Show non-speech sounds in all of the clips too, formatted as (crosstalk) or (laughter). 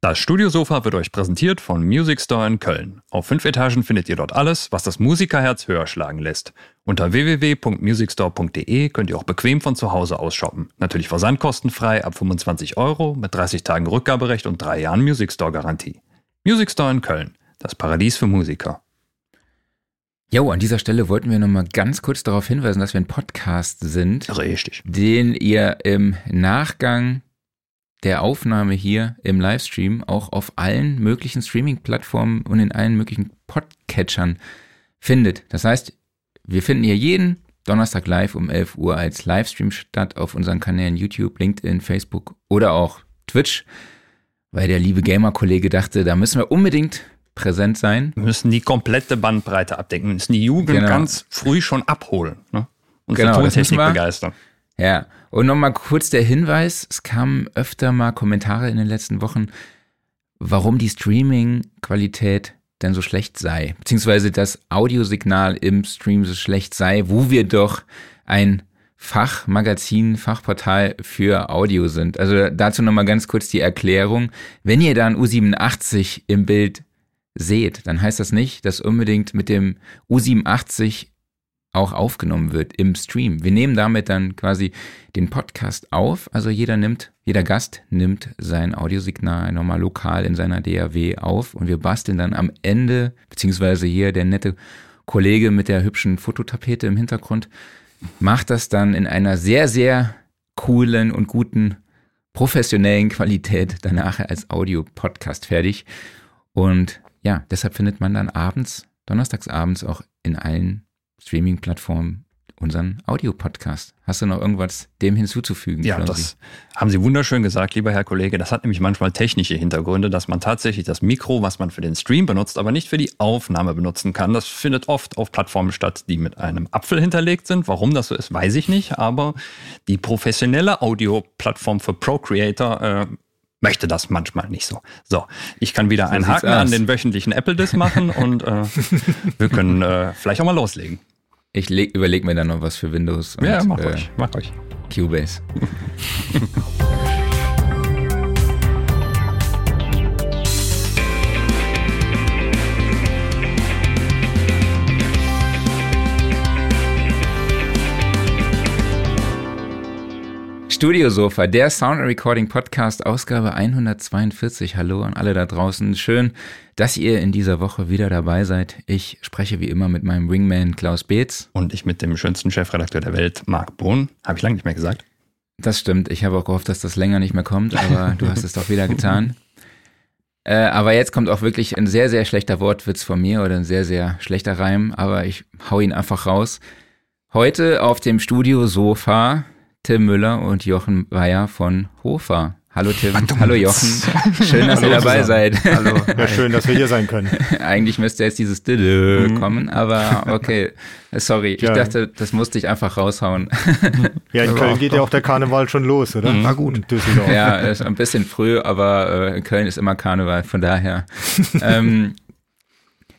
Das Studiosofa wird euch präsentiert von Music Store in Köln. Auf fünf Etagen findet ihr dort alles, was das Musikerherz höher schlagen lässt. Unter www.musicstore.de könnt ihr auch bequem von zu Hause aus shoppen. Natürlich versandkostenfrei ab 25 Euro mit 30 Tagen Rückgaberecht und drei Jahren Music Store Garantie. Music Store in Köln, das Paradies für Musiker. Jo, an dieser Stelle wollten wir nochmal ganz kurz darauf hinweisen, dass wir ein Podcast sind. Richtig. Den ihr im Nachgang der Aufnahme hier im Livestream auch auf allen möglichen Streaming-Plattformen und in allen möglichen Podcatchern findet. Das heißt, wir finden hier jeden Donnerstag live um 11 Uhr als Livestream statt auf unseren Kanälen YouTube, LinkedIn, Facebook oder auch Twitch, weil der liebe Gamer-Kollege dachte, da müssen wir unbedingt präsent sein. Wir müssen die komplette Bandbreite abdecken, wir müssen die Jugend genau. ganz früh schon abholen ne? und genau, für Tontechnik begeistern. Ja, und nochmal kurz der Hinweis, es kamen öfter mal Kommentare in den letzten Wochen, warum die Streaming-Qualität denn so schlecht sei, beziehungsweise das Audiosignal im Stream so schlecht sei, wo wir doch ein Fachmagazin, Fachportal für Audio sind. Also dazu nochmal ganz kurz die Erklärung. Wenn ihr da ein U87 im Bild seht, dann heißt das nicht, dass unbedingt mit dem U87 auch aufgenommen wird im Stream. Wir nehmen damit dann quasi den Podcast auf. Also jeder nimmt, jeder Gast nimmt sein Audiosignal nochmal lokal in seiner DAW auf und wir basteln dann am Ende, beziehungsweise hier der nette Kollege mit der hübschen Fototapete im Hintergrund, macht das dann in einer sehr, sehr coolen und guten professionellen Qualität danach als Audio-Podcast fertig. Und ja, deshalb findet man dann abends, donnerstagsabends auch in allen Streaming-Plattformen unseren Audiopodcast. Hast du noch irgendwas dem hinzuzufügen? Ja, das haben Sie wunderschön gesagt, lieber Herr Kollege. Das hat nämlich manchmal technische Hintergründe, dass man tatsächlich das Mikro, was man für den Stream benutzt, aber nicht für die Aufnahme benutzen kann. Das findet oft auf Plattformen statt, die mit einem Apfel hinterlegt sind. Warum das so ist, weiß ich nicht. Aber die professionelle Audioplattform für Procreator äh, möchte das manchmal nicht so. So, ich kann wieder so einen Haken an den wöchentlichen Apple-Disk machen und äh, (laughs) wir können äh, vielleicht auch mal loslegen. Ich überlege mir dann noch was für Windows. Und, ja, mach äh, euch, mach euch. Cubase. (laughs) Studiosofa, der Sound Recording Podcast, Ausgabe 142. Hallo an alle da draußen. Schön, dass ihr in dieser Woche wieder dabei seid. Ich spreche wie immer mit meinem Wingman Klaus Beetz. Und ich mit dem schönsten Chefredakteur der Welt, Marc Brunn. Habe ich lange nicht mehr gesagt. Das stimmt. Ich habe auch gehofft, dass das länger nicht mehr kommt, aber du hast es doch wieder getan. (laughs) Äh, aber jetzt kommt auch wirklich ein sehr, sehr schlechter Wortwitz von mir oder ein sehr, sehr schlechter Reim, aber ich hau ihn einfach raus. Heute auf dem Studiosofa Tim Müller und Jochen Weyer von Hofer. Hallo Tim, Verdammt. hallo Jochen. (laughs) Schön, dass ihr dabei zusammen. seid. Hallo. Ja, schön, dass wir hier sein können. (laughs) Eigentlich müsste jetzt dieses Dille mhm. kommen, aber okay. (laughs) Sorry, ich ja. dachte, das musste ich einfach raushauen. Ja, in Köln geht ja auch der Karneval schon los, oder? Mhm. Na gut. Ja, ist ein bisschen früh, aber äh, in Köln ist immer Karneval, von daher. ähm,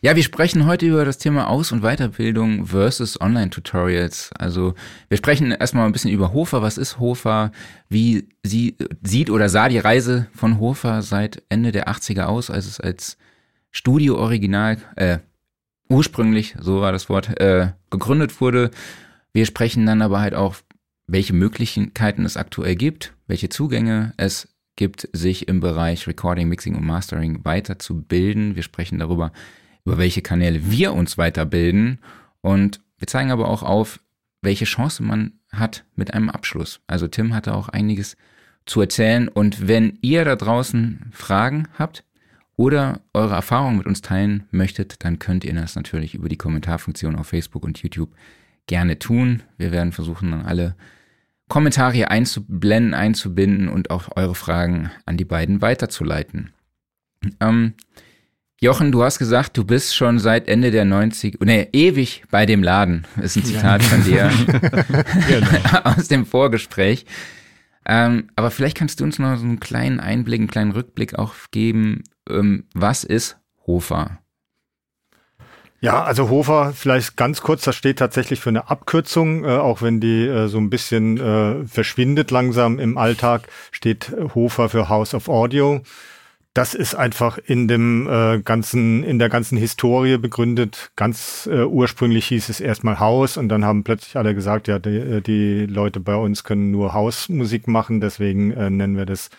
ja, wir sprechen heute über das Thema Aus- und Weiterbildung versus Online-Tutorials. Also wir sprechen erstmal ein bisschen über Hofer. Was ist Hofer? Wie sie, sieht oder sah die Reise von Hofer seit Ende der 80er aus, als es als Studio-Original, äh, ursprünglich, so war das Wort, äh, gegründet wurde. Wir sprechen dann aber halt auch, welche Möglichkeiten es aktuell gibt, welche Zugänge es gibt, sich im Bereich Recording, Mixing und Mastering weiterzubilden. Wir sprechen darüber, über welche Kanäle wir uns weiterbilden und wir zeigen aber auch auf, welche Chance man hat mit einem Abschluss. Also Tim hatte auch einiges zu erzählen und wenn ihr da draußen Fragen habt oder eure Erfahrungen mit uns teilen möchtet, dann könnt ihr das natürlich über die Kommentarfunktion auf Facebook und YouTube gerne tun. Wir werden versuchen, dann alle Kommentare einzublenden, einzubinden und auch eure Fragen an die beiden weiterzuleiten. Ähm, Jochen, du hast gesagt, du bist schon seit Ende der 90, nee, ewig bei dem Laden. Ist ein Zitat ja. von dir (laughs) genau. (laughs) aus dem Vorgespräch. Ähm, aber vielleicht kannst du uns noch so einen kleinen Einblick, einen kleinen Rückblick auch geben. Ähm, was ist Hofer? Ja, also Hofer, vielleicht ganz kurz, das steht tatsächlich für eine Abkürzung, äh, auch wenn die äh, so ein bisschen äh, verschwindet langsam im Alltag, steht Hofer für House of Audio. Das ist einfach in dem äh, ganzen, in der ganzen Historie begründet. Ganz äh, ursprünglich hieß es erstmal Haus und dann haben plötzlich alle gesagt, ja, die, äh, die Leute bei uns können nur Hausmusik machen, deswegen äh, nennen wir das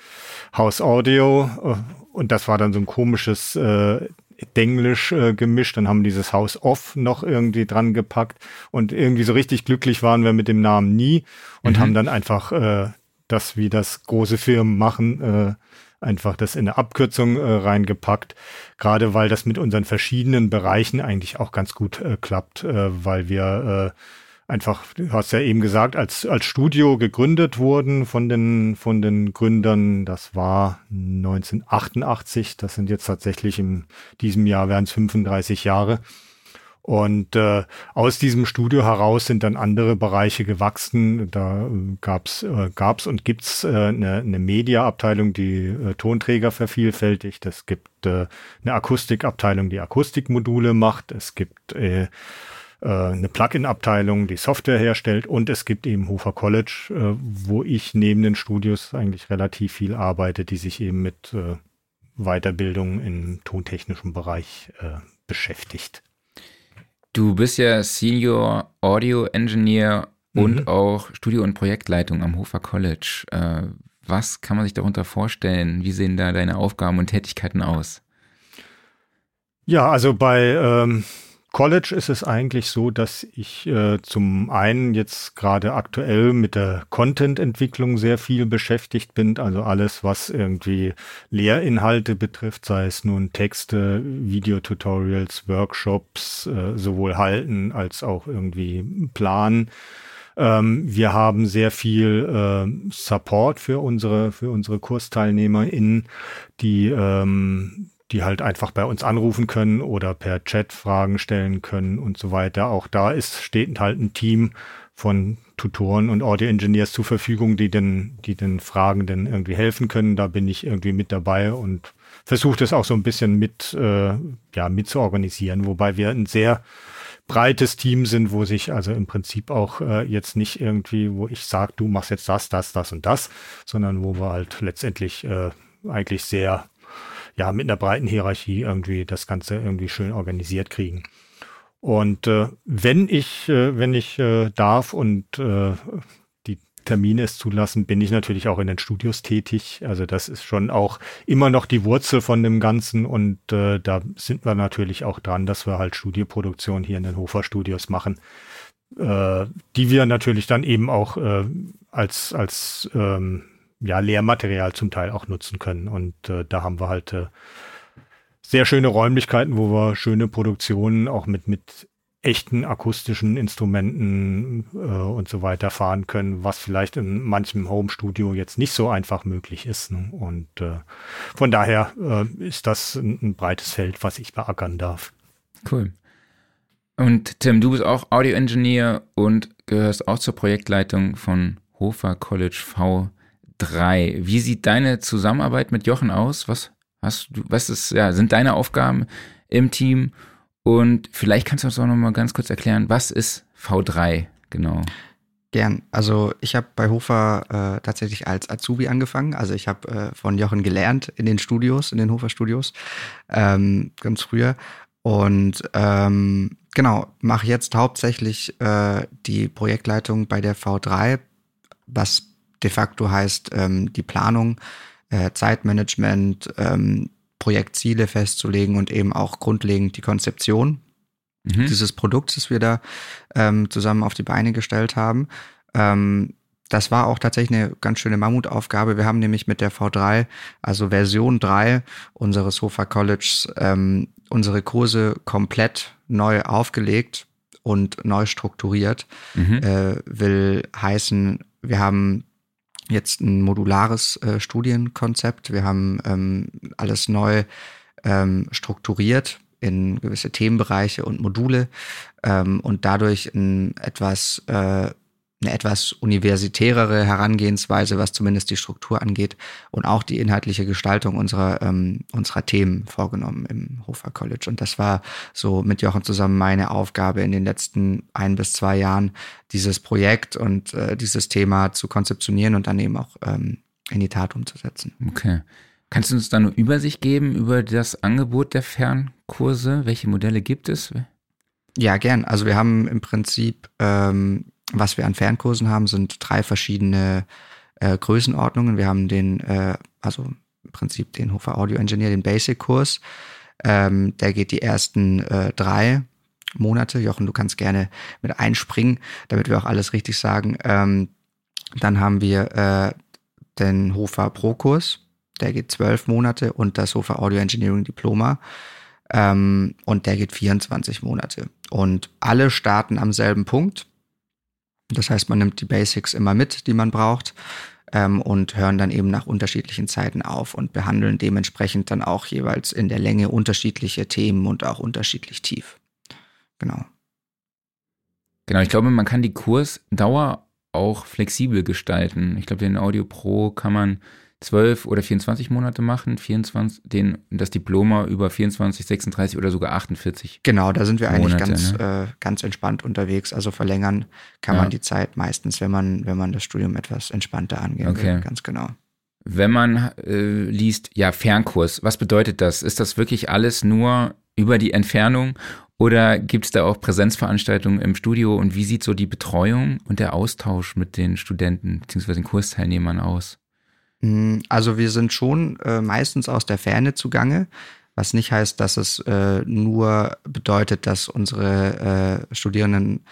House Audio. Äh, und das war dann so ein komisches äh, Denglisch äh, gemischt. Dann haben dieses House Off noch irgendwie dran gepackt und irgendwie so richtig glücklich waren wir mit dem Namen nie und mhm. haben dann einfach äh, das, wie das große Firmen machen, äh, einfach das in eine Abkürzung äh, reingepackt, gerade weil das mit unseren verschiedenen Bereichen eigentlich auch ganz gut äh, klappt, äh, weil wir äh, einfach, du hast ja eben gesagt, als, als Studio gegründet wurden von den, von den Gründern. Das war 1988. Das sind jetzt tatsächlich in diesem Jahr wären es 35 Jahre. Und äh, aus diesem Studio heraus sind dann andere Bereiche gewachsen. Da äh, gab's äh, gab's und gibt's äh, eine, eine Media-Abteilung, die äh, Tonträger vervielfältigt. Es gibt äh, eine Akustikabteilung, die Akustikmodule macht. Es gibt äh, äh, eine Plugin-Abteilung, die Software herstellt. Und es gibt eben Hofer College, äh, wo ich neben den Studios eigentlich relativ viel arbeite, die sich eben mit äh, Weiterbildung im tontechnischen Bereich äh, beschäftigt. Du bist ja Senior Audio Engineer und mhm. auch Studio- und Projektleitung am Hofer College. Äh, was kann man sich darunter vorstellen? Wie sehen da deine Aufgaben und Tätigkeiten aus? Ja, also bei ähm, College ist es eigentlich so, dass ich äh, zum einen jetzt gerade aktuell mit der Content-Entwicklung sehr viel beschäftigt bin. Also alles, was irgendwie Lehrinhalte betrifft, sei es nun Texte, Videotutorials, Workshops, äh, sowohl halten als auch irgendwie planen. Ähm, wir haben sehr viel äh, Support für unsere, für unsere KursteilnehmerInnen, die ähm, die halt einfach bei uns anrufen können oder per Chat Fragen stellen können und so weiter. Auch da ist, steht halt ein Team von Tutoren und Audio Engineers zur Verfügung, die den, die den Fragenden irgendwie helfen können. Da bin ich irgendwie mit dabei und versuche das auch so ein bisschen mit, äh, ja, mit zu organisieren, wobei wir ein sehr breites Team sind, wo sich also im Prinzip auch äh, jetzt nicht irgendwie, wo ich sage, du machst jetzt das, das, das und das, sondern wo wir halt letztendlich äh, eigentlich sehr ja, mit einer breiten Hierarchie irgendwie das Ganze irgendwie schön organisiert kriegen. Und äh, wenn ich, äh, wenn ich äh, darf und äh, die Termine es zulassen, bin ich natürlich auch in den Studios tätig. Also das ist schon auch immer noch die Wurzel von dem Ganzen und äh, da sind wir natürlich auch dran, dass wir halt Studioproduktion hier in den Hofer Studios machen, äh, die wir natürlich dann eben auch äh, als als ähm, ja, Lehrmaterial zum Teil auch nutzen können. Und äh, da haben wir halt äh, sehr schöne Räumlichkeiten, wo wir schöne Produktionen auch mit, mit echten akustischen Instrumenten äh, und so weiter fahren können, was vielleicht in manchem Home-Studio jetzt nicht so einfach möglich ist. Ne? Und äh, von daher äh, ist das ein, ein breites Feld, was ich beackern darf. Cool. Und Tim, du bist auch Audio-Engineer und gehörst auch zur Projektleitung von Hofer College V 3. Wie sieht deine Zusammenarbeit mit Jochen aus? Was hast du, was ist, ja, sind deine Aufgaben im Team? Und vielleicht kannst du uns auch noch mal ganz kurz erklären, was ist V3 genau? Gern. Also ich habe bei Hofer äh, tatsächlich als Azubi angefangen. Also ich habe äh, von Jochen gelernt in den Studios, in den Hofer Studios, ähm, ganz früher. Und ähm, genau, mache jetzt hauptsächlich äh, die Projektleitung bei der V3, was de facto heißt ähm, die Planung, äh, Zeitmanagement, ähm, Projektziele festzulegen und eben auch grundlegend die Konzeption mhm. dieses Produkts, das wir da ähm, zusammen auf die Beine gestellt haben. Ähm, das war auch tatsächlich eine ganz schöne Mammutaufgabe. Wir haben nämlich mit der V3, also Version 3 unseres Sofa Colleges, ähm, unsere Kurse komplett neu aufgelegt und neu strukturiert. Mhm. Äh, will heißen, wir haben jetzt ein modulares äh, Studienkonzept. Wir haben ähm, alles neu ähm, strukturiert in gewisse Themenbereiche und Module ähm, und dadurch ein etwas äh, eine etwas universitärere Herangehensweise, was zumindest die Struktur angeht und auch die inhaltliche Gestaltung unserer, ähm, unserer Themen vorgenommen im Hofer College. Und das war so mit Jochen zusammen meine Aufgabe in den letzten ein bis zwei Jahren, dieses Projekt und äh, dieses Thema zu konzeptionieren und dann eben auch ähm, in die Tat umzusetzen. Okay. Kannst du uns da eine Übersicht geben über das Angebot der Fernkurse? Welche Modelle gibt es? Ja, gern. Also wir haben im Prinzip, ähm, was wir an Fernkursen haben, sind drei verschiedene äh, Größenordnungen. Wir haben den, äh, also im Prinzip den Hofer Audio Engineer, den Basic-Kurs. Ähm, der geht die ersten äh, drei Monate. Jochen, du kannst gerne mit einspringen, damit wir auch alles richtig sagen. Ähm, dann haben wir äh, den Hofer Pro-Kurs, der geht zwölf Monate und das Hofer Audio Engineering Diploma. Ähm, und der geht 24 Monate. Und alle starten am selben Punkt. Das heißt, man nimmt die Basics immer mit, die man braucht ähm, und hören dann eben nach unterschiedlichen Zeiten auf und behandeln dementsprechend dann auch jeweils in der Länge unterschiedliche Themen und auch unterschiedlich tief. Genau. Genau, ich glaube, man kann die Kursdauer auch flexibel gestalten. Ich glaube, den Audio Pro kann man 12 oder 24 Monate machen, 24, den, das Diploma über 24, 36 oder sogar 48. Genau, da sind wir eigentlich Monate, ganz, ne? äh, ganz entspannt unterwegs. Also verlängern kann ja. man die Zeit meistens, wenn man, wenn man das Studium etwas entspannter angehen okay. will. Ganz genau. Wenn man äh, liest, ja, Fernkurs, was bedeutet das? Ist das wirklich alles nur über die Entfernung oder gibt es da auch Präsenzveranstaltungen im Studio und wie sieht so die Betreuung und der Austausch mit den Studenten bzw. den Kursteilnehmern aus? Hm, also wir sind schon äh, meistens aus der Ferne zugange, was nicht heißt, dass es äh, nur bedeutet, dass unsere äh, Studierenden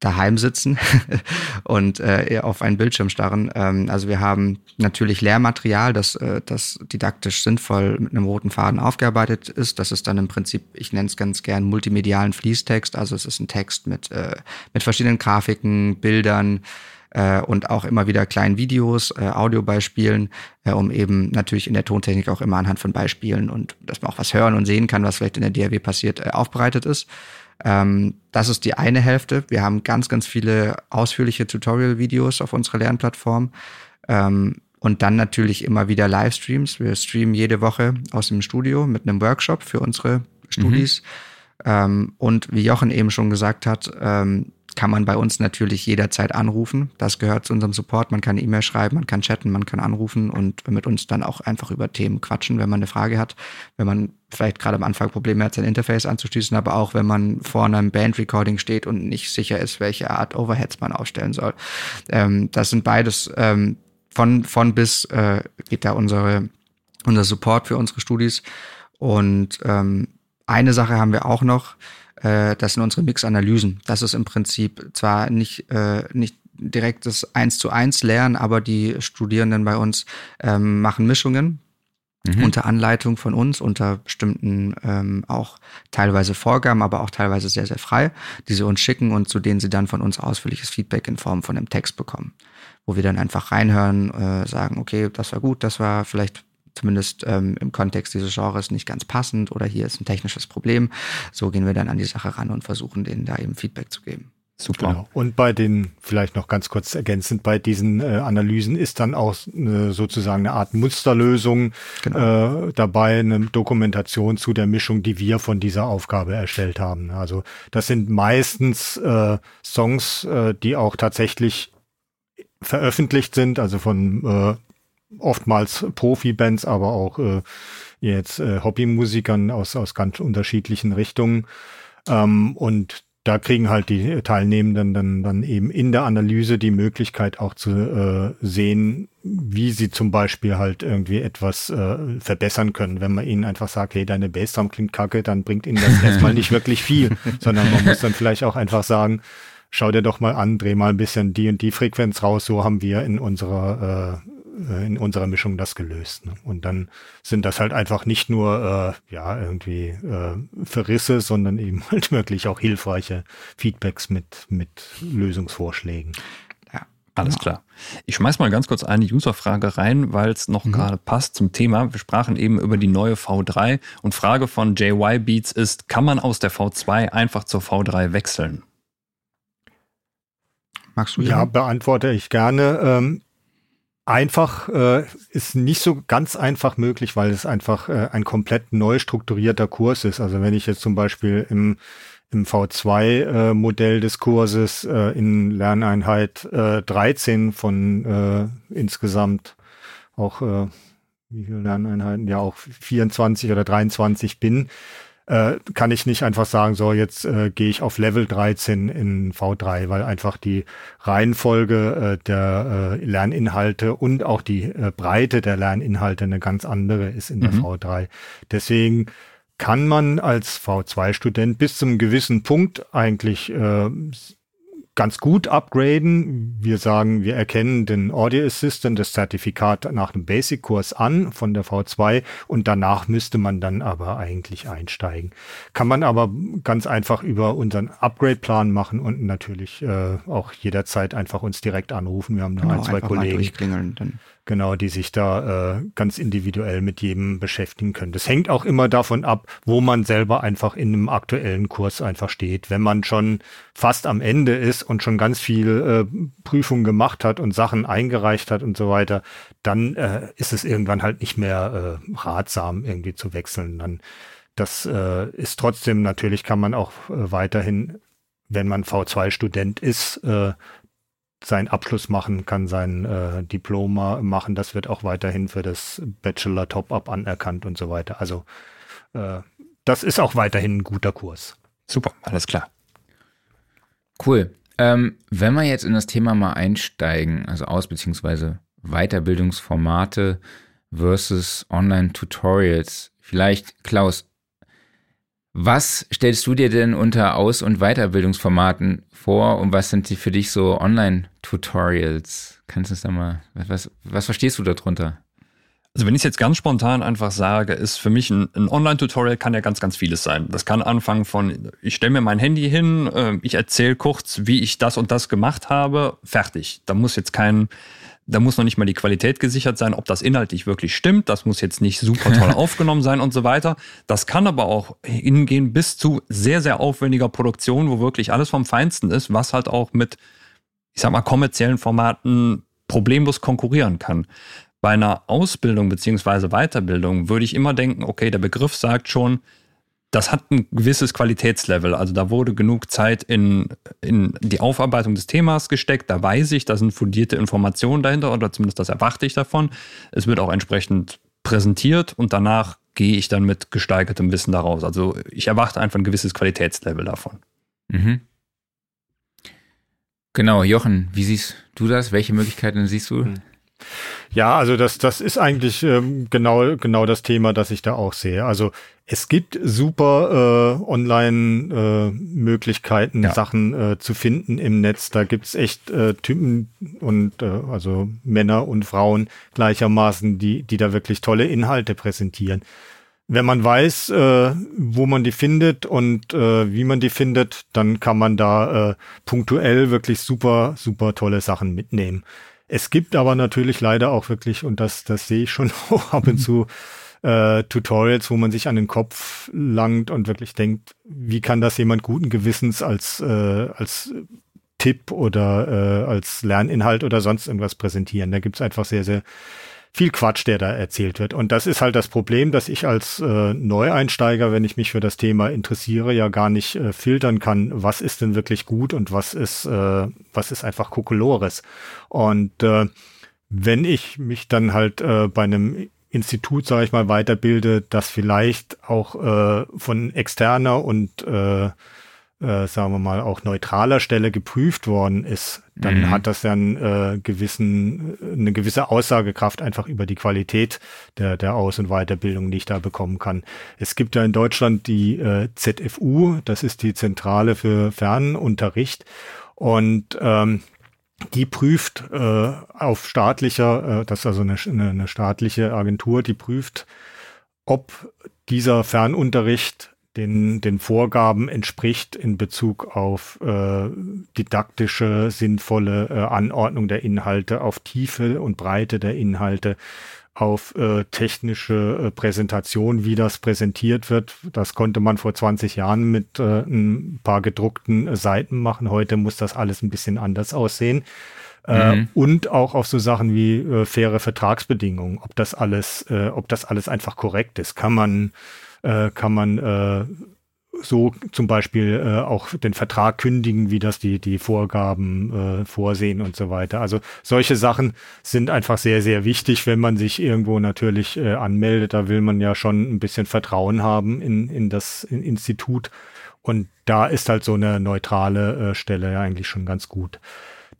daheim sitzen (laughs) und äh, auf einen Bildschirm starren. Ähm, also wir haben natürlich Lehrmaterial, das, äh, das didaktisch sinnvoll mit einem roten Faden aufgearbeitet ist. Das ist dann im Prinzip, ich nenne es ganz gern, multimedialen Fließtext. Also es ist ein Text mit, äh, mit verschiedenen Grafiken, Bildern, äh, und auch immer wieder kleinen Videos, äh, Audiobeispielen, äh, um eben natürlich in der Tontechnik auch immer anhand von Beispielen und dass man auch was hören und sehen kann, was vielleicht in der DRW passiert, äh, aufbereitet ist. Ähm, das ist die eine Hälfte. Wir haben ganz, ganz viele ausführliche Tutorial-Videos auf unserer Lernplattform. Ähm, und dann natürlich immer wieder Livestreams. Wir streamen jede Woche aus dem Studio mit einem Workshop für unsere Studis. Mhm. Ähm, und wie Jochen eben schon gesagt hat, ähm, kann man bei uns natürlich jederzeit anrufen. Das gehört zu unserem Support. Man kann E-Mail schreiben, man kann chatten, man kann anrufen und mit uns dann auch einfach über Themen quatschen, wenn man eine Frage hat. Wenn man vielleicht gerade am Anfang Probleme hat, sein Interface anzuschließen, aber auch wenn man vor einem Band-Recording steht und nicht sicher ist, welche Art Overheads man aufstellen soll. Ähm, das sind beides ähm, von, von bis äh, geht da unsere, unser Support für unsere Studis. Und ähm, eine Sache haben wir auch noch, äh, das sind unsere Mix-Analysen. Das ist im Prinzip zwar nicht, äh, nicht direkt das eins zu eins Lernen, aber die Studierenden bei uns ähm, machen Mischungen mhm. unter Anleitung von uns, unter bestimmten ähm, auch teilweise Vorgaben, aber auch teilweise sehr, sehr frei, die sie uns schicken und zu denen sie dann von uns ausführliches Feedback in Form von einem Text bekommen. Wo wir dann einfach reinhören, äh, sagen, okay, das war gut, das war vielleicht zumindest ähm, im Kontext dieses Genres nicht ganz passend oder hier ist ein technisches Problem. So gehen wir dann an die Sache ran und versuchen denen da eben Feedback zu geben. Super. Genau. Und bei den, vielleicht noch ganz kurz ergänzend, bei diesen äh, Analysen ist dann auch äh, sozusagen eine Art Musterlösung genau. äh, dabei, eine Dokumentation zu der Mischung, die wir von dieser Aufgabe erstellt haben. Also das sind meistens äh, Songs, äh, die auch tatsächlich veröffentlicht sind, also von äh, oftmals Profi-Bands, aber auch äh, jetzt äh, Hobbymusikern aus, aus ganz unterschiedlichen Richtungen. Ähm, und da kriegen halt die Teilnehmenden dann, dann eben in der Analyse die Möglichkeit auch zu äh, sehen, wie sie zum Beispiel halt irgendwie etwas äh, verbessern können. Wenn man ihnen einfach sagt, hey, deine Bassdrum klingt kacke, dann bringt ihnen das (laughs) erstmal nicht wirklich viel, sondern man muss dann vielleicht auch einfach sagen, schau dir doch mal an, dreh mal ein bisschen die und die Frequenz raus, so haben wir in unserer äh, in unserer Mischung das gelöst. Ne? Und dann sind das halt einfach nicht nur äh, ja irgendwie äh, Verrisse, sondern eben (laughs) halt wirklich auch hilfreiche Feedbacks mit mit Lösungsvorschlägen. Ja, alles genau. klar. Ich schmeiß mal ganz kurz eine Userfrage rein, weil es noch mhm. gerade passt zum Thema. Wir sprachen eben über die neue V3 und Frage von JY Beats ist, kann man aus der V2 einfach zur V3 wechseln? Magst du ja? Ja, beantworte ich gerne. Ähm, einfach äh, ist nicht so ganz einfach möglich, weil es einfach äh, ein komplett neu strukturierter Kurs ist. Also wenn ich jetzt zum Beispiel im, im V2-Modell äh, des Kurses äh, in Lerneinheit äh, 13 von äh, insgesamt auch äh, wie viele Lerneinheiten, ja auch 24 oder 23 bin, äh, kann ich nicht einfach sagen, so jetzt äh, gehe ich auf Level 13 in V3, weil einfach die Reihenfolge äh, der äh, Lerninhalte und auch die äh, Breite der Lerninhalte eine ganz andere ist in der mhm. V3. Deswegen kann man als V2-Student bis zum gewissen Punkt eigentlich äh, ganz gut upgraden. Wir sagen, wir erkennen den Audio Assistant, das Zertifikat nach dem Basic-Kurs an von der V2 und danach müsste man dann aber eigentlich einsteigen. Kann man aber ganz einfach über unseren Upgrade-Plan machen und natürlich äh, auch jederzeit einfach uns direkt anrufen. Wir haben genau, ein, zwei Kollegen. Genau, die sich da äh, ganz individuell mit jedem beschäftigen können. Das hängt auch immer davon ab, wo man selber einfach in einem aktuellen Kurs einfach steht. Wenn man schon fast am Ende ist und schon ganz viel äh, Prüfungen gemacht hat und Sachen eingereicht hat und so weiter, dann äh, ist es irgendwann halt nicht mehr äh, ratsam, irgendwie zu wechseln. Dann das äh, ist trotzdem natürlich kann man auch äh, weiterhin wenn man V2-Student ist, äh, seinen Abschluss machen, kann sein äh, Diploma machen. Das wird auch weiterhin für das Bachelor Top-Up anerkannt und so weiter. Also äh, das ist auch weiterhin ein guter Kurs. Super, alles klar. Cool. Ähm, wenn wir jetzt in das Thema mal einsteigen, also Aus- bzw. Weiterbildungsformate versus Online-Tutorials, vielleicht Klaus, was stellst du dir denn unter Aus- und Weiterbildungsformaten vor und was sind die für dich so Online-Tutorials? Kannst du es da mal, was, was verstehst du darunter? Also wenn ich es jetzt ganz spontan einfach sage, ist für mich ein, ein Online-Tutorial kann ja ganz, ganz vieles sein. Das kann anfangen von, ich stelle mir mein Handy hin, äh, ich erzähle kurz, wie ich das und das gemacht habe, fertig. Da muss jetzt kein da muss noch nicht mal die Qualität gesichert sein, ob das inhaltlich wirklich stimmt. Das muss jetzt nicht super toll (laughs) aufgenommen sein und so weiter. Das kann aber auch hingehen bis zu sehr, sehr aufwendiger Produktion, wo wirklich alles vom Feinsten ist, was halt auch mit, ich sag mal, kommerziellen Formaten problemlos konkurrieren kann. Bei einer Ausbildung beziehungsweise Weiterbildung würde ich immer denken, okay, der Begriff sagt schon, das hat ein gewisses Qualitätslevel. Also da wurde genug Zeit in, in die Aufarbeitung des Themas gesteckt. Da weiß ich, da sind fundierte Informationen dahinter oder zumindest das erwarte ich davon. Es wird auch entsprechend präsentiert und danach gehe ich dann mit gesteigertem Wissen daraus. Also ich erwarte einfach ein gewisses Qualitätslevel davon. Mhm. Genau, Jochen, wie siehst du das? Welche Möglichkeiten siehst du? Hm. Ja, also das, das ist eigentlich ähm, genau, genau das Thema, das ich da auch sehe. Also es gibt super äh, Online-Möglichkeiten, äh, ja. Sachen äh, zu finden im Netz. Da gibt's echt äh, Typen und äh, also Männer und Frauen gleichermaßen, die, die da wirklich tolle Inhalte präsentieren. Wenn man weiß, äh, wo man die findet und äh, wie man die findet, dann kann man da äh, punktuell wirklich super, super tolle Sachen mitnehmen. Es gibt aber natürlich leider auch wirklich, und das, das sehe ich schon (laughs) ab und zu, äh, Tutorials, wo man sich an den Kopf langt und wirklich denkt, wie kann das jemand guten Gewissens als, äh, als Tipp oder äh, als Lerninhalt oder sonst irgendwas präsentieren. Da gibt's einfach sehr, sehr viel Quatsch, der da erzählt wird. Und das ist halt das Problem, dass ich als äh, Neueinsteiger, wenn ich mich für das Thema interessiere, ja gar nicht äh, filtern kann, was ist denn wirklich gut und was ist, äh, was ist einfach Kokolores. Und äh, wenn ich mich dann halt äh, bei einem Institut, sage ich mal, weiterbilde, das vielleicht auch äh, von externer und äh, äh, sagen wir mal, auch neutraler Stelle geprüft worden ist, dann mhm. hat das ja einen, äh, gewissen, eine gewisse Aussagekraft einfach über die Qualität der, der Aus- und Weiterbildung, die ich da bekommen kann. Es gibt ja in Deutschland die äh, ZFU, das ist die Zentrale für Fernunterricht und ähm, die prüft äh, auf staatlicher, äh, das ist also eine, eine, staatliche Agentur, die prüft, ob dieser Fernunterricht den, den Vorgaben entspricht in Bezug auf äh, didaktische, sinnvolle äh, Anordnung der Inhalte, auf Tiefe und Breite der Inhalte, auf äh, technische äh, Präsentation, wie das präsentiert wird. Das konnte man vor 20 Jahren mit äh, ein paar gedruckten Seiten machen. Heute muss das alles ein bisschen anders aussehen. Äh, mhm. und auch auf so Sachen wie äh, faire Vertragsbedingungen, ob das alles, äh, ob das alles einfach korrekt ist. Kann man kann man so zum Beispiel äh, auch den Vertrag kündigen, wie das die, die Vorgaben äh, vorsehen und so weiter. Also solche Sachen sind einfach sehr, sehr wichtig, wenn man sich irgendwo natürlich äh, anmeldet. Da will man ja schon ein bisschen Vertrauen haben in, in das in Institut. Und da ist halt so eine neutrale äh, Stelle ja eigentlich schon ganz gut,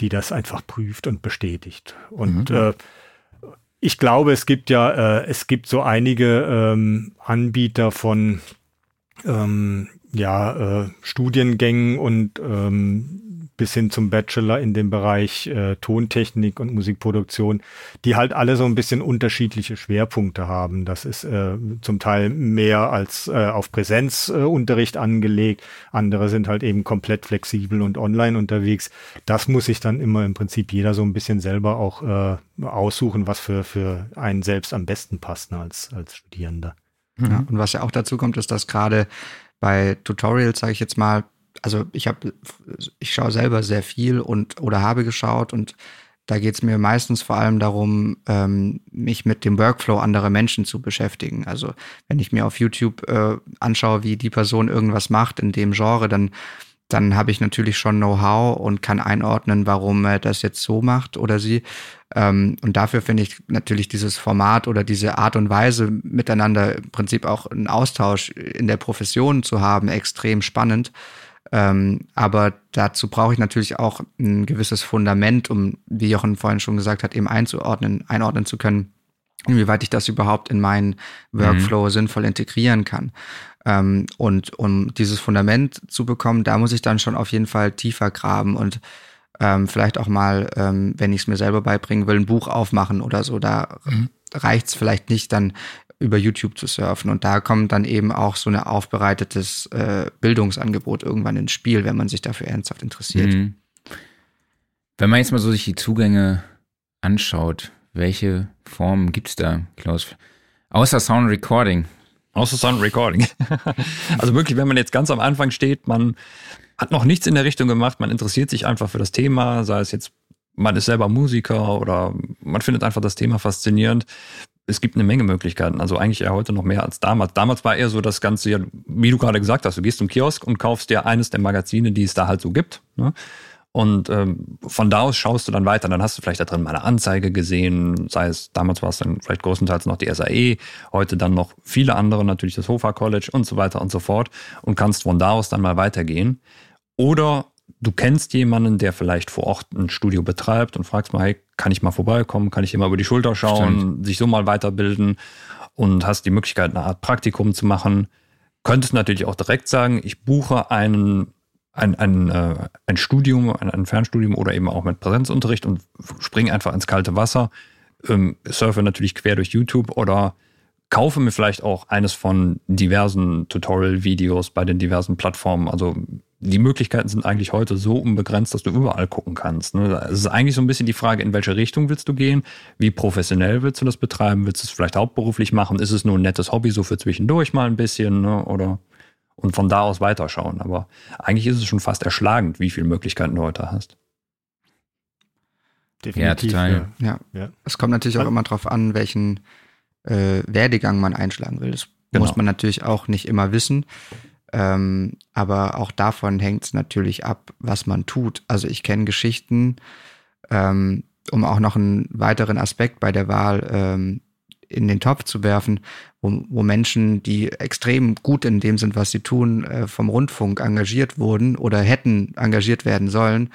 die das einfach prüft und bestätigt. Und mhm. äh, ich glaube, es gibt ja, äh, es gibt so einige ähm, Anbieter von ähm, ja, äh, Studiengängen und ähm, bis hin zum Bachelor in dem Bereich äh, Tontechnik und Musikproduktion, die halt alle so ein bisschen unterschiedliche Schwerpunkte haben. Das ist äh, zum Teil mehr als äh, auf Präsenzunterricht äh, angelegt. Andere sind halt eben komplett flexibel und online unterwegs. Das muss sich dann immer im Prinzip jeder so ein bisschen selber auch äh, aussuchen, was für, für einen selbst am besten passt ne, als, als Studierender. Ja, und was ja auch dazu kommt, ist, dass gerade bei Tutorials, sage ich jetzt mal, also ich habe, ich schaue selber sehr viel und oder habe geschaut und da geht es mir meistens vor allem darum, ähm, mich mit dem Workflow anderer Menschen zu beschäftigen. Also wenn ich mir auf YouTube äh, anschaue, wie die Person irgendwas macht in dem Genre, dann dann habe ich natürlich schon Know-how und kann einordnen, warum er das jetzt so macht oder sie. Ähm, und dafür finde ich natürlich dieses Format oder diese Art und Weise miteinander im Prinzip auch einen Austausch in der Profession zu haben extrem spannend. Ähm, aber dazu brauche ich natürlich auch ein gewisses Fundament, um, wie Jochen vorhin schon gesagt hat, eben einzuordnen, einordnen zu können, inwieweit ich das überhaupt in meinen Workflow mhm. sinnvoll integrieren kann. Ähm, und um dieses Fundament zu bekommen, da muss ich dann schon auf jeden Fall tiefer graben und ähm, vielleicht auch mal, ähm, wenn ich es mir selber beibringen will, ein Buch aufmachen oder so. Da mhm. reicht es vielleicht nicht, dann über YouTube zu surfen. Und da kommt dann eben auch so ein aufbereitetes äh, Bildungsangebot irgendwann ins Spiel, wenn man sich dafür ernsthaft interessiert. Mhm. Wenn man jetzt mal so sich die Zugänge anschaut, welche Formen gibt es da, Klaus? Außer Sound Recording. Außer Sound Recording. (laughs) also wirklich, wenn man jetzt ganz am Anfang steht, man hat noch nichts in der Richtung gemacht, man interessiert sich einfach für das Thema, sei es jetzt, man ist selber Musiker oder man findet einfach das Thema faszinierend. Es gibt eine Menge Möglichkeiten, also eigentlich eher heute noch mehr als damals. Damals war eher so das Ganze, wie du gerade gesagt hast, du gehst zum Kiosk und kaufst dir eines der Magazine, die es da halt so gibt. Ne? Und ähm, von da aus schaust du dann weiter. Dann hast du vielleicht da drin mal eine Anzeige gesehen, sei es, damals war es dann vielleicht größtenteils noch die SAE, heute dann noch viele andere, natürlich das Hofa College und so weiter und so fort und kannst von da aus dann mal weitergehen. Oder du kennst jemanden, der vielleicht vor Ort ein Studio betreibt und fragst mal, hey, kann ich mal vorbeikommen, kann ich hier mal über die Schulter schauen, Stimmt. sich so mal weiterbilden und hast die Möglichkeit, eine Art Praktikum zu machen. Könntest natürlich auch direkt sagen, ich buche einen ein, ein, äh, ein Studium, ein, ein Fernstudium oder eben auch mit Präsenzunterricht und springe einfach ins kalte Wasser, ähm, surfe natürlich quer durch YouTube oder kaufe mir vielleicht auch eines von diversen Tutorial-Videos bei den diversen Plattformen. Also die Möglichkeiten sind eigentlich heute so unbegrenzt, dass du überall gucken kannst. Ne? Es ist eigentlich so ein bisschen die Frage, in welche Richtung willst du gehen? Wie professionell willst du das betreiben? Willst du es vielleicht hauptberuflich machen? Ist es nur ein nettes Hobby so für zwischendurch mal ein bisschen? Ne? Oder und von da aus weiterschauen. Aber eigentlich ist es schon fast erschlagend, wie viele Möglichkeiten du heute hast. Definitiv. Ja, total. Ja. ja. Es kommt natürlich auch immer darauf an, welchen äh, Werdegang man einschlagen will. Das genau. muss man natürlich auch nicht immer wissen. Ähm, aber auch davon hängt es natürlich ab, was man tut. Also ich kenne Geschichten, ähm, um auch noch einen weiteren Aspekt bei der Wahl ähm, in den Topf zu werfen, wo, wo Menschen, die extrem gut in dem sind, was sie tun, äh, vom Rundfunk engagiert wurden oder hätten engagiert werden sollen,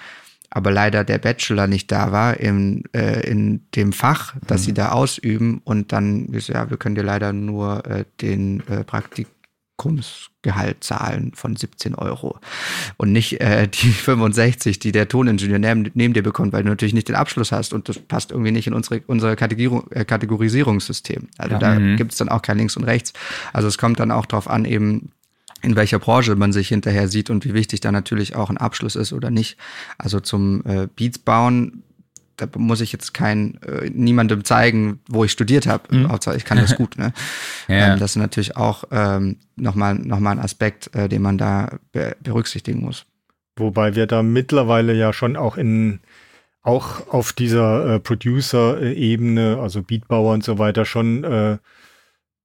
aber leider der Bachelor nicht da war in, äh, in dem Fach, das mhm. sie da ausüben und dann, ja, wir können dir leider nur äh, den äh, Praktik Praktikumsgehalt zahlen von 17 Euro und nicht äh, die (laughs) 65, die der Toningenieur neben, neben, dir bekommt, weil du natürlich nicht den Abschluss hast und das passt irgendwie nicht in unsere, unser Kategor äh, Kategorisierungssystem. Also ja. da mhm. gibt es dann auch kein Links und Rechts. Also es kommt dann auch darauf an, eben in welcher Branche man sich hinterher sieht und wie wichtig da natürlich auch ein Abschluss ist oder nicht. Also zum äh, Beats bauen da muss ich jetzt kein äh, niemandem zeigen, wo ich studiert habe. Mhm. Hauptsache, ich kann das (laughs) gut. Ne? ja. ähm, das ist natürlich auch ähm, nochmal noch mal ein Aspekt, äh, den man da be berücksichtigen muss. Wobei wir da mittlerweile ja schon auch in auch auf dieser äh, Producer-Ebene, also Beatbauer und so weiter, schon äh,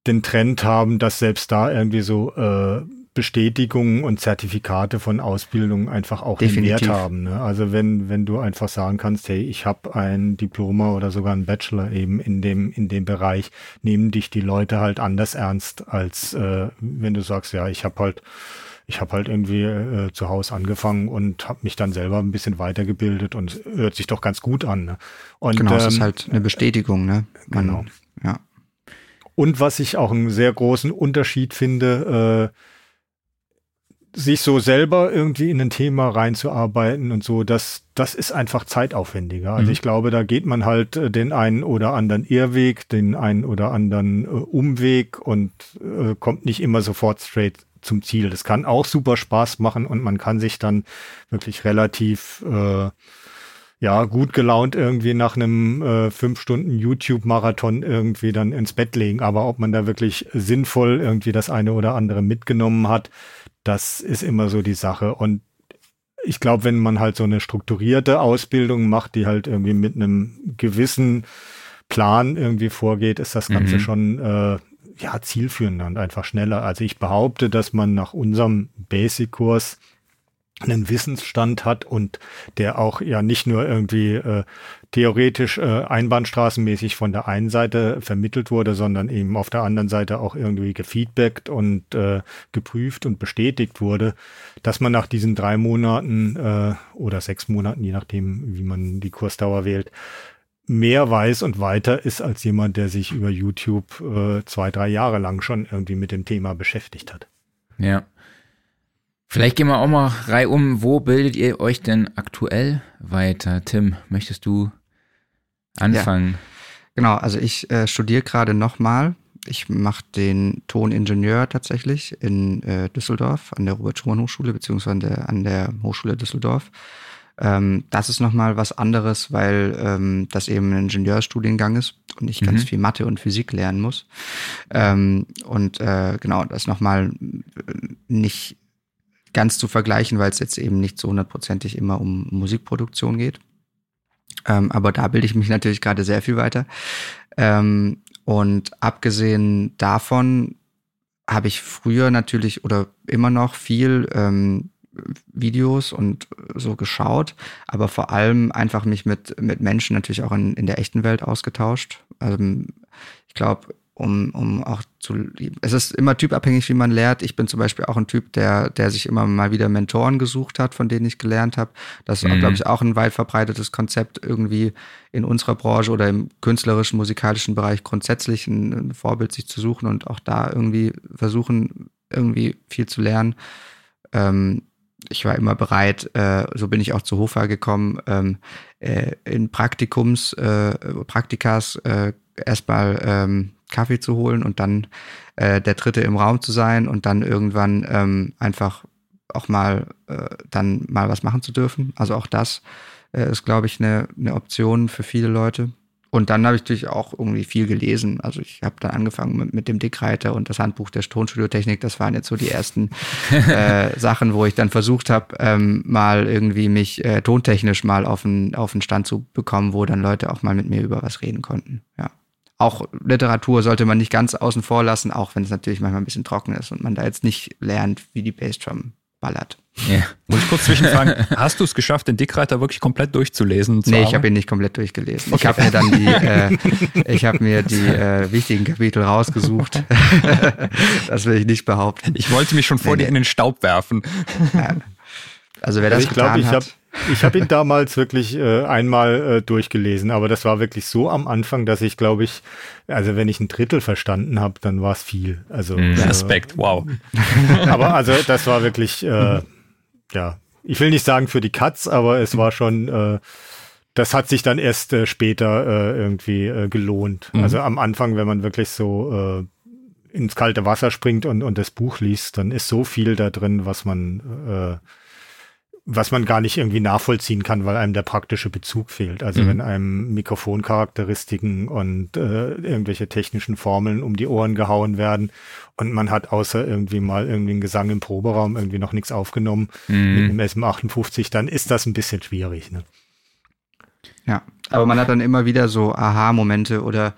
den Trend haben, dass selbst da irgendwie so äh, Bestätigungen und Zertifikate von Ausbildung einfach auch Definitiv. den Wert haben. Ne? Also wenn, wenn du einfach sagen kannst, hey, ich habe ein Diploma oder sogar ein Bachelor eben in dem, in dem Bereich, nehmen dich die Leute halt anders ernst, als äh, wenn du sagst, ja, ich habe halt ich habe halt irgendwie äh, zu Hause angefangen und habe mich dann selber ein bisschen weitergebildet und hört sich doch ganz gut an. Ne? Und, genau, es ist ähm, halt eine Bestätigung, ne? Man, Genau. Ja. Und was ich auch einen sehr großen Unterschied finde, äh, sich so selber irgendwie in ein Thema reinzuarbeiten und so, das, das ist einfach zeitaufwendiger. Also Mhm. ich glaube, da geht man halt äh, den einen oder anderen Irrweg, den einen oder anderen äh, Umweg und äh, kommt nicht immer sofort straight zum Ziel. Das kann auch super Spaß machen und man kann sich dann wirklich relativ äh, ja, gut gelaunt irgendwie nach einem äh, fünf Stunden YouTube-Marathon irgendwie dann ins Bett legen. Aber ob man da wirklich sinnvoll irgendwie das eine oder andere mitgenommen hat, das ist immer so die Sache. Und ich glaube, wenn man halt so eine strukturierte Ausbildung macht, die halt irgendwie mit einem gewissen Plan irgendwie vorgeht, ist das Ganze Mhm. schon äh, ja zielführender und einfach schneller. Also ich behaupte, dass man nach unserem Basic-Kurs einen Wissensstand hat und der auch ja nicht nur irgendwie äh, theoretisch äh, einbahnstraßenmäßig von der einen Seite vermittelt wurde, sondern eben auf der anderen Seite auch irgendwie gefeedbackt und äh, geprüft und bestätigt wurde, dass man nach diesen drei Monaten äh, oder sechs Monaten, je nachdem, wie man die Kursdauer wählt, mehr weiß und weiter ist als jemand, der sich über YouTube äh, zwei, drei Jahre lang schon irgendwie mit dem Thema beschäftigt hat. Ja. Vielleicht gehen wir auch mal reihum. Wo bildet ihr euch denn aktuell weiter? Tim, möchtest du anfangen? Genau, also ich äh, studiere gerade nochmal. Ich mache den Toningenieur tatsächlich in äh, Düsseldorf an der Robert-Schumann-Hochschule beziehungsweise an der, an der Hochschule Düsseldorf. Ähm, das ist nochmal was anderes, weil ähm, das eben ein Ingenieurstudiengang ist und ich ganz Mhm. viel Mathe und Physik lernen muss. Ähm, und äh, genau, das nochmal nicht ganz zu vergleichen, weil es jetzt eben nicht so hundertprozentig immer um Musikproduktion geht. Ähm, aber da bilde ich mich natürlich gerade sehr viel weiter. Ähm, und abgesehen davon habe ich früher natürlich oder immer noch viel ähm, Videos und so geschaut, aber vor allem einfach mich mit, mit Menschen natürlich auch in, in der echten Welt ausgetauscht. Ähm, ich glaube, um, um auch zu, es ist immer typabhängig, wie man lehrt. Ich bin zum Beispiel auch ein Typ, der, der sich immer mal wieder Mentoren gesucht hat, von denen ich gelernt habe. Das ist, Mhm. glaube ich, auch ein weit verbreitetes Konzept irgendwie in unserer Branche oder im künstlerischen, musikalischen Bereich grundsätzlich ein, ein Vorbild sich zu suchen und auch da irgendwie versuchen, irgendwie viel zu lernen. Ähm, ich war immer bereit, äh, so bin ich auch zu Hofa gekommen, ähm, äh, in Praktikums, äh, Praktikas äh, erstmal ähm, Kaffee zu holen und dann äh, der Dritte im Raum zu sein und dann irgendwann ähm, einfach auch mal äh, dann mal was machen zu dürfen. Also auch das äh, ist, glaube ich, eine, eine Option für viele Leute. Und dann habe ich natürlich auch irgendwie viel gelesen. Also ich habe dann angefangen mit, mit dem Dickreiter und das Handbuch der Tonstudiotechnik. Das waren jetzt so die ersten (laughs) äh, Sachen, wo ich dann versucht habe, ähm, mal irgendwie mich äh, tontechnisch mal auf einen auf einen Stand zu bekommen, wo dann Leute auch mal mit mir über was reden konnten. Ja. Auch Literatur sollte man nicht ganz außen vor lassen, auch wenn es natürlich manchmal ein bisschen trocken ist und man da jetzt nicht lernt, wie die Bassdrum ballert. Ja. Muss ich kurz zwischenfragen, hast du es geschafft, den Dickreiter wirklich komplett durchzulesen? Nee, ich habe ihn nicht komplett durchgelesen. Ich habe mir dann die, (laughs) äh, ich habe mir die äh, wichtigen Kapitel rausgesucht. (laughs) das will ich nicht behaupten. Ich wollte mich schon vor Nee, dir in den Staub werfen. Also wer das ich glaube, getan ich habe hat, ich hab ihn damals wirklich äh, einmal äh, durchgelesen, aber das war wirklich so am Anfang, dass ich glaube ich, also wenn ich ein Drittel verstanden habe, dann war es viel. Also Mhm. äh, Respekt, wow. (laughs) aber also das war wirklich, äh, ja, ich will nicht sagen für die Katz, aber es war schon, äh, das hat sich dann erst äh, später äh, irgendwie äh, gelohnt. Mhm. Also am Anfang, wenn man wirklich so äh, ins kalte Wasser springt und, und das Buch liest, dann ist so viel da drin, was man, äh, was man gar nicht irgendwie nachvollziehen kann, weil einem der praktische Bezug fehlt. Also Mhm. wenn einem Mikrofoncharakteristiken und äh, irgendwelche technischen Formeln um die Ohren gehauen werden und man hat außer irgendwie mal irgendwie einen Gesang im Proberaum irgendwie noch nichts aufgenommen mit Mhm. einem SM58, dann ist das ein bisschen schwierig. Ne? ja. Aber man hat dann immer wieder so Aha-Momente oder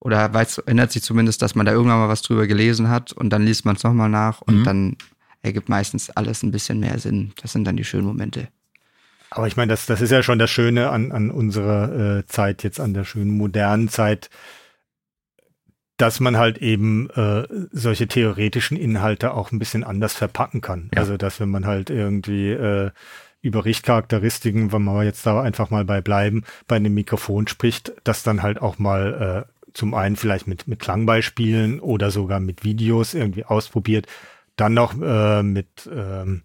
oder weiß, erinnert sich zumindest, dass man da irgendwann mal was drüber gelesen hat und dann liest man es nochmal nach und mhm. dann ergibt meistens alles ein bisschen mehr Sinn. Das sind dann die schönen Momente. Aber ich meine, das, das ist ja schon das Schöne an, an unserer äh, Zeit, jetzt an der schönen modernen Zeit, dass man halt eben äh, solche theoretischen Inhalte auch ein bisschen anders verpacken kann. Ja. Also dass wenn man halt irgendwie äh, über Richtcharakteristiken, wenn wir jetzt da einfach mal bei bleiben, bei einem Mikrofon spricht, das dann halt auch mal äh, zum einen vielleicht mit, mit Klangbeispielen oder sogar mit Videos irgendwie ausprobiert, dann noch äh, mit ähm,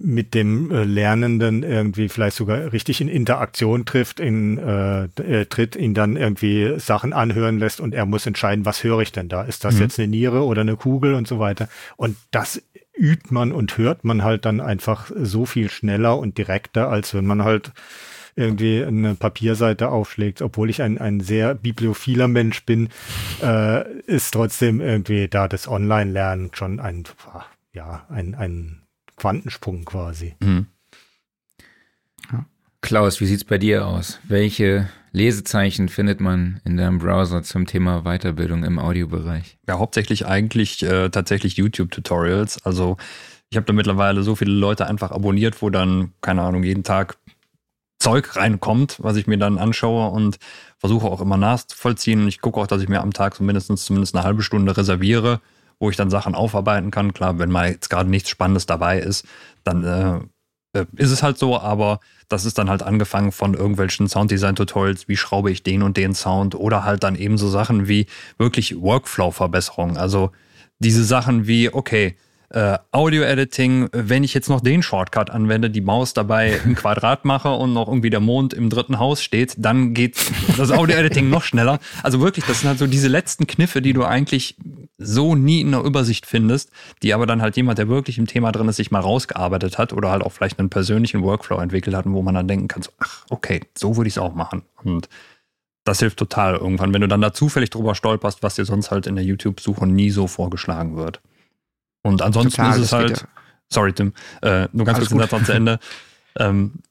mit dem äh, Lernenden irgendwie vielleicht sogar richtig in Interaktion trifft, in, äh, äh, tritt, ihn dann irgendwie Sachen anhören lässt und er muss entscheiden, was höre ich denn da? Ist das mhm. jetzt eine Niere oder eine Kugel und so weiter? Und das übt man und hört man halt dann einfach so viel schneller und direkter, als wenn man halt irgendwie eine Papierseite aufschlägt, obwohl ich ein, ein sehr bibliophiler Mensch bin, äh, ist trotzdem irgendwie da das Online-Lernen schon ein, ja, ein, ein Quantensprung quasi. Mhm. Klaus, wie sieht's bei dir aus? Welche Lesezeichen findet man in deinem Browser zum Thema Weiterbildung im Audiobereich? Ja, hauptsächlich eigentlich äh, tatsächlich YouTube-Tutorials. Also ich habe da mittlerweile so viele Leute einfach abonniert, wo dann, keine Ahnung, jeden Tag Zeug reinkommt, was ich mir dann anschaue und versuche auch immer nachzuvollziehen. Ich gucke auch, dass ich mir am Tag so zumindest eine halbe Stunde reserviere, wo ich dann Sachen aufarbeiten kann. Klar, wenn mal jetzt gerade nichts Spannendes dabei ist, dann äh, äh, ist es halt so, aber das ist dann halt angefangen von irgendwelchen Sounddesign-Tutorials, wie schraube ich den und den Sound oder halt dann eben so Sachen wie wirklich Workflow-Verbesserungen. Also diese Sachen wie, okay, äh, Audio-Editing, wenn ich jetzt noch den Shortcut anwende, die Maus dabei (laughs) ein Quadrat mache und noch irgendwie der Mond im dritten Haus steht, dann geht das Audio-Editing noch schneller. Also wirklich, das sind halt so diese letzten Kniffe, die du eigentlich so nie in der Übersicht findest, die aber dann halt jemand, der wirklich im Thema drin ist, sich mal rausgearbeitet hat oder halt auch vielleicht einen persönlichen Workflow entwickelt hat, wo man dann denken kann, so, ach, okay, so würde ich es auch machen. Und das hilft total irgendwann, wenn du dann da zufällig drüber stolperst, was dir sonst halt in der YouTube-Suche nie so vorgeschlagen wird. Und ansonsten Total, ist es halt, ja. sorry Tim, äh, nur ganz kurz den Satz zu Ende. (laughs) Ähm,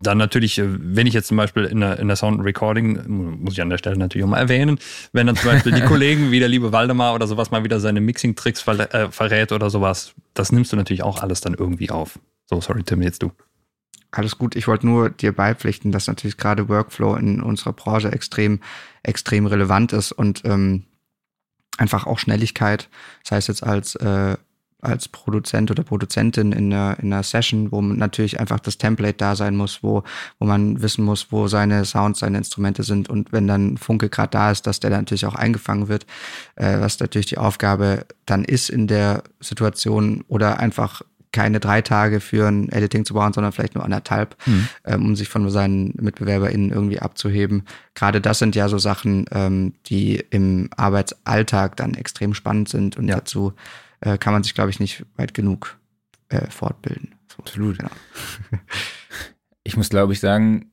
dann natürlich, äh, wenn ich jetzt zum Beispiel in der, in der Sound Recording, muss ich an der Stelle natürlich auch mal erwähnen, wenn dann zum Beispiel die (laughs) Kollegen wie der liebe Waldemar oder sowas mal wieder seine Mixing-Tricks ver äh, verrät oder sowas, das nimmst du natürlich auch alles dann irgendwie auf. So, sorry Tim, jetzt du. Alles gut, ich wollte nur dir beipflichten, dass natürlich gerade Workflow in unserer Branche extrem, extrem relevant ist und ähm, einfach auch Schnelligkeit. Das heißt jetzt als, äh, als Produzent oder Produzentin in einer, in einer Session, wo natürlich einfach das Template da sein muss, wo, wo man wissen muss, wo seine Sounds, seine Instrumente sind. Und wenn dann Funke gerade da ist, dass der dann natürlich auch eingefangen wird, äh, was natürlich die Aufgabe dann ist in der Situation oder einfach keine drei Tage für ein Editing zu brauchen, sondern vielleicht nur anderthalb, mhm. ähm, um sich von seinen MitbewerberInnen irgendwie abzuheben. Gerade das sind ja so Sachen, ähm, die im Arbeitsalltag dann extrem spannend sind und ja. dazu äh, kann man sich, glaube ich, nicht weit genug äh, fortbilden. So, Absolut. Genau. Ich muss, glaube ich, sagen,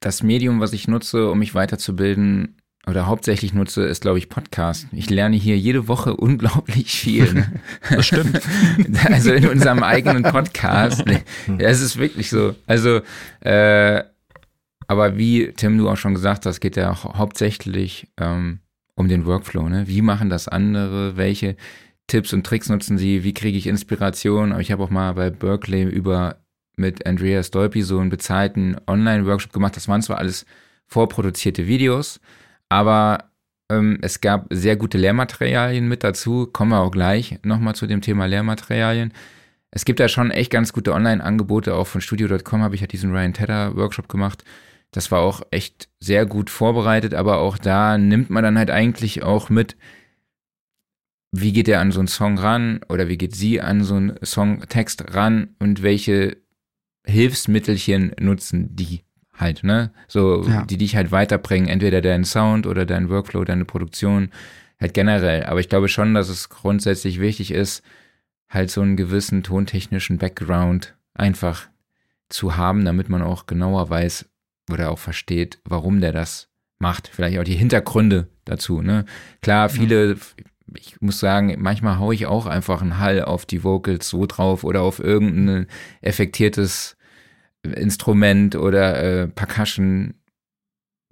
das Medium, was ich nutze, um mich weiterzubilden, oder hauptsächlich nutze, ist, glaube ich, Podcast. Ich lerne hier jede Woche (laughs) unglaublich viel. Ne? Das stimmt. (laughs) also in unserem eigenen Podcast. Nee, es ist wirklich so. Also, äh, aber wie Tim du auch schon gesagt hast, geht ja hauptsächlich ähm, um den Workflow. Ne? Wie machen das andere? Welche Tipps und Tricks nutzen sie? Wie kriege ich Inspiration? Aber ich habe auch mal bei Berkeley über mit Andrea Stolpi so einen bezahlten Online-Workshop gemacht. Das waren zwar alles vorproduzierte Videos, aber ähm, es gab sehr gute Lehrmaterialien mit dazu. Kommen wir auch gleich nochmal zu dem Thema Lehrmaterialien. Es gibt da schon echt ganz gute Online-Angebote. Auch von Studio.com habe ich ja diesen Ryan Tedder Workshop gemacht. Das war auch echt sehr gut vorbereitet, aber auch da nimmt man dann halt eigentlich auch mit, wie geht er an so einen Song ran oder wie geht sie an so einen Songtext ran und welche Hilfsmittelchen nutzen die halt, ne? So, ja. die dich halt weiterbringen, entweder deinen Sound oder deinen Workflow, deine Produktion, halt generell. Aber ich glaube schon, dass es grundsätzlich wichtig ist, halt so einen gewissen tontechnischen Background einfach zu haben, damit man auch genauer weiß oder auch versteht, warum der das macht. Vielleicht auch die Hintergründe dazu, ne? Klar, viele, ich muss sagen, manchmal haue ich auch einfach einen Hall auf die Vocals so drauf oder auf irgendein effektiertes Instrument oder äh, Percussion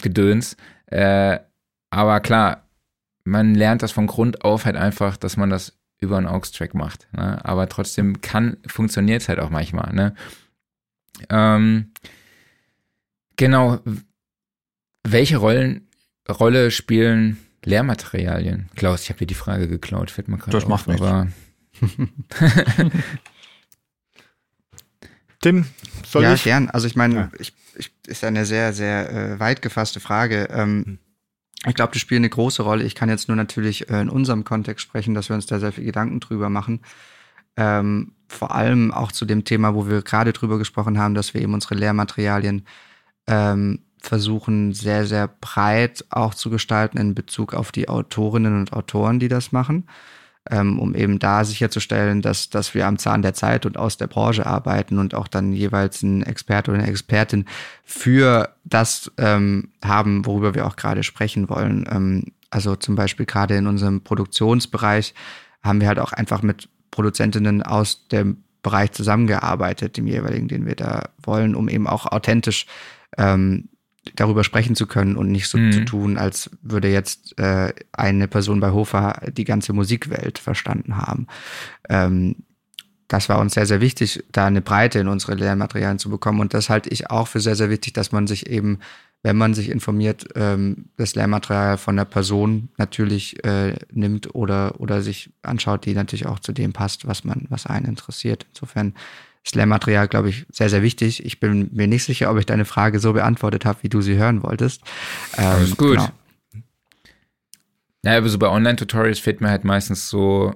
Gedöns. Äh, aber klar, man lernt das von Grund auf halt einfach, dass man das über einen AUX-Track macht. Ne? Aber trotzdem kann, funktioniert es halt auch manchmal. Ne? Ähm, genau. Welche Rollen, Rolle spielen Lehrmaterialien? Klaus, ich habe dir die Frage geklaut, fällt mir gerade Das macht nichts. (laughs) (laughs) Tim, soll ja, ich? gern. Also ich meine, Ja. ich, ich, ist eine sehr, sehr äh, weit gefasste Frage. Hm. Ähm, ich glaube, die spielen eine große Rolle. Ich kann jetzt nur natürlich äh, in unserem Kontext sprechen, dass wir uns da sehr viel Gedanken drüber machen. Ähm, vor allem auch zu dem Thema, wo wir gerade drüber gesprochen haben, dass wir eben unsere Lehrmaterialien ähm, versuchen, sehr, sehr breit auch zu gestalten in Bezug auf die Autorinnen und Autoren, die das machen ähm, um eben da sicherzustellen, dass, dass wir am Zahn der Zeit und aus der Branche arbeiten und auch dann jeweils einen Experte oder eine Expertin für das ähm, haben, worüber wir auch gerade sprechen wollen. Ähm, also zum Beispiel gerade in unserem Produktionsbereich haben wir halt auch einfach mit Produzentinnen aus dem Bereich zusammengearbeitet, dem jeweiligen, den wir da wollen, um eben auch authentisch ähm, darüber sprechen zu können und nicht so Mhm. zu tun, als würde jetzt äh, eine Person bei Hofer die ganze Musikwelt verstanden haben. Ähm, das war uns sehr, sehr wichtig, da eine Breite in unsere Lehrmaterialien zu bekommen. Und das halte ich auch für sehr, sehr wichtig, dass man sich eben, wenn man sich informiert, ähm, das Lehrmaterial von der Person natürlich äh, nimmt oder, oder sich anschaut, die natürlich auch zu dem passt, was man, was einen interessiert. Insofern ist Lehrmaterial, glaube ich, sehr, sehr wichtig. Ich bin mir nicht sicher, ob ich deine Frage so beantwortet habe, wie du sie hören wolltest. Ähm, Alles gut. genau. Ja, aber so bei Online-Tutorials fehlt mir halt meistens so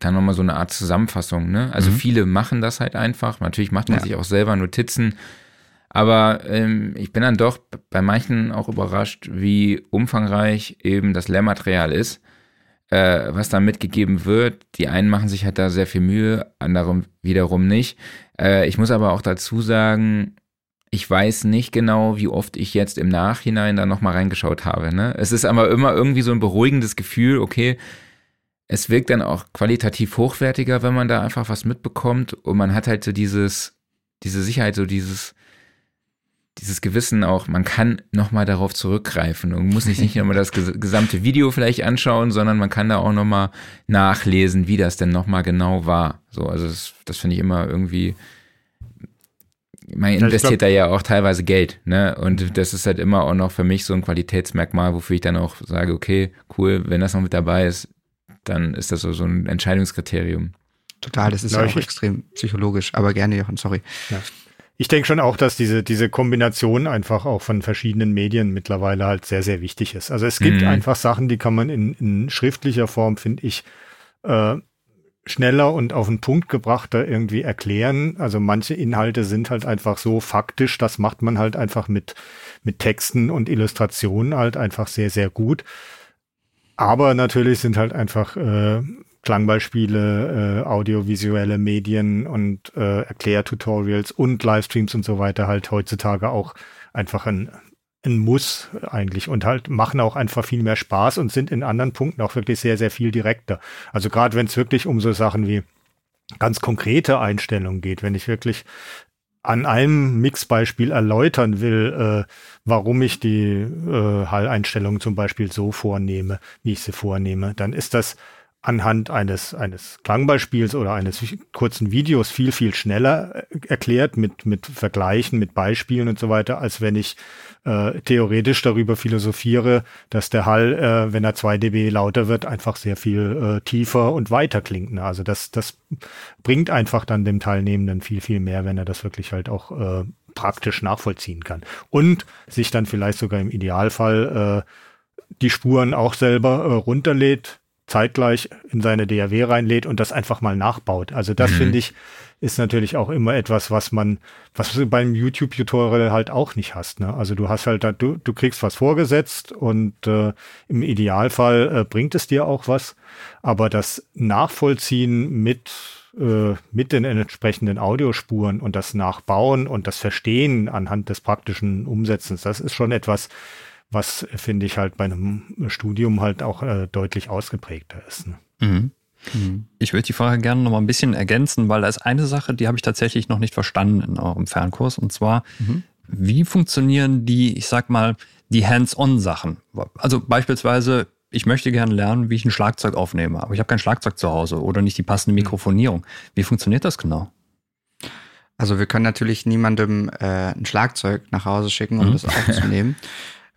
dann nochmal so eine Art Zusammenfassung, ne? Also Mhm. viele machen das halt einfach. Natürlich macht man Ja. sich auch selber Notizen. Aber ähm, ich bin dann doch bei manchen auch überrascht, wie umfangreich eben das Lehrmaterial ist, äh, was da mitgegeben wird. Die einen machen sich halt da sehr viel Mühe, andere wiederum nicht. Äh, ich muss aber auch dazu sagen, ich weiß nicht genau, wie oft ich jetzt im Nachhinein da nochmal reingeschaut habe. Ne? Es ist aber immer irgendwie so ein beruhigendes Gefühl, okay, es wirkt dann auch qualitativ hochwertiger, wenn man da einfach was mitbekommt und man hat halt so dieses, diese Sicherheit, so dieses, dieses Gewissen auch, man kann nochmal darauf zurückgreifen und muss sich nicht nochmal das ges gesamte Video vielleicht anschauen, sondern man kann da auch nochmal nachlesen, wie das denn nochmal genau war. So, also das, das finde ich immer irgendwie, man investiert glaub- da ja auch teilweise Geld, ne? Und das ist halt immer auch noch für mich so ein Qualitätsmerkmal, wofür ich dann auch sage, okay, cool, wenn das noch mit dabei ist, dann ist das so, so ein Entscheidungskriterium. Total, das ist Ja, ja, auch extrem psychologisch, aber gerne, Jochen, sorry. Ich denke schon auch, dass diese, diese Kombination einfach auch von verschiedenen Medien mittlerweile halt sehr, sehr wichtig ist. Also es gibt Mhm. einfach Sachen, die kann man in, in schriftlicher Form, finde ich, äh, schneller und auf den Punkt gebrachter irgendwie erklären. Also manche Inhalte sind halt einfach so faktisch, das macht man halt einfach mit, mit Texten und Illustrationen halt einfach sehr, sehr gut. Aber natürlich sind halt einfach äh, Klangbeispiele, äh, audiovisuelle Medien und äh, Erklärtutorials und Livestreams und so weiter halt heutzutage auch einfach ein, ein Muss eigentlich und halt machen auch einfach viel mehr Spaß und sind in anderen Punkten auch wirklich sehr, sehr viel direkter. Also gerade wenn es wirklich um so Sachen wie ganz konkrete Einstellungen geht, wenn ich wirklich an einem Mixbeispiel erläutern will, äh, warum ich die äh, Halleinstellungen zum Beispiel so vornehme, wie ich sie vornehme, dann ist das anhand eines, eines Klangbeispiels oder eines kurzen Videos viel, viel schneller äh, erklärt mit, mit Vergleichen, mit Beispielen und so weiter, als wenn ich äh, theoretisch darüber philosophiere, dass der Hall, äh, wenn er 2 dB lauter wird, einfach sehr viel äh, tiefer und weiter klingt. Ne? Also das, das bringt einfach dann dem Teilnehmenden viel, viel mehr, wenn er das wirklich halt auch äh, praktisch nachvollziehen kann. Und sich dann vielleicht sogar im Idealfall äh, die Spuren auch selber äh, runterlädt, zeitgleich in seine DAW reinlädt und das einfach mal nachbaut. Also das Mhm. finde ich ist natürlich auch immer etwas, was man, was du beim YouTube-Tutorial halt auch nicht hast. Ne? Also du hast halt, da, du, du kriegst was vorgesetzt und äh, im Idealfall äh, bringt es dir auch was, aber das Nachvollziehen mit äh, mit den entsprechenden Audiospuren und das Nachbauen und das Verstehen anhand des praktischen Umsetzens, das ist schon etwas, was finde ich halt bei einem Studium halt auch äh, deutlich ausgeprägter ist. Ne? Mhm. Ich würde die Frage gerne noch mal ein bisschen ergänzen, weil da ist eine Sache, die habe ich tatsächlich noch nicht verstanden in eurem Fernkurs. Und zwar, Mhm. wie funktionieren die, ich sag mal, die Hands-on-Sachen. Also beispielsweise, ich möchte gerne lernen, wie ich ein Schlagzeug aufnehme, aber ich habe kein Schlagzeug zu Hause oder nicht die passende hm. Mikrofonierung. Wie funktioniert das genau? Also wir können natürlich niemandem äh, ein Schlagzeug nach Hause schicken, um mhm. das aufzunehmen. (laughs)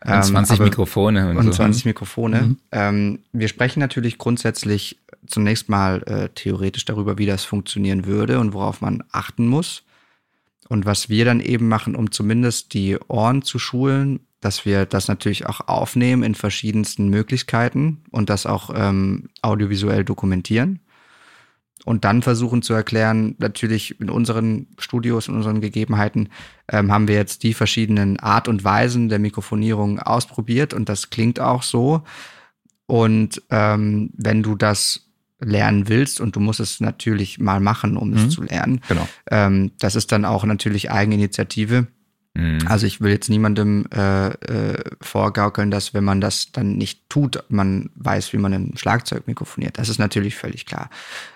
Und 20 ähm, Mikrofone und, und 20 so. Mikrofone. Mhm. Ähm, wir sprechen natürlich grundsätzlich zunächst mal äh, theoretisch darüber, wie das funktionieren würde und worauf man achten muss. Und was wir dann eben machen, um zumindest die Ohren zu schulen, dass wir das natürlich auch aufnehmen in verschiedensten Möglichkeiten und das auch ähm, audiovisuell dokumentieren und dann versuchen zu erklären, natürlich in unseren Studios, in unseren Gegebenheiten, ähm, haben wir jetzt die verschiedenen Art und Weisen der Mikrofonierung ausprobiert und das klingt auch so. Und ähm, wenn du das lernen willst und du musst es natürlich mal machen, um mhm. es zu lernen, genau. ähm, das ist dann auch natürlich Eigeninitiative. Also ich will jetzt niemandem äh, äh, vorgaukeln, dass wenn man das dann nicht tut, man weiß, wie man ein Schlagzeug mikrofoniert. Das ist natürlich völlig klar.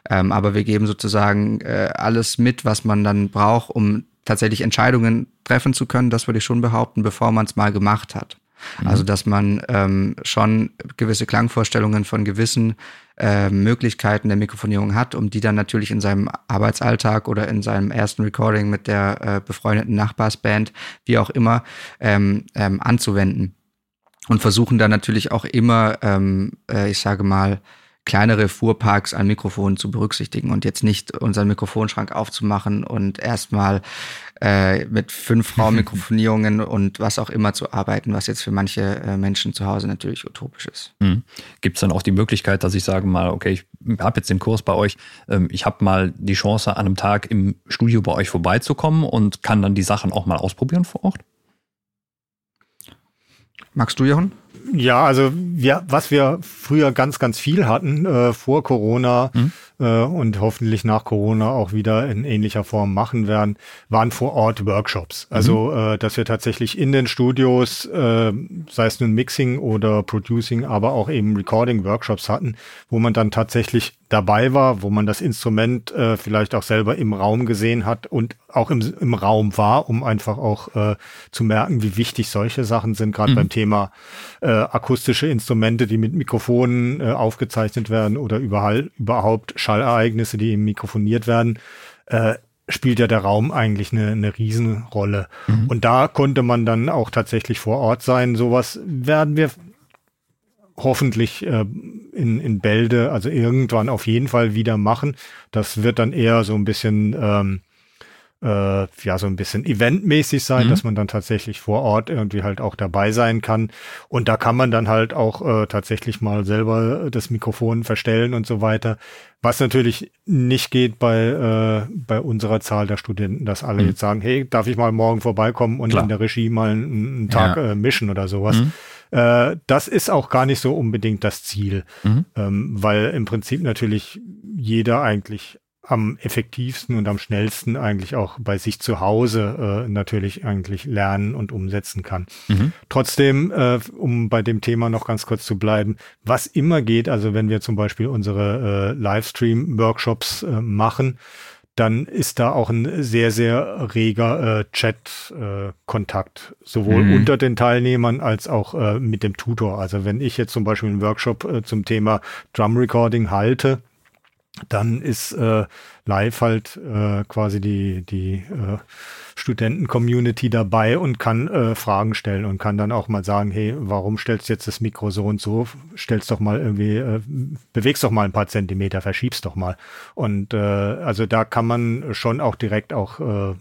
Ähm, aber wir geben sozusagen äh, alles mit, was man dann braucht, um tatsächlich Entscheidungen treffen zu können, das würde ich schon behaupten, bevor man es mal gemacht hat. Mhm. Also dass man ähm, schon gewisse Klangvorstellungen von gewissen äh, Möglichkeiten der Mikrofonierung hat, um die dann natürlich in seinem Arbeitsalltag oder in seinem ersten Recording mit der äh, befreundeten Nachbarsband, wie auch immer, ähm, ähm, anzuwenden. Und versuchen dann natürlich auch immer, ähm, äh, ich sage mal, kleinere Fuhrparks an Mikrofonen zu berücksichtigen und jetzt nicht unseren Mikrofonschrank aufzumachen und erstmal äh, mit fünf (laughs) Raummikrofonierungen und was auch immer zu arbeiten, was jetzt für manche äh, Menschen zu Hause natürlich utopisch ist. Mhm. Gibt es dann auch die Möglichkeit, dass ich sage mal, okay, ich habe jetzt den Kurs bei euch, ähm, ich habe mal die Chance, an einem Tag im Studio bei euch vorbeizukommen und kann dann die Sachen auch mal ausprobieren vor Ort? Magst du, Jochen? Ja, also wir, was wir früher ganz, ganz viel hatten äh, vor Corona mhm. Äh, und hoffentlich nach Corona auch wieder in ähnlicher Form machen werden, waren vor Ort Workshops. Also, mhm. äh, dass wir tatsächlich in den Studios, äh, sei es nun Mixing oder Producing, aber auch eben Recording-Workshops hatten, wo man dann tatsächlich dabei war, wo man das Instrument äh, vielleicht auch selber im Raum gesehen hat und auch im, im Raum war, um einfach auch äh, zu merken, wie wichtig solche Sachen sind, gerade mhm. beim Thema äh, akustische Instrumente, die mit Mikrofonen äh, aufgezeichnet werden oder überall, überhaupt Schallereignisse, die eben mikrofoniert werden. Äh, spielt ja der Raum eigentlich eine, eine Riesenrolle. Mhm. Und da konnte man dann auch tatsächlich vor Ort sein. Sowas werden wir hoffentlich äh, in, in Bälde, also irgendwann auf jeden Fall wieder machen. Das wird dann eher so ein bisschen, ähm, äh, ja, so ein bisschen eventmäßig sein, mhm. dass man dann tatsächlich vor Ort irgendwie halt auch dabei sein kann. Und da kann man dann halt auch äh, tatsächlich mal selber das Mikrofon verstellen und so weiter. Was natürlich nicht geht bei, äh, bei unserer Zahl der Studenten, dass alle mhm. jetzt sagen, hey, darf ich mal morgen vorbeikommen und Klar. in der Regie mal einen, einen Tag ja. äh, mischen oder sowas. Mhm. Äh, das ist auch gar nicht so unbedingt das Ziel, mhm. ähm, weil im Prinzip natürlich jeder eigentlich am effektivsten und am schnellsten eigentlich auch bei sich zu Hause äh, natürlich eigentlich lernen und umsetzen kann. Mhm. Trotzdem, äh, um bei dem Thema noch ganz kurz zu bleiben, was immer geht, also wenn wir zum Beispiel unsere äh, Livestream-Workshops äh, machen, dann ist da auch ein sehr, sehr reger äh, Chat-Kontakt, äh, sowohl mhm. unter den Teilnehmern als auch äh, mit dem Tutor. Also wenn ich jetzt zum Beispiel einen Workshop äh, zum Thema Drum Recording halte, dann ist äh, live halt äh, quasi die, die äh, Studenten-Community dabei und kann äh, Fragen stellen und kann dann auch mal sagen, hey, warum stellst du jetzt das Mikro so und so? Stellst doch mal irgendwie, äh, bewegst doch mal ein paar Zentimeter, verschiebst doch mal. Und äh, also da kann man schon auch direkt auch äh,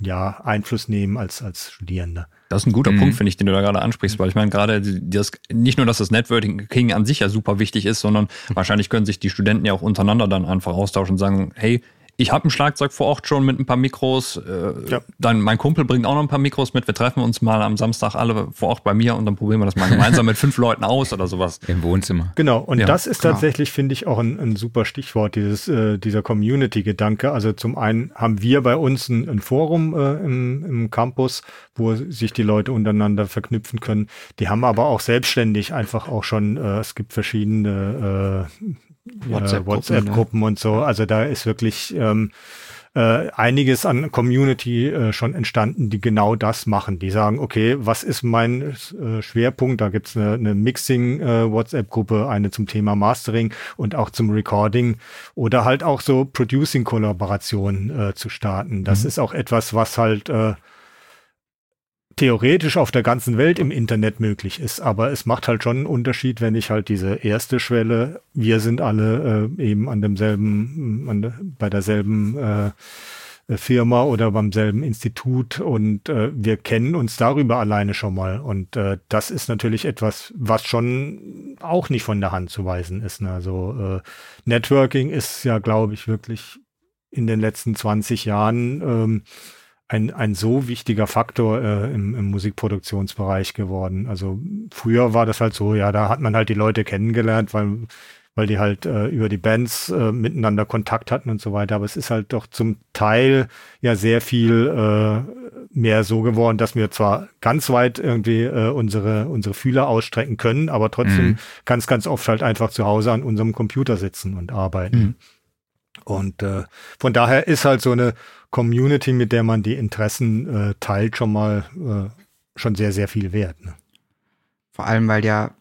ja, Einfluss nehmen als, als Studierender. Das ist ein guter mhm. Punkt, finde ich, den du da gerade ansprichst, weil ich meine, gerade das, nicht nur, dass das Networking an sich ja super wichtig ist, sondern mhm. wahrscheinlich können sich die Studenten ja auch untereinander dann einfach austauschen und sagen, hey, ich habe ein Schlagzeug vor Ort schon mit ein paar Mikros. Äh, ja. Dann mein Kumpel bringt auch noch ein paar Mikros mit. Wir treffen uns mal am Samstag alle vor Ort bei mir und dann probieren wir das mal gemeinsam mit fünf Leuten aus oder sowas. Im Wohnzimmer. Genau. Und ja, das ist genau. tatsächlich, finde ich, auch ein, ein, super Stichwort, dieses, äh, dieser Community-Gedanke. Also zum einen haben wir bei uns ein, ein Forum äh, im, im Campus, wo sich die Leute untereinander verknüpfen können. Die haben aber auch selbstständig einfach auch schon, äh, es gibt verschiedene äh, WhatsApp-Gruppen WhatsApp und so. Also da ist wirklich ähm, äh, einiges an Community äh, schon entstanden, die genau das machen. Die sagen, okay, was ist mein äh, Schwerpunkt? Da gibt's eine, eine Mixing-WhatsApp-Gruppe, äh, eine zum Thema Mastering und auch zum Recording oder halt auch so Producing-Kollaborationen äh, zu starten. Das mhm. ist auch etwas, was halt äh, theoretisch auf der ganzen Welt im Internet möglich ist. Aber es macht halt schon einen Unterschied, wenn ich halt diese erste Schwelle, wir sind alle äh, eben an demselben, an de, bei derselben äh, Firma oder beim selben Institut und äh, wir kennen uns darüber alleine schon mal. Und äh, das ist natürlich etwas, was schon auch nicht von der Hand zu weisen ist. Ne? Also äh, Networking ist ja, glaube ich, wirklich in den letzten 20 Jahren ähm, ein, ein so wichtiger Faktor äh, im, im Musikproduktionsbereich geworden. Also früher war das halt so, ja, da hat man halt die Leute kennengelernt, weil, weil die halt äh, über die Bands äh, miteinander Kontakt hatten und so weiter. Aber es ist halt doch zum Teil ja sehr viel äh, mehr so geworden, dass wir zwar ganz weit irgendwie äh, unsere, unsere Fühler ausstrecken können, aber trotzdem mhm. ganz, ganz oft halt einfach zu Hause an unserem Computer sitzen und arbeiten. Mhm. Und äh, von daher ist halt so eine Community, mit der man die Interessen äh, teilt, schon mal äh, schon sehr, sehr viel wert. Ne? Vor allem, weil ja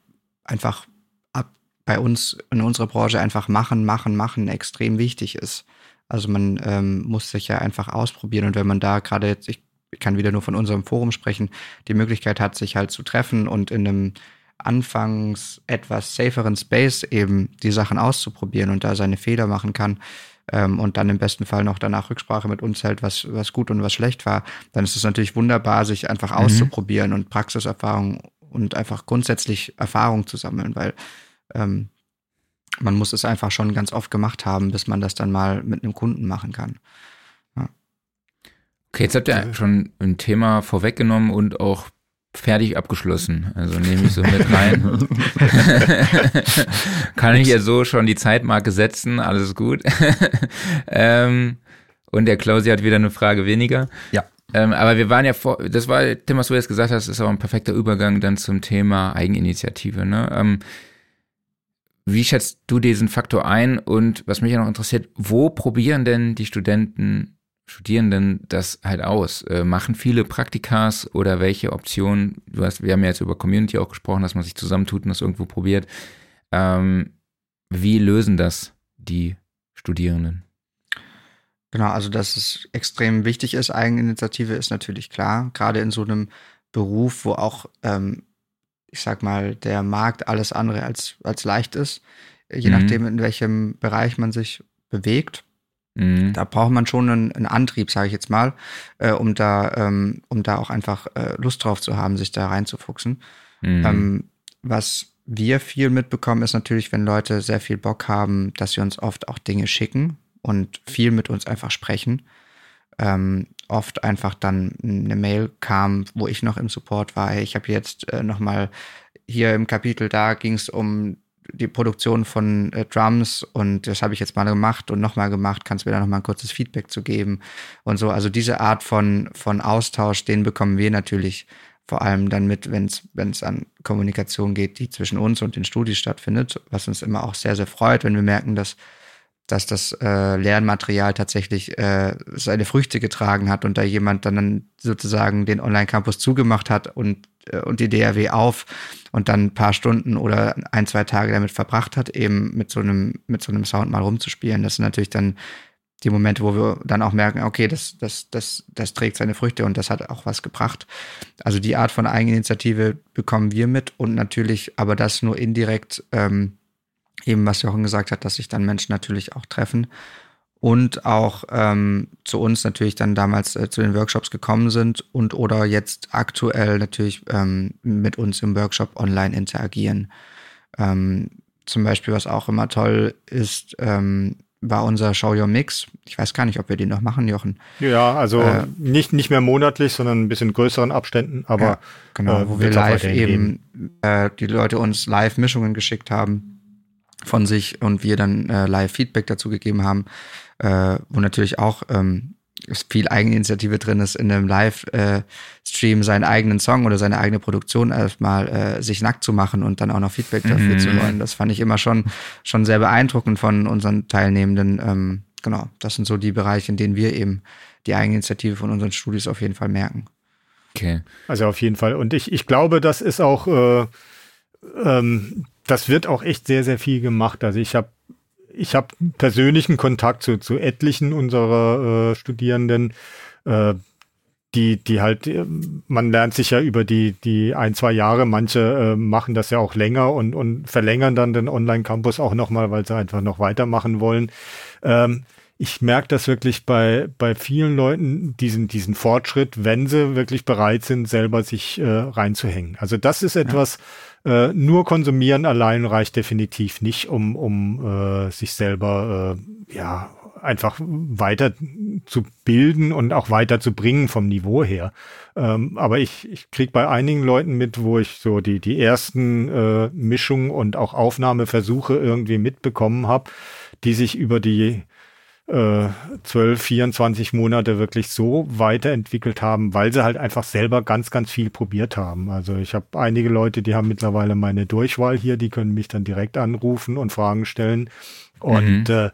einfach ab bei uns in unserer Branche einfach machen, machen, machen extrem wichtig ist. Also man ähm, muss sich ja einfach ausprobieren und wenn man da gerade jetzt, ich kann wieder nur von unserem Forum sprechen, die Möglichkeit hat, sich halt zu treffen und in einem anfangs etwas saferen Space eben die Sachen auszuprobieren und da seine Fehler machen kann, ähm, und dann im besten Fall noch danach Rücksprache mit uns hält, was, was gut und was schlecht war, dann ist es natürlich wunderbar, sich einfach mhm. auszuprobieren und Praxiserfahrung und einfach grundsätzlich Erfahrung zu sammeln, weil ähm, man muss es einfach schon ganz oft gemacht haben, bis man das dann mal mit einem Kunden machen kann. Ja. Okay, jetzt habt ihr schon ein Thema vorweggenommen und auch fertig abgeschlossen. Also nehme ich so mit rein. (laughs) Kann ich ja so schon die Zeitmarke setzen, alles gut. (laughs) ähm, und der Klausi hat wieder eine Frage weniger. Ja. Ähm, aber wir waren ja vor, das war, Tim, was du jetzt gesagt hast, ist auch ein perfekter Übergang dann zum Thema Eigeninitiative. Ne? Ähm, wie schätzt du diesen Faktor ein? Und was mich ja noch interessiert, wo probieren denn die Studenten Studierenden das halt aus? Äh, machen viele Praktikas oder welche Optionen? Du hast, wir haben ja jetzt über Community auch gesprochen, dass man sich zusammentut und das irgendwo probiert. Ähm, wie lösen das die Studierenden? Genau, also dass es extrem wichtig ist, Eigeninitiative ist natürlich klar. Gerade in so einem Beruf, wo auch, ähm, ich sag mal, der Markt alles andere als, als leicht ist, je mhm. nachdem, in welchem Bereich man sich bewegt. Mhm. Da braucht man schon einen, einen Antrieb, sage ich jetzt mal, äh, um da, ähm, um da auch einfach äh, Lust drauf zu haben, sich da reinzufuchsen. Mhm. Ähm, was wir viel mitbekommen, ist natürlich, wenn Leute sehr viel Bock haben, dass sie uns oft auch Dinge schicken und viel mit uns einfach sprechen. Ähm, oft einfach dann eine Mail kam, wo ich noch im Support war. Hey, ich habe jetzt äh, noch mal hier im Kapitel da ging es um die Produktion von äh, Drums und das habe ich jetzt mal gemacht und nochmal gemacht, kannst du mir da nochmal ein kurzes Feedback zu geben und so. Also diese Art von, von Austausch, den bekommen wir natürlich vor allem dann mit, wenn es an Kommunikation geht, die zwischen uns und den Studis stattfindet, was uns immer auch sehr, sehr freut, wenn wir merken, dass dass das äh, Lernmaterial tatsächlich äh, seine Früchte getragen hat und da jemand dann sozusagen den Online-Campus zugemacht hat und, und die DRW auf und dann ein paar Stunden oder ein, zwei Tage damit verbracht hat, eben mit so einem, mit so einem Sound mal rumzuspielen. Das sind natürlich dann die Momente, wo wir dann auch merken, okay, das, das, das, das trägt seine Früchte und das hat auch was gebracht. Also die Art von Eigeninitiative bekommen wir mit und natürlich, aber das nur indirekt ähm, eben was Jochen gesagt hat, dass sich dann Menschen natürlich auch treffen und auch ähm, zu uns natürlich dann damals äh, zu den Workshops gekommen sind und oder jetzt aktuell natürlich ähm, mit uns im Workshop online interagieren. Ähm, zum Beispiel, was auch immer toll ist, ähm, war unser Show Your Mix. Ich weiß gar nicht, ob wir den noch machen, Jochen. Ja, also äh, nicht, nicht mehr monatlich, sondern ein bisschen größeren Abständen, aber ja, genau, äh, wo wir live eben äh, die Leute uns live Mischungen geschickt haben von sich und wir dann äh, live Feedback dazu gegeben haben, äh, wo natürlich auch ähm, viel Eigeninitiative drin ist, in einem Live-Stream seinen eigenen Song oder seine eigene Produktion erstmal äh, sich nackt zu machen und dann auch noch Feedback dafür mhm. zu wollen. Das fand ich immer schon, schon sehr beeindruckend von unseren Teilnehmenden, ähm, genau, das sind so die Bereiche, in denen wir eben die Eigeninitiative von unseren Studios auf jeden Fall merken. Okay. Also auf jeden Fall. Und ich, ich glaube, das ist auch, äh, ähm, das wird auch echt sehr, sehr viel gemacht. Also ich habe ich habe persönlichen Kontakt zu, zu etlichen unserer äh, Studierenden, äh, die, die halt, äh, man lernt sich ja über die, die ein, zwei Jahre, manche äh, machen das ja auch länger und, und verlängern dann den Online-Campus auch nochmal, weil sie einfach noch weitermachen wollen. Ähm, ich merke das wirklich bei, bei vielen Leuten, diesen, diesen Fortschritt, wenn sie wirklich bereit sind, selber sich äh, reinzuhängen. Also das ist etwas. Äh, nur konsumieren allein reicht definitiv nicht, um, um äh, sich selber äh, ja einfach weiter zu bilden und auch weiter zu bringen vom Niveau her. Ähm, aber ich, ich kriege bei einigen Leuten mit, wo ich so die, die ersten äh, Mischungen und auch Aufnahmeversuche irgendwie mitbekommen habe, die sich über die äh, 12, 24 Monate wirklich so weiterentwickelt haben, weil sie halt einfach selber ganz, ganz viel probiert haben. Also ich habe einige Leute, die haben mittlerweile meine Durchwahl hier, die können mich dann direkt anrufen und Fragen stellen. Und mhm. äh,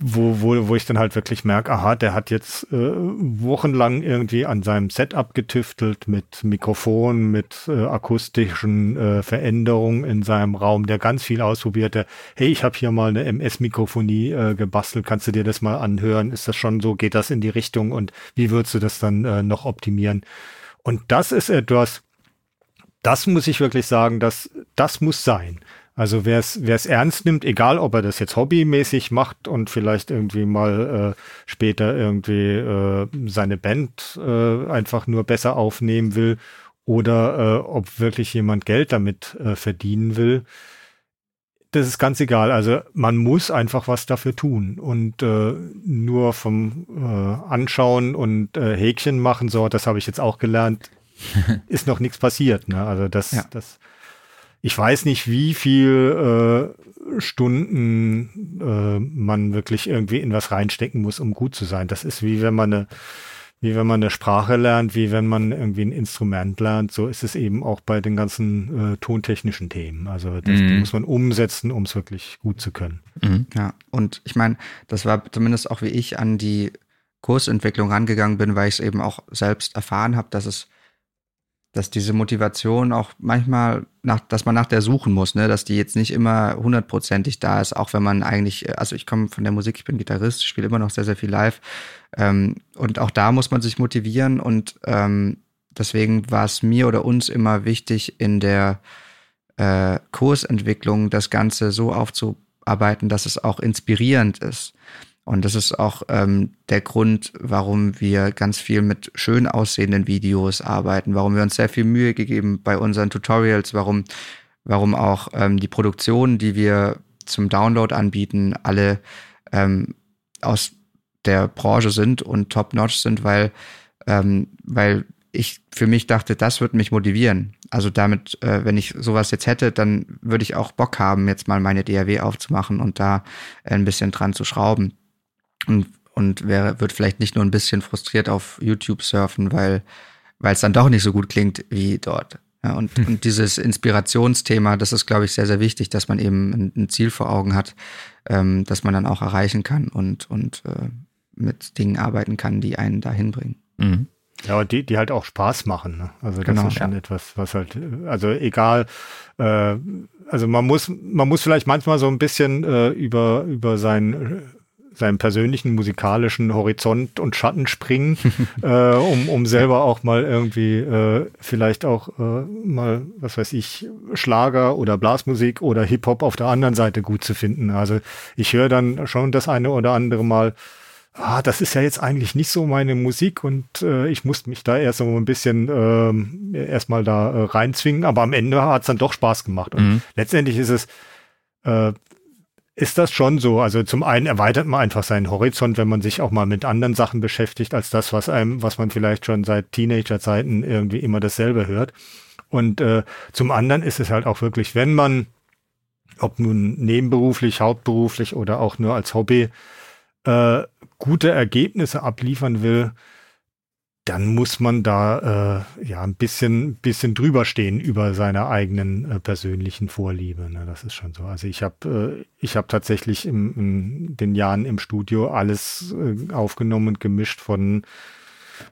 wo, wo, wo ich dann halt wirklich merke, aha, der hat jetzt äh, wochenlang irgendwie an seinem Setup getüftelt mit Mikrofon, mit äh, akustischen äh, Veränderungen in seinem Raum, der ganz viel ausprobierte. Hey, ich habe hier mal eine MS-Mikrofonie äh, gebastelt, kannst du dir das mal anhören? Ist das schon so? Geht das in die Richtung? Und wie würdest du das dann äh, noch optimieren? Und das ist etwas, das muss ich wirklich sagen, das, das muss sein. Also wer es ernst nimmt, egal ob er das jetzt hobbymäßig macht und vielleicht irgendwie mal äh, später irgendwie äh, seine Band äh, einfach nur besser aufnehmen will oder äh, ob wirklich jemand Geld damit äh, verdienen will, das ist ganz egal. Also man muss einfach was dafür tun und äh, nur vom äh, Anschauen und äh, Häkchen machen, so, das habe ich jetzt auch gelernt, (laughs) ist noch nichts passiert. Ne? Also das, ja. das ich weiß nicht, wie viel äh, Stunden äh, man wirklich irgendwie in was reinstecken muss, um gut zu sein. Das ist wie wenn man eine, wie wenn man eine Sprache lernt, wie wenn man irgendwie ein Instrument lernt. So ist es eben auch bei den ganzen äh, tontechnischen Themen. Also das mhm. muss man umsetzen, um es wirklich gut zu können. Mhm. Ja, und ich meine, das war zumindest auch wie ich an die Kursentwicklung rangegangen bin, weil ich es eben auch selbst erfahren habe, dass es dass diese Motivation auch manchmal, nach, dass man nach der suchen muss, ne? dass die jetzt nicht immer hundertprozentig da ist, auch wenn man eigentlich, also ich komme von der Musik, ich bin Gitarrist, spiele immer noch sehr, sehr viel live. Ähm, und auch da muss man sich motivieren und ähm, deswegen war es mir oder uns immer wichtig, in der äh, Kursentwicklung das Ganze so aufzuarbeiten, dass es auch inspirierend ist. Und das ist auch ähm, der Grund, warum wir ganz viel mit schön aussehenden Videos arbeiten, warum wir uns sehr viel Mühe gegeben bei unseren Tutorials, warum, warum auch ähm, die Produktionen, die wir zum Download anbieten, alle ähm, aus der Branche sind und top-notch sind, weil, ähm, weil ich für mich dachte, das wird mich motivieren. Also damit, äh, wenn ich sowas jetzt hätte, dann würde ich auch Bock haben, jetzt mal meine DAW aufzumachen und da ein bisschen dran zu schrauben und, und wer wird vielleicht nicht nur ein bisschen frustriert auf YouTube surfen, weil weil es dann doch nicht so gut klingt wie dort. Ja, und, hm. und dieses Inspirationsthema, das ist, glaube ich, sehr, sehr wichtig, dass man eben ein, ein Ziel vor Augen hat, ähm, dass man dann auch erreichen kann und, und äh, mit Dingen arbeiten kann, die einen dahin bringen. Mhm. Ja, aber die, die halt auch Spaß machen. Ne? Also das genau, ist schon ja. etwas, was halt, also egal, äh, also man muss, man muss vielleicht manchmal so ein bisschen äh, über, über sein seinem persönlichen musikalischen Horizont und Schatten springen, (laughs) äh, um, um selber auch mal irgendwie äh, vielleicht auch äh, mal, was weiß ich, Schlager oder Blasmusik oder Hip-Hop auf der anderen Seite gut zu finden. Also ich höre dann schon das eine oder andere Mal, ah, das ist ja jetzt eigentlich nicht so meine Musik und äh, ich musste mich da erst so ein bisschen äh, erstmal da äh, reinzwingen, aber am Ende hat es dann doch Spaß gemacht. Und mhm. letztendlich ist es äh, ist das schon so. Also zum einen erweitert man einfach seinen Horizont, wenn man sich auch mal mit anderen Sachen beschäftigt, als das, was einem, was man vielleicht schon seit Teenagerzeiten irgendwie immer dasselbe hört. Und äh, zum anderen ist es halt auch wirklich, wenn man, ob nun nebenberuflich, hauptberuflich oder auch nur als Hobby, äh, gute Ergebnisse abliefern will, dann muss man da äh, ja ein bisschen, bisschen drüber stehen über seine eigenen äh, persönlichen Vorliebe. Ne? Das ist schon so. Also ich habe äh, ich habe tatsächlich im, in den Jahren im Studio alles äh, aufgenommen und gemischt von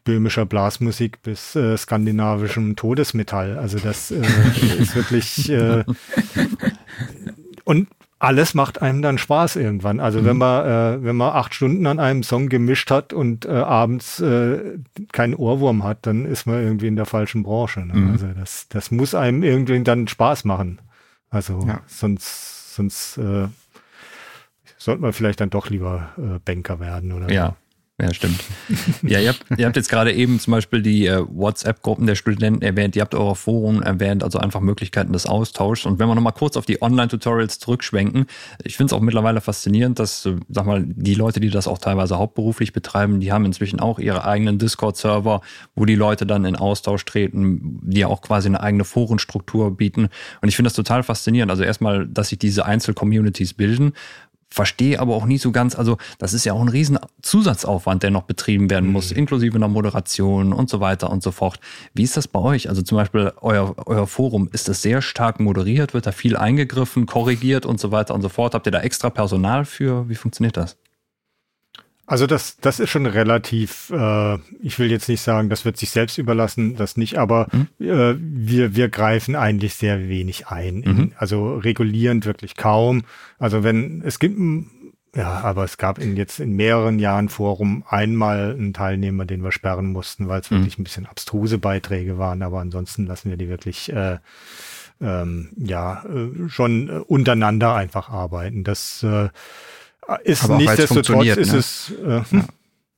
böhmischer Blasmusik bis äh, skandinavischem Todesmetall. Also das äh, (laughs) ist wirklich äh, (laughs) und alles macht einem dann Spaß irgendwann. Also mhm. wenn man äh, wenn man acht Stunden an einem Song gemischt hat und äh, abends äh, keinen Ohrwurm hat, dann ist man irgendwie in der falschen Branche. Ne? Mhm. Also das das muss einem irgendwie dann Spaß machen. Also ja. sonst sonst äh, sollte man vielleicht dann doch lieber äh, Banker werden oder ja. Ja, stimmt. ja, ihr habt, ihr habt jetzt gerade eben zum Beispiel die äh, WhatsApp-Gruppen der Studenten erwähnt, ihr habt eure Foren erwähnt, also einfach Möglichkeiten des Austauschs. Und wenn wir nochmal kurz auf die Online-Tutorials zurückschwenken, ich finde es auch mittlerweile faszinierend, dass, äh, sag mal, die Leute, die das auch teilweise hauptberuflich betreiben, die haben inzwischen auch ihre eigenen Discord-Server, wo die Leute dann in Austausch treten, die ja auch quasi eine eigene Forenstruktur bieten. Und ich finde das total faszinierend. Also erstmal, dass sich diese Einzel-Communities bilden verstehe aber auch nicht so ganz, also das ist ja auch ein riesen Zusatzaufwand, der noch betrieben werden muss, mhm. inklusive einer Moderation und so weiter und so fort. Wie ist das bei euch? Also zum Beispiel euer, euer Forum, ist das sehr stark moderiert? Wird da viel eingegriffen, korrigiert und so weiter und so fort? Habt ihr da extra Personal für? Wie funktioniert das? Also das, das ist schon relativ, äh, ich will jetzt nicht sagen, das wird sich selbst überlassen, das nicht, aber mhm. äh, wir, wir greifen eigentlich sehr wenig ein. Mhm. In, also regulierend wirklich kaum. Also wenn, es gibt, ja, aber es gab in jetzt in mehreren Jahren Forum einmal einen Teilnehmer, den wir sperren mussten, weil es mhm. wirklich ein bisschen abstruse Beiträge waren, aber ansonsten lassen wir die wirklich äh, ähm, ja äh, schon untereinander einfach arbeiten. Das äh, ist Aber nichtsdestotrotz ist ne? es. Äh, hm?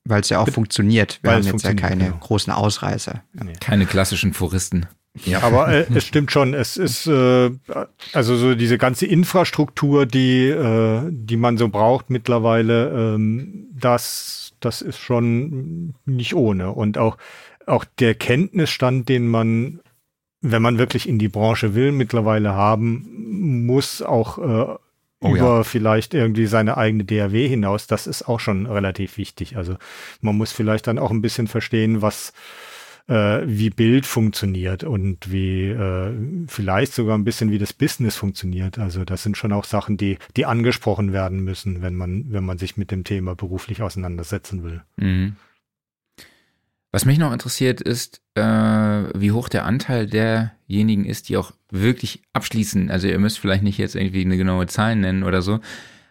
Weil es ja auch funktioniert. Wir haben jetzt ja keine genau. großen Ausreißer. Nee. Keine klassischen Foristen. Ja. Aber äh, es stimmt schon, es ist äh, also so diese ganze Infrastruktur, die, äh, die man so braucht mittlerweile, ähm, das, das ist schon nicht ohne. Und auch, auch der Kenntnisstand, den man, wenn man wirklich in die Branche will, mittlerweile haben muss, auch äh, oh, über ja. vielleicht irgendwie seine eigene DAW hinaus. Das ist auch schon relativ wichtig. Also man muss vielleicht dann auch ein bisschen verstehen, was äh, wie Bild funktioniert und wie äh, vielleicht sogar ein bisschen wie das Business funktioniert. Also das sind schon auch Sachen, die, die angesprochen werden müssen, wenn man, wenn man sich mit dem Thema beruflich auseinandersetzen will. Mhm. Was mich noch interessiert ist, äh, wie hoch der Anteil derjenigen ist, die auch wirklich abschließen. Also ihr müsst vielleicht nicht jetzt irgendwie eine genaue Zahl nennen oder so.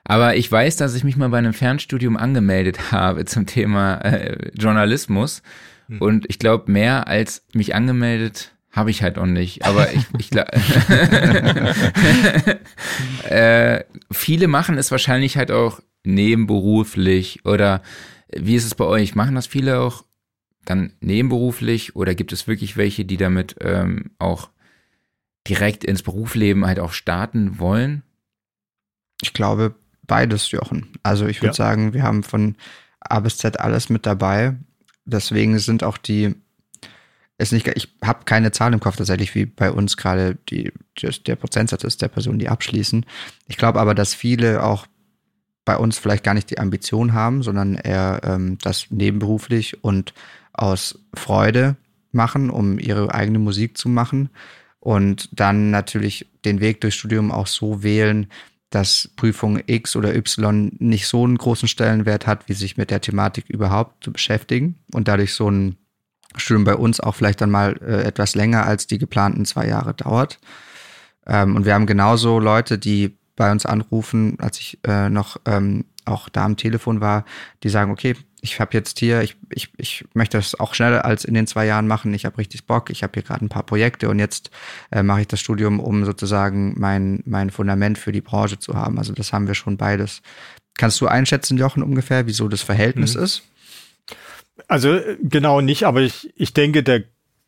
Aber ich weiß, dass ich mich mal bei einem Fernstudium angemeldet (laughs) habe zum Thema äh, Journalismus. Hm. Und ich glaube, mehr als mich angemeldet habe ich halt auch nicht. Aber ich, ich glaube, (laughs) äh, viele machen es wahrscheinlich halt auch nebenberuflich oder wie ist es bei euch? Machen das viele auch dann nebenberuflich oder gibt es wirklich welche, die damit ähm, auch direkt ins Berufsleben halt auch starten wollen? Ich glaube beides, Jochen. Also ich würde ja. sagen, wir haben von A bis Z alles mit dabei. Deswegen sind auch die, ist nicht, ich habe keine Zahl im Kopf tatsächlich, wie bei uns gerade die, der Prozentsatz ist der Personen, die abschließen. Ich glaube aber, dass viele auch bei uns vielleicht gar nicht die Ambition haben, sondern eher ähm, das nebenberuflich und aus Freude machen, um ihre eigene Musik zu machen und dann natürlich den Weg durchs Studium auch so wählen, dass Prüfung X oder Y nicht so einen großen Stellenwert hat, wie sich mit der Thematik überhaupt zu beschäftigen und dadurch so ein Studium bei uns auch vielleicht dann mal äh, etwas länger als die geplanten zwei Jahre dauert. Ähm, und wir haben genauso Leute, die bei uns anrufen, als ich äh, noch ähm, auch da am Telefon war, die sagen, okay, ich habe jetzt hier, ich, ich, ich möchte das auch schneller als in den zwei Jahren machen. Ich habe richtig Bock, ich habe hier gerade ein paar Projekte und jetzt äh, mache ich das Studium, um sozusagen mein, mein Fundament für die Branche zu haben. Also das haben wir schon beides. Kannst du einschätzen, Jochen, ungefähr, wieso das Verhältnis mhm. ist? Also genau nicht, aber ich, ich denke, der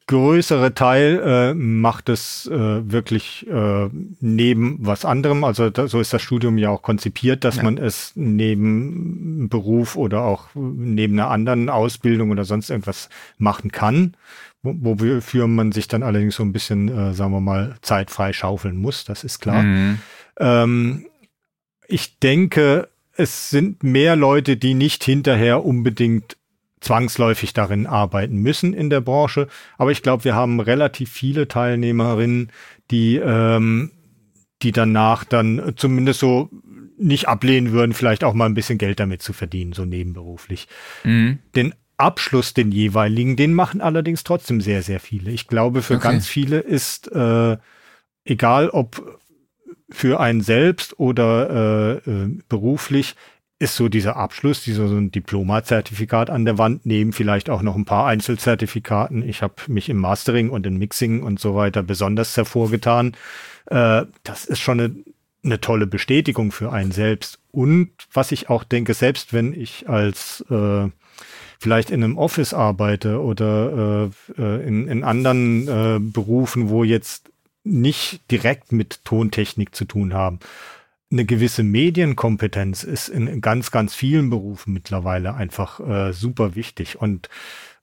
größere Teil äh, macht es äh, wirklich äh, neben was anderem. Also da, so ist das Studium ja auch konzipiert, dass ja. man es neben Beruf oder auch neben einer anderen Ausbildung oder sonst irgendwas machen kann, wo, wofür man sich dann allerdings so ein bisschen, äh, sagen wir mal, zeitfrei schaufeln muss. Das ist klar. Mhm. Ähm, ich denke, es sind mehr Leute, die nicht hinterher unbedingt zwangsläufig darin arbeiten müssen in der Branche. Aber ich glaube, wir haben relativ viele Teilnehmerinnen, die, ähm, die danach dann zumindest so nicht ablehnen würden, vielleicht auch mal ein bisschen Geld damit zu verdienen, so nebenberuflich. Mhm. Den Abschluss, den jeweiligen, den machen allerdings trotzdem sehr, sehr viele. Ich glaube, für okay. ganz viele ist, äh, egal ob für einen selbst oder äh, äh, beruflich, ist so dieser Abschluss, dieser so ein Diploma-Zertifikat an der Wand, neben vielleicht auch noch ein paar Einzelzertifikaten. Ich habe mich im Mastering und im Mixing und so weiter besonders hervorgetan. Äh, das ist schon eine, eine tolle Bestätigung für einen selbst. Und was ich auch denke, selbst wenn ich als äh, vielleicht in einem Office arbeite oder äh, äh, in, in anderen äh, Berufen, wo jetzt nicht direkt mit Tontechnik zu tun haben. Eine gewisse Medienkompetenz ist in ganz, ganz vielen Berufen mittlerweile einfach äh, super wichtig. Und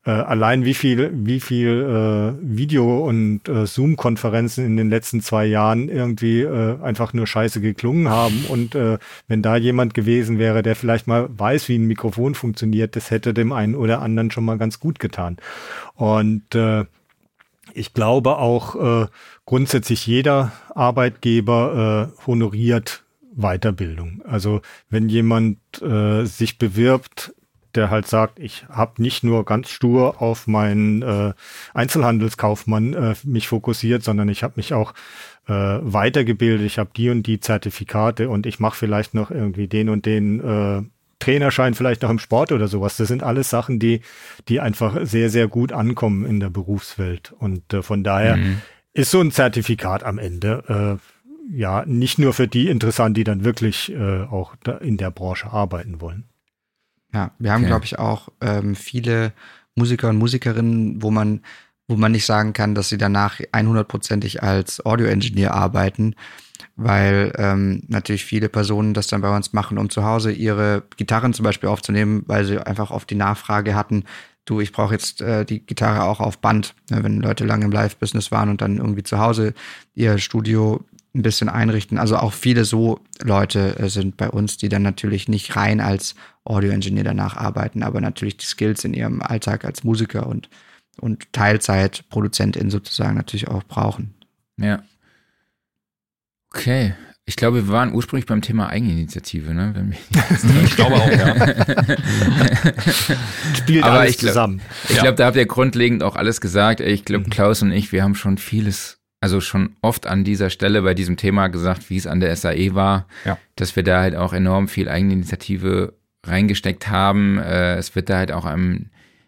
äh, allein wie viel, wie viel äh, Video- und äh, Zoom-Konferenzen in den letzten zwei Jahren irgendwie äh, einfach nur scheiße geklungen haben. Und äh, wenn da jemand gewesen wäre, der vielleicht mal weiß, wie ein Mikrofon funktioniert, das hätte dem einen oder anderen schon mal ganz gut getan. Und äh, ich glaube auch äh, grundsätzlich jeder Arbeitgeber äh, honoriert Weiterbildung. Also wenn jemand äh, sich bewirbt, der halt sagt, ich habe nicht nur ganz stur auf meinen äh, Einzelhandelskaufmann äh, mich fokussiert, sondern ich habe mich auch äh, weitergebildet, ich habe die und die Zertifikate und ich mache vielleicht noch irgendwie den und den äh, Trainerschein vielleicht noch im Sport oder sowas. Das sind alles Sachen, die, die einfach sehr, sehr gut ankommen in der Berufswelt. Und äh, von daher mhm. ist so ein Zertifikat am Ende äh, ja nicht nur für die interessant, die dann wirklich äh, auch in der Branche arbeiten wollen. Ja, wir haben, okay. glaube ich, auch ähm, viele Musiker und Musikerinnen, wo man wo man nicht sagen kann, dass sie danach 100%ig als Audio-Engineer arbeiten, weil ähm, natürlich viele Personen das dann bei uns machen, um zu Hause ihre Gitarren zum Beispiel aufzunehmen, weil sie einfach oft die Nachfrage hatten, du, ich brauche jetzt äh, die Gitarre auch auf Band, ne, wenn Leute lange im Live-Business waren und dann irgendwie zu Hause ihr Studio ein bisschen einrichten. Also auch viele so Leute äh, sind bei uns, die dann natürlich nicht rein als Audio-Engineer danach arbeiten, aber natürlich die Skills in ihrem Alltag als Musiker und, und Teilzeitproduzentin sozusagen natürlich auch brauchen. Ja. Okay. Ich glaube, wir waren ursprünglich beim Thema Eigeninitiative, ne? (laughs) ich glaube auch, ja. (laughs) Spielt Aber alles ich glaub, zusammen. Ich ja. glaube, da habt ihr grundlegend auch alles gesagt. Ich glaube, mhm. Klaus und ich, wir haben schon vieles, also schon oft an dieser Stelle bei diesem Thema gesagt, wie es an der SAE war, ja. dass wir da halt auch enorm viel Eigeninitiative reingesteckt haben. Äh, es wird da halt auch einem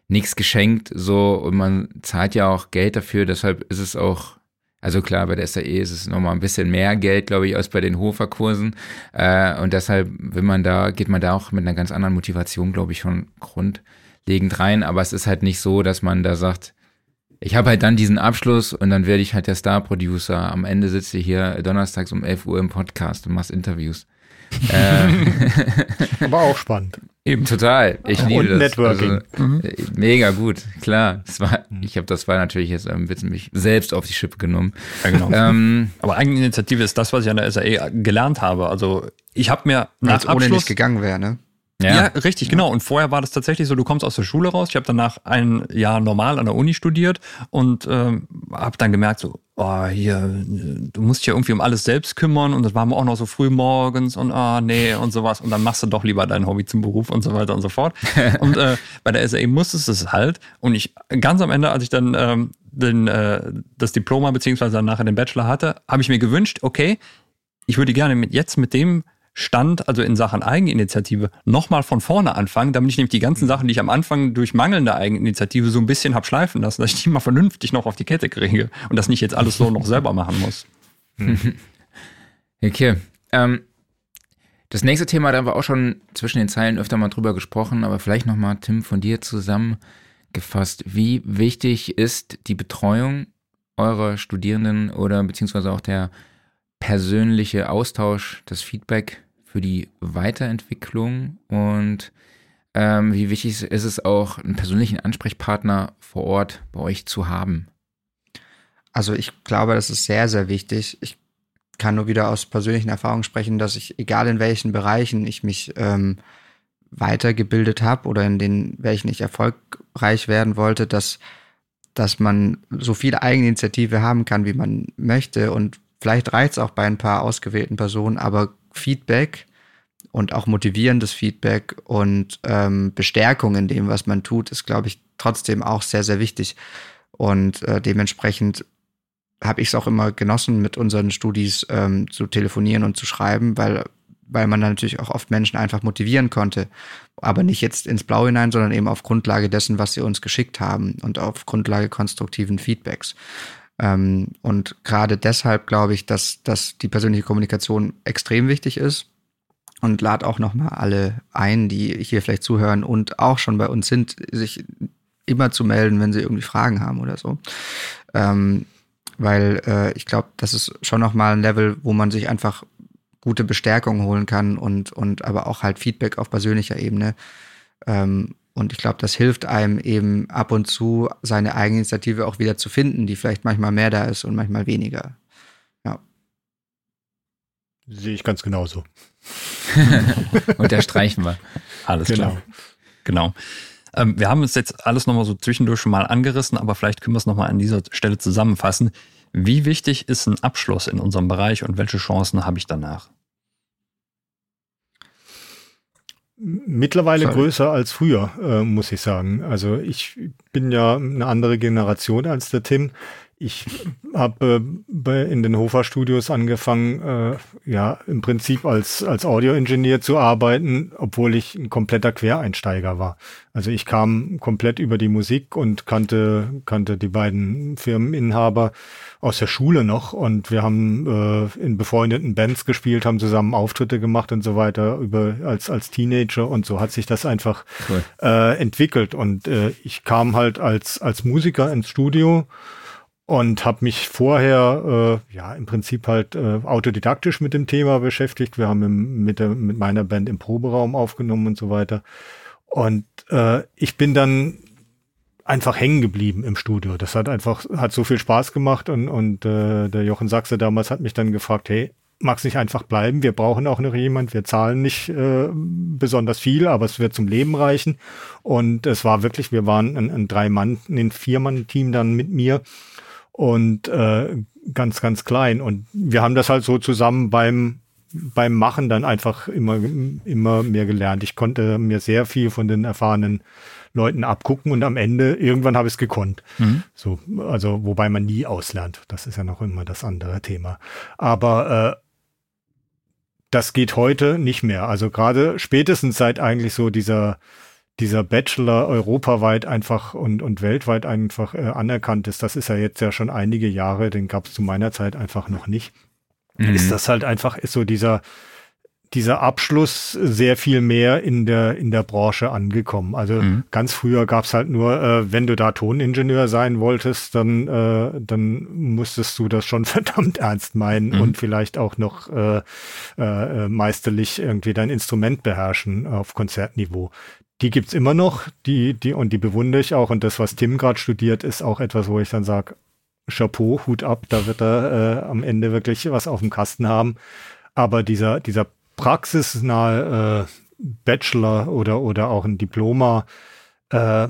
nichts geschenkt, so, und man zahlt ja auch Geld dafür, deshalb ist es auch also klar, bei der SAE ist es nochmal ein bisschen mehr Geld, glaube ich, als bei den Hofer-Kursen. Äh, und deshalb will man da, geht man da auch mit einer ganz anderen Motivation, glaube ich, schon grundlegend rein. Aber es ist halt nicht so, dass man da sagt, ich habe halt dann diesen Abschluss und dann werde ich halt der Star-Producer. Am Ende sitze ich hier donnerstags um 11 Uhr im Podcast und machst Interviews. (laughs) äh, Aber auch spannend. Eben total. Ich liebe und das. Networking. Also, mhm. Mega gut, klar. Das war, ich habe das war natürlich jetzt ein bisschen mich selbst auf die Schippe genommen. Ja, genau. Ähm, Aber Eigeninitiative ist das, was ich an der SAE gelernt habe. Also ich habe mir nach Abschluss, ohne nicht gegangen wäre, ne? Ja, ja richtig, ja. genau. Und vorher war das tatsächlich so, du kommst aus der Schule raus. Ich habe danach ein Jahr normal an der Uni studiert und ähm, habe dann gemerkt, so, oh, hier, du musst dich ja irgendwie um alles selbst kümmern und das war mir auch noch so früh morgens und ah, nee und sowas. Und dann machst du doch lieber dein Hobby zum Beruf und so weiter und so fort. (laughs) und äh, bei der SAE musstest du es halt. Und ich ganz am Ende, als ich dann ähm, den, äh, das Diploma beziehungsweise dann nachher den Bachelor hatte, habe ich mir gewünscht, okay, ich würde gerne mit, jetzt mit dem Stand, also in Sachen Eigeninitiative, nochmal von vorne anfangen, damit ich nämlich die ganzen Sachen, die ich am Anfang durch mangelnde Eigeninitiative so ein bisschen hab schleifen lassen, dass ich die mal vernünftig noch auf die Kette kriege und das nicht jetzt alles so noch selber machen muss. (laughs) Okay. Ähm, das nächste Thema, da haben wir auch schon zwischen den Zeilen öfter mal drüber gesprochen, aber vielleicht nochmal, Tim, von dir zusammengefasst. Wie wichtig ist die Betreuung eurer Studierenden oder beziehungsweise auch der persönliche Austausch, das Feedback für die Weiterentwicklung und ähm, wie wichtig ist es auch, einen persönlichen Ansprechpartner vor Ort bei euch zu haben? Also ich glaube, das ist sehr, sehr wichtig. Ich kann nur wieder aus persönlichen Erfahrungen sprechen, dass ich, egal in welchen Bereichen ich mich ähm, weitergebildet habe oder in denen welchen ich erfolgreich werden wollte, dass, dass man so viel Eigeninitiative haben kann, wie man möchte. Und vielleicht reicht es auch bei ein paar ausgewählten Personen, aber Feedback und auch motivierendes Feedback und ähm, Bestärkung in dem, was man tut, ist, glaube ich, trotzdem auch sehr, sehr wichtig. Und äh, dementsprechend habe ich es auch immer genossen, mit unseren Studis ähm, zu telefonieren und zu schreiben, weil, weil man natürlich auch oft Menschen einfach motivieren konnte. Aber nicht jetzt ins Blau hinein, sondern eben auf Grundlage dessen, was sie uns geschickt haben und auf Grundlage konstruktiven Feedbacks. Ähm, und gerade deshalb glaube ich, dass, dass die persönliche Kommunikation extrem wichtig ist und lade auch nochmal alle ein, die hier vielleicht zuhören und auch schon bei uns sind, sich immer zu melden, wenn sie irgendwie Fragen haben oder so. Ähm, weil äh, ich glaube, das ist schon nochmal ein Level, wo man sich einfach gute Bestärkung holen kann und, und aber auch halt Feedback auf persönlicher Ebene. Ähm, und ich glaube, das hilft einem eben ab und zu, seine Eigeninitiative auch wieder zu finden, die vielleicht manchmal mehr da ist und manchmal weniger. Ja. Sehe ich ganz genauso. (laughs) Unterstreichen wir. Alles genau. klar. Genau. Ähm, wir haben uns jetzt alles nochmal so zwischendurch schon mal angerissen, aber vielleicht können wir es nochmal an dieser Stelle zusammenfassen. Wie wichtig ist ein Abschluss in unserem Bereich und welche Chancen habe ich danach? Mittlerweile Sorry. größer als früher, äh, muss ich sagen. Also ich bin ja eine andere Generation als der Tim. Ich habe äh, in den Hofer Studios angefangen, äh, ja, im Prinzip als, als Audioingenieur zu arbeiten, obwohl ich ein kompletter Quereinsteiger war. Also ich kam komplett über die Musik und kannte, kannte die beiden Firmeninhaber aus der Schule noch und wir haben äh, in befreundeten Bands gespielt, haben zusammen Auftritte gemacht und so weiter über als als Teenager und so hat sich das einfach cool. äh, entwickelt und äh, ich kam halt als als Musiker ins Studio und habe mich vorher äh, ja im Prinzip halt äh, autodidaktisch mit dem Thema beschäftigt. Wir haben im, mit, der, mit meiner Band im Proberaum aufgenommen und so weiter. Und äh, ich bin dann einfach hängen geblieben im Studio. Das hat einfach hat so viel Spaß gemacht und und äh, der Jochen Sachse damals hat mich dann gefragt, hey, magst nicht einfach bleiben? Wir brauchen auch noch jemand. Wir zahlen nicht äh, besonders viel, aber es wird zum Leben reichen. Und es war wirklich, wir waren ein, ein drei Mann, ein vier Mann Team dann mit mir und äh, ganz, ganz klein. Und wir haben das halt so zusammen beim beim Machen dann einfach immer, immer mehr gelernt. Ich konnte mir sehr viel von den erfahrenen Leuten abgucken und am Ende irgendwann habe ich es gekonnt. Mhm. So, also wobei man nie auslernt. Das ist ja noch immer das andere Thema. Aber äh, das geht heute nicht mehr. Also gerade spätestens seit eigentlich so dieser dieser Bachelor europaweit einfach und, und weltweit einfach äh, anerkannt ist, das ist ja jetzt ja schon einige Jahre, den gab es zu meiner Zeit einfach noch nicht. Mhm. Ist das halt einfach, ist so dieser, dieser Abschluss sehr viel mehr in der, in der Branche angekommen. Also mhm. ganz früher gab es halt nur, äh, wenn du da Toningenieur sein wolltest, dann, äh, dann musstest du das schon (laughs) verdammt ernst meinen mhm. und vielleicht auch noch äh, äh, meisterlich irgendwie dein Instrument beherrschen auf Konzertniveau die gibt's immer noch, die, die, und die bewundere ich auch. Und das, was Tim gerade studiert, ist auch etwas, wo ich dann sage, Chapeau, Hut ab, da wird er äh, am Ende wirklich was auf dem Kasten haben. Aber dieser, dieser praxisnahe äh, Bachelor oder, oder auch ein Diploma, äh,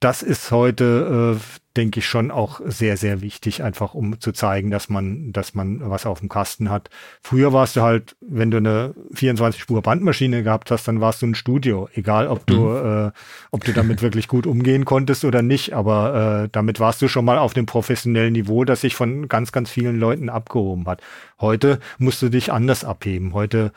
das ist heute, äh, denke ich, schon auch sehr, sehr wichtig, einfach um zu zeigen, dass man, dass man was auf dem Kasten hat. Früher warst du halt, wenn du eine 24-Spur-Bandmaschine gehabt hast, dann warst du ein Studio, egal ob du, mhm. äh, ob du damit wirklich gut umgehen konntest oder nicht, aber äh, damit warst du schon mal auf dem professionellen Niveau, das sich von ganz, ganz vielen Leuten abgehoben hat. Heute musst du dich anders abheben. Heute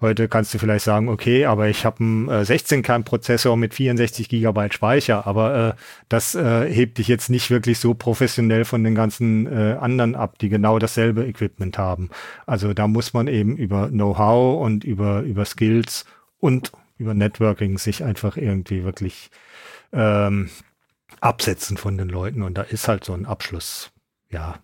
Heute kannst du vielleicht sagen, okay, aber ich habe einen äh, 16-Kern-Prozessor mit 64 Gigabyte Speicher, aber äh, das äh, hebt dich jetzt nicht wirklich so professionell von den ganzen äh, anderen ab, die genau dasselbe Equipment haben. Also da muss man eben über Know-how und über, über Skills und über Networking sich einfach irgendwie wirklich ähm, absetzen von den Leuten. Und da ist halt so ein Abschluss, ja,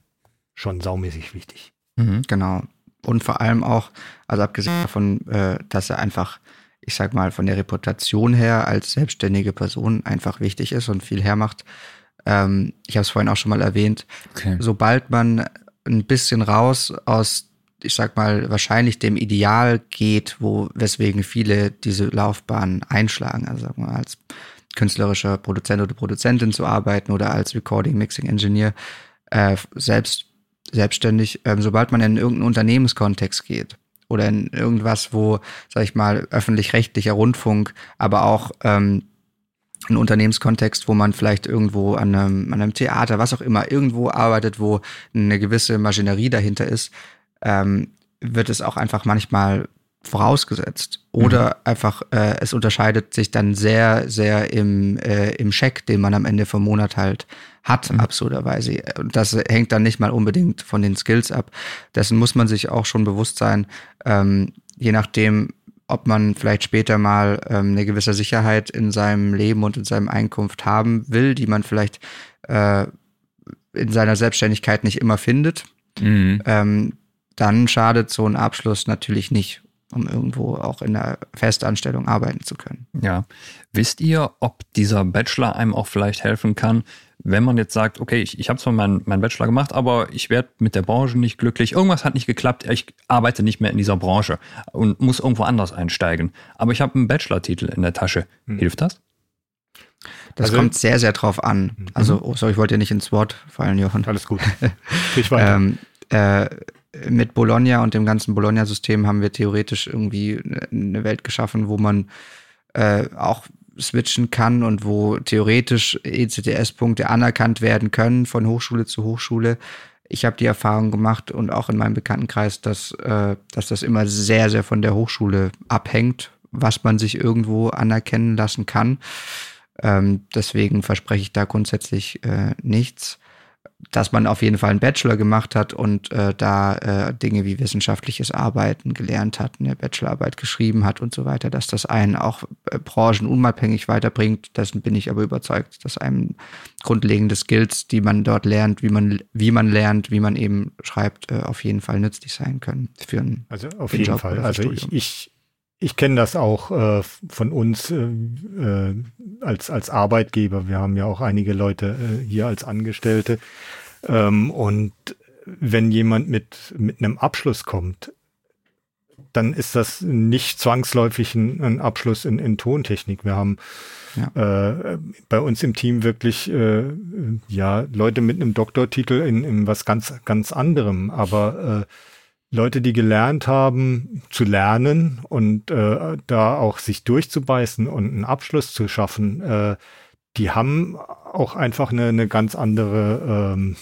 schon saumäßig wichtig. Mhm, genau. Und vor allem auch, also abgesehen davon, äh, dass er einfach, ich sag mal, von der Reputation her als selbstständige Person einfach wichtig ist und viel hermacht. Ähm, ich habe es vorhin auch schon mal erwähnt. Okay. Sobald man ein bisschen raus aus ich sag mal, wahrscheinlich dem Ideal geht, wo, weswegen viele diese Laufbahn einschlagen. Also sagen wir als künstlerischer Produzent oder Produzentin zu arbeiten oder als Recording Mixing Engineer äh, selbst selbstständig, ähm, sobald man in irgendeinen Unternehmenskontext geht oder in irgendwas, wo, sag ich mal, öffentlich-rechtlicher Rundfunk, aber auch ähm, ein Unternehmenskontext, wo man vielleicht irgendwo an einem, an einem Theater, was auch immer, irgendwo arbeitet, wo eine gewisse Maschinerie dahinter ist, ähm, wird es auch einfach manchmal vorausgesetzt. Oder mhm. einfach, äh, es unterscheidet sich dann sehr, sehr im, äh, im Scheck, den man am Ende vom Monat halt hat, mhm. absurderweise. Und das hängt dann nicht mal unbedingt von den Skills ab. Dessen muss man sich auch schon bewusst sein, ähm, je nachdem, ob man vielleicht später mal ähm, eine gewisse Sicherheit in seinem Leben und in seinem Einkunft haben will, die man vielleicht äh, in seiner Selbstständigkeit nicht immer findet. Mhm. Ähm, dann schadet so ein Abschluss natürlich nicht, um irgendwo auch in der Festanstellung arbeiten zu können. Ja. Wisst ihr, ob dieser Bachelor einem auch vielleicht helfen kann, wenn man jetzt sagt, okay, ich, ich habe zwar meinen mein Bachelor gemacht, aber ich werde mit der Branche nicht glücklich, irgendwas hat nicht geklappt, ich arbeite nicht mehr in dieser Branche und muss irgendwo anders einsteigen. Aber ich habe einen Bachelor-Titel in der Tasche. Hm. Hilft das? Das also, kommt sehr, sehr drauf an. Mhm. Also, oh, sorry, ich wollte dir nicht ins Wort fallen, Jochen. Alles gut. Ich weiter. (laughs) ähm, äh, mit Bologna und dem ganzen Bologna-System haben wir theoretisch irgendwie eine Welt geschaffen, wo man äh, auch switchen kann und wo theoretisch ECTS-Punkte anerkannt werden können von Hochschule zu Hochschule. Ich habe die Erfahrung gemacht und auch in meinem Bekanntenkreis, dass, äh, dass das immer sehr, sehr von der Hochschule abhängt, was man sich irgendwo anerkennen lassen kann. Ähm, deswegen verspreche ich da grundsätzlich äh, nichts dass man auf jeden Fall einen Bachelor gemacht hat und äh, da äh, Dinge wie wissenschaftliches Arbeiten gelernt hat, eine Bachelorarbeit geschrieben hat und so weiter, dass das einen auch äh, branchenunabhängig weiterbringt. Dessen bin ich aber überzeugt, dass einem grundlegende Skills, die man dort lernt, wie man, wie man lernt, wie man eben schreibt, äh, auf jeden Fall nützlich sein können für einen Also auf jeden Job Fall. Also ich, ich ich kenne das auch äh, von uns äh, äh, als, als Arbeitgeber. Wir haben ja auch einige Leute äh, hier als Angestellte. Ähm, und wenn jemand mit, mit einem Abschluss kommt, dann ist das nicht zwangsläufig ein, ein Abschluss in, in Tontechnik. Wir haben ja. äh, bei uns im Team wirklich äh, ja Leute mit einem Doktortitel in, in was ganz ganz anderem, aber äh, Leute, die gelernt haben zu lernen und äh, da auch sich durchzubeißen und einen Abschluss zu schaffen, äh, die haben auch einfach eine, eine ganz andere, ähm,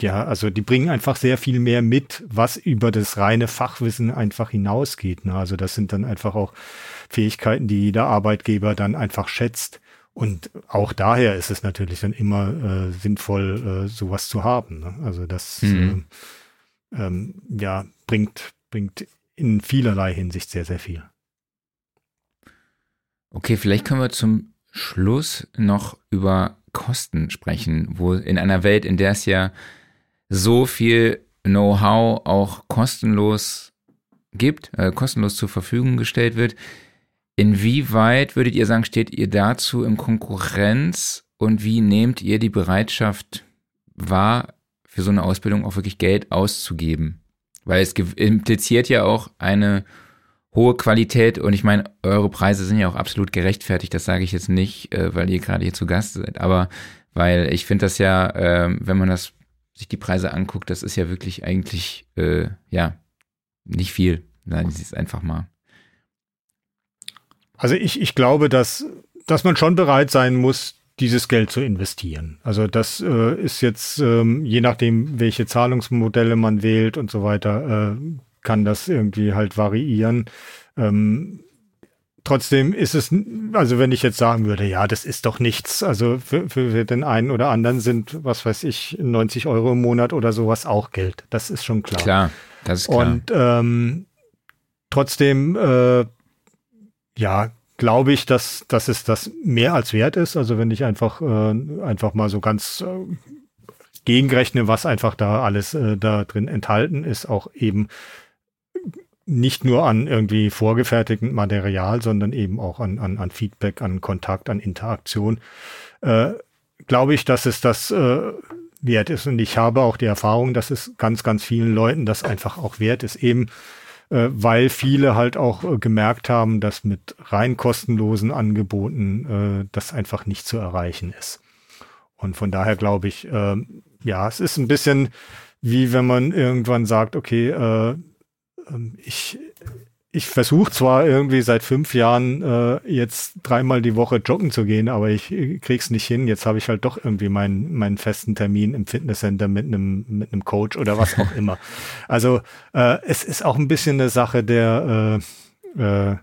ja, also die bringen einfach sehr viel mehr mit, was über das reine Fachwissen einfach hinausgeht. Ne? Also das sind dann einfach auch Fähigkeiten, die jeder Arbeitgeber dann einfach schätzt. Und auch daher ist es natürlich dann immer äh, sinnvoll, äh, sowas zu haben. Ne? Also das mhm. äh, ähm, ja, bringt, bringt in vielerlei Hinsicht sehr, sehr viel. Okay, vielleicht können wir zum Schluss noch über Kosten sprechen, wo in einer Welt, in der es ja so viel Know-how auch kostenlos gibt, äh, kostenlos zur Verfügung gestellt wird. Inwieweit würdet ihr sagen, steht ihr dazu in Konkurrenz und wie nehmt ihr die Bereitschaft wahr, für so eine Ausbildung auch wirklich Geld auszugeben. Weil es impliziert ja auch eine hohe Qualität und ich meine, eure Preise sind ja auch absolut gerechtfertigt. Das sage ich jetzt nicht, äh, weil ihr gerade hier zu Gast seid, aber weil ich finde das ja, äh, wenn man das sich die Preise anguckt, das ist ja wirklich eigentlich äh, ja nicht viel. Nein, es ist einfach mal. Also ich, ich glaube, dass, dass man schon bereit sein muss, dieses Geld zu investieren. Also das äh, ist jetzt, ähm, je nachdem, welche Zahlungsmodelle man wählt und so weiter, äh, kann das irgendwie halt variieren. Ähm, trotzdem ist es, also wenn ich jetzt sagen würde, ja, das ist doch nichts, also für, für den einen oder anderen sind, was weiß ich, 90 Euro im Monat oder sowas auch Geld. Das ist schon klar. Klar, das ist klar. Und ähm, trotzdem, äh, ja, glaube ich, dass, dass es das mehr als wert ist. Also wenn ich einfach, äh, einfach mal so ganz äh, gegenrechne, was einfach da alles äh, da drin enthalten ist, auch eben nicht nur an irgendwie vorgefertigtem Material, sondern eben auch an, an, an Feedback, an Kontakt, an Interaktion, äh, glaube ich, dass es das äh, wert ist. Und ich habe auch die Erfahrung, dass es ganz, ganz vielen Leuten das einfach auch wert ist, eben äh, weil viele halt auch äh, gemerkt haben, dass mit rein kostenlosen Angeboten äh, das einfach nicht zu erreichen ist. Und von daher glaube ich, äh, ja, es ist ein bisschen wie wenn man irgendwann sagt, okay, äh, ähm, ich, ich versuche zwar irgendwie seit fünf Jahren äh, jetzt dreimal die Woche joggen zu gehen, aber ich krieg's nicht hin. Jetzt habe ich halt doch irgendwie meinen meinen festen Termin im Fitnesscenter mit einem mit einem Coach oder was auch immer. Also äh, es ist auch ein bisschen eine Sache der äh, äh,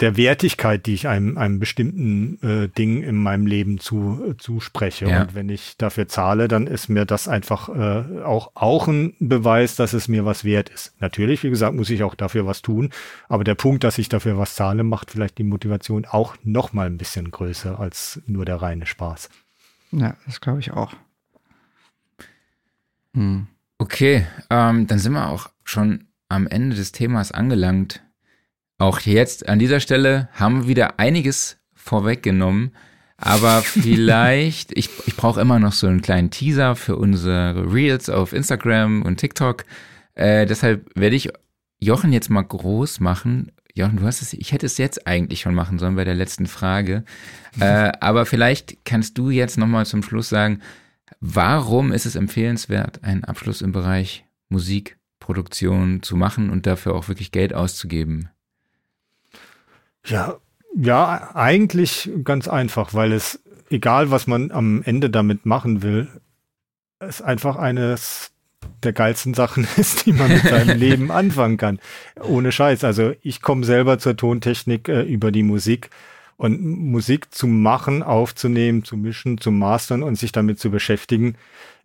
der Wertigkeit, die ich einem, einem bestimmten äh, Ding in meinem Leben zu, äh, zuspreche. Ja. Und wenn ich dafür zahle, dann ist mir das einfach äh, auch, auch ein Beweis, dass es mir was wert ist. Natürlich, wie gesagt, muss ich auch dafür was tun. Aber der Punkt, dass ich dafür was zahle, macht vielleicht die Motivation auch noch mal ein bisschen größer als nur der reine Spaß. Ja, das glaube ich auch. Hm. Okay, ähm, dann sind wir auch schon am Ende des Themas angelangt. Auch jetzt an dieser Stelle haben wir wieder einiges vorweggenommen. Aber (laughs) vielleicht, ich, ich brauche immer noch so einen kleinen Teaser für unsere Reels auf Instagram und TikTok. Äh, deshalb werde ich Jochen jetzt mal groß machen. Jochen, du hast es, ich hätte es jetzt eigentlich schon machen sollen bei der letzten Frage. (laughs) Äh, aber vielleicht kannst du jetzt nochmal zum Schluss sagen, warum ist es empfehlenswert, einen Abschluss im Bereich Musikproduktion zu machen und dafür auch wirklich Geld auszugeben? Ja, ja, eigentlich ganz einfach, weil es, egal was man am Ende damit machen will, es einfach eines der geilsten Sachen (laughs) ist, die man mit seinem (laughs) Leben anfangen kann. Ohne Scheiß. Also ich komme selber zur Tontechnik äh, über die Musik und Musik zu machen, aufzunehmen, zu mischen, zu mastern und sich damit zu beschäftigen,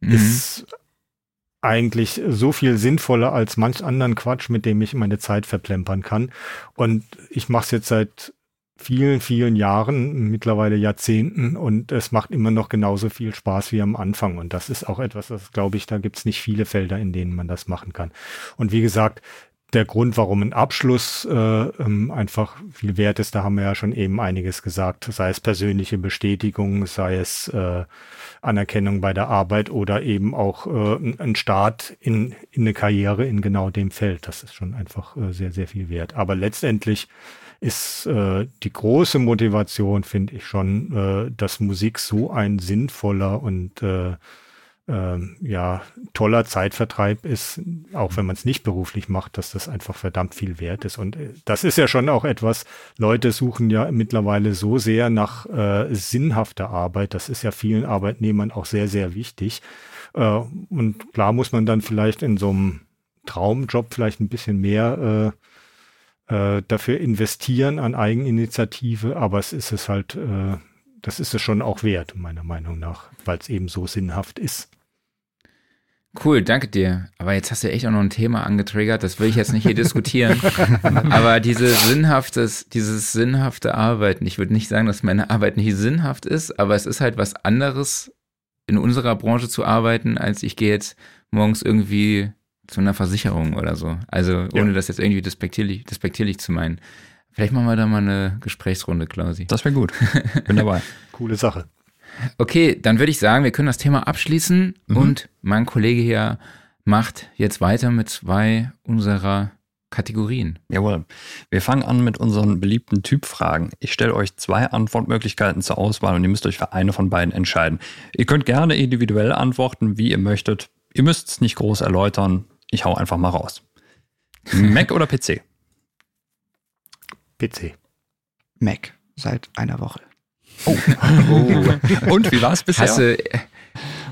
mhm. ist eigentlich so viel sinnvoller als manch anderen Quatsch, mit dem ich meine Zeit verplempern kann. Und ich mache es jetzt seit vielen, vielen Jahren, mittlerweile Jahrzehnten und es macht immer noch genauso viel Spaß wie am Anfang. Und das ist auch etwas, das glaube ich, da gibt es nicht viele Felder, in denen man das machen kann. Und wie gesagt, der Grund, warum ein Abschluss äh, ähm, einfach viel wert ist, da haben wir ja schon eben einiges gesagt, sei es persönliche Bestätigung, sei es äh, Anerkennung bei der Arbeit oder eben auch äh, ein Start in, in eine Karriere in genau dem Feld. Das ist schon einfach äh, sehr, sehr viel wert. Aber letztendlich ist äh, die große Motivation, finde ich schon, äh, dass Musik so ein sinnvoller und äh, ähm, ja, toller Zeitvertreib ist, auch wenn man es nicht beruflich macht, dass das einfach verdammt viel wert ist. Und äh, das ist ja schon auch etwas, Leute suchen ja mittlerweile so sehr nach äh, sinnhafter Arbeit. Das ist ja vielen Arbeitnehmern auch sehr, sehr wichtig. Äh, und klar muss man dann vielleicht in so einem Traumjob vielleicht ein bisschen mehr äh, äh, dafür investieren an Eigeninitiative, aber es ist es halt, äh, das ist es schon auch wert, meiner Meinung nach, weil es eben so sinnhaft ist. Cool, danke dir. Aber jetzt hast du echt auch noch ein Thema angetriggert, das will ich jetzt nicht hier diskutieren. (laughs) Aber diese sinnhaftes, dieses sinnhafte Arbeiten, ich würde nicht sagen, dass meine Arbeit nicht sinnhaft ist, aber es ist halt was anderes, in unserer Branche zu arbeiten, als ich gehe jetzt morgens irgendwie zu einer Versicherung oder so. Also ohne ja. das jetzt irgendwie despektierlich, despektierlich zu meinen. Vielleicht machen wir da mal eine Gesprächsrunde, Klausi. Das wäre gut. Bin dabei. (laughs) Coole Sache. Okay, dann würde ich sagen, wir können das Thema abschließen mhm. und mein Kollege hier macht jetzt weiter mit zwei unserer Kategorien. Jawohl. Wir fangen an mit unseren beliebten Typfragen. Ich stelle euch zwei Antwortmöglichkeiten zur Auswahl und ihr müsst euch für eine von beiden entscheiden. Ihr könnt gerne individuell antworten, wie ihr möchtet. Ihr müsst es nicht groß erläutern. Ich hau einfach mal raus. (laughs) Mac oder PC? PC. Mac. Seit einer Woche. Oh. oh. Und wie war es bisher? Hast du,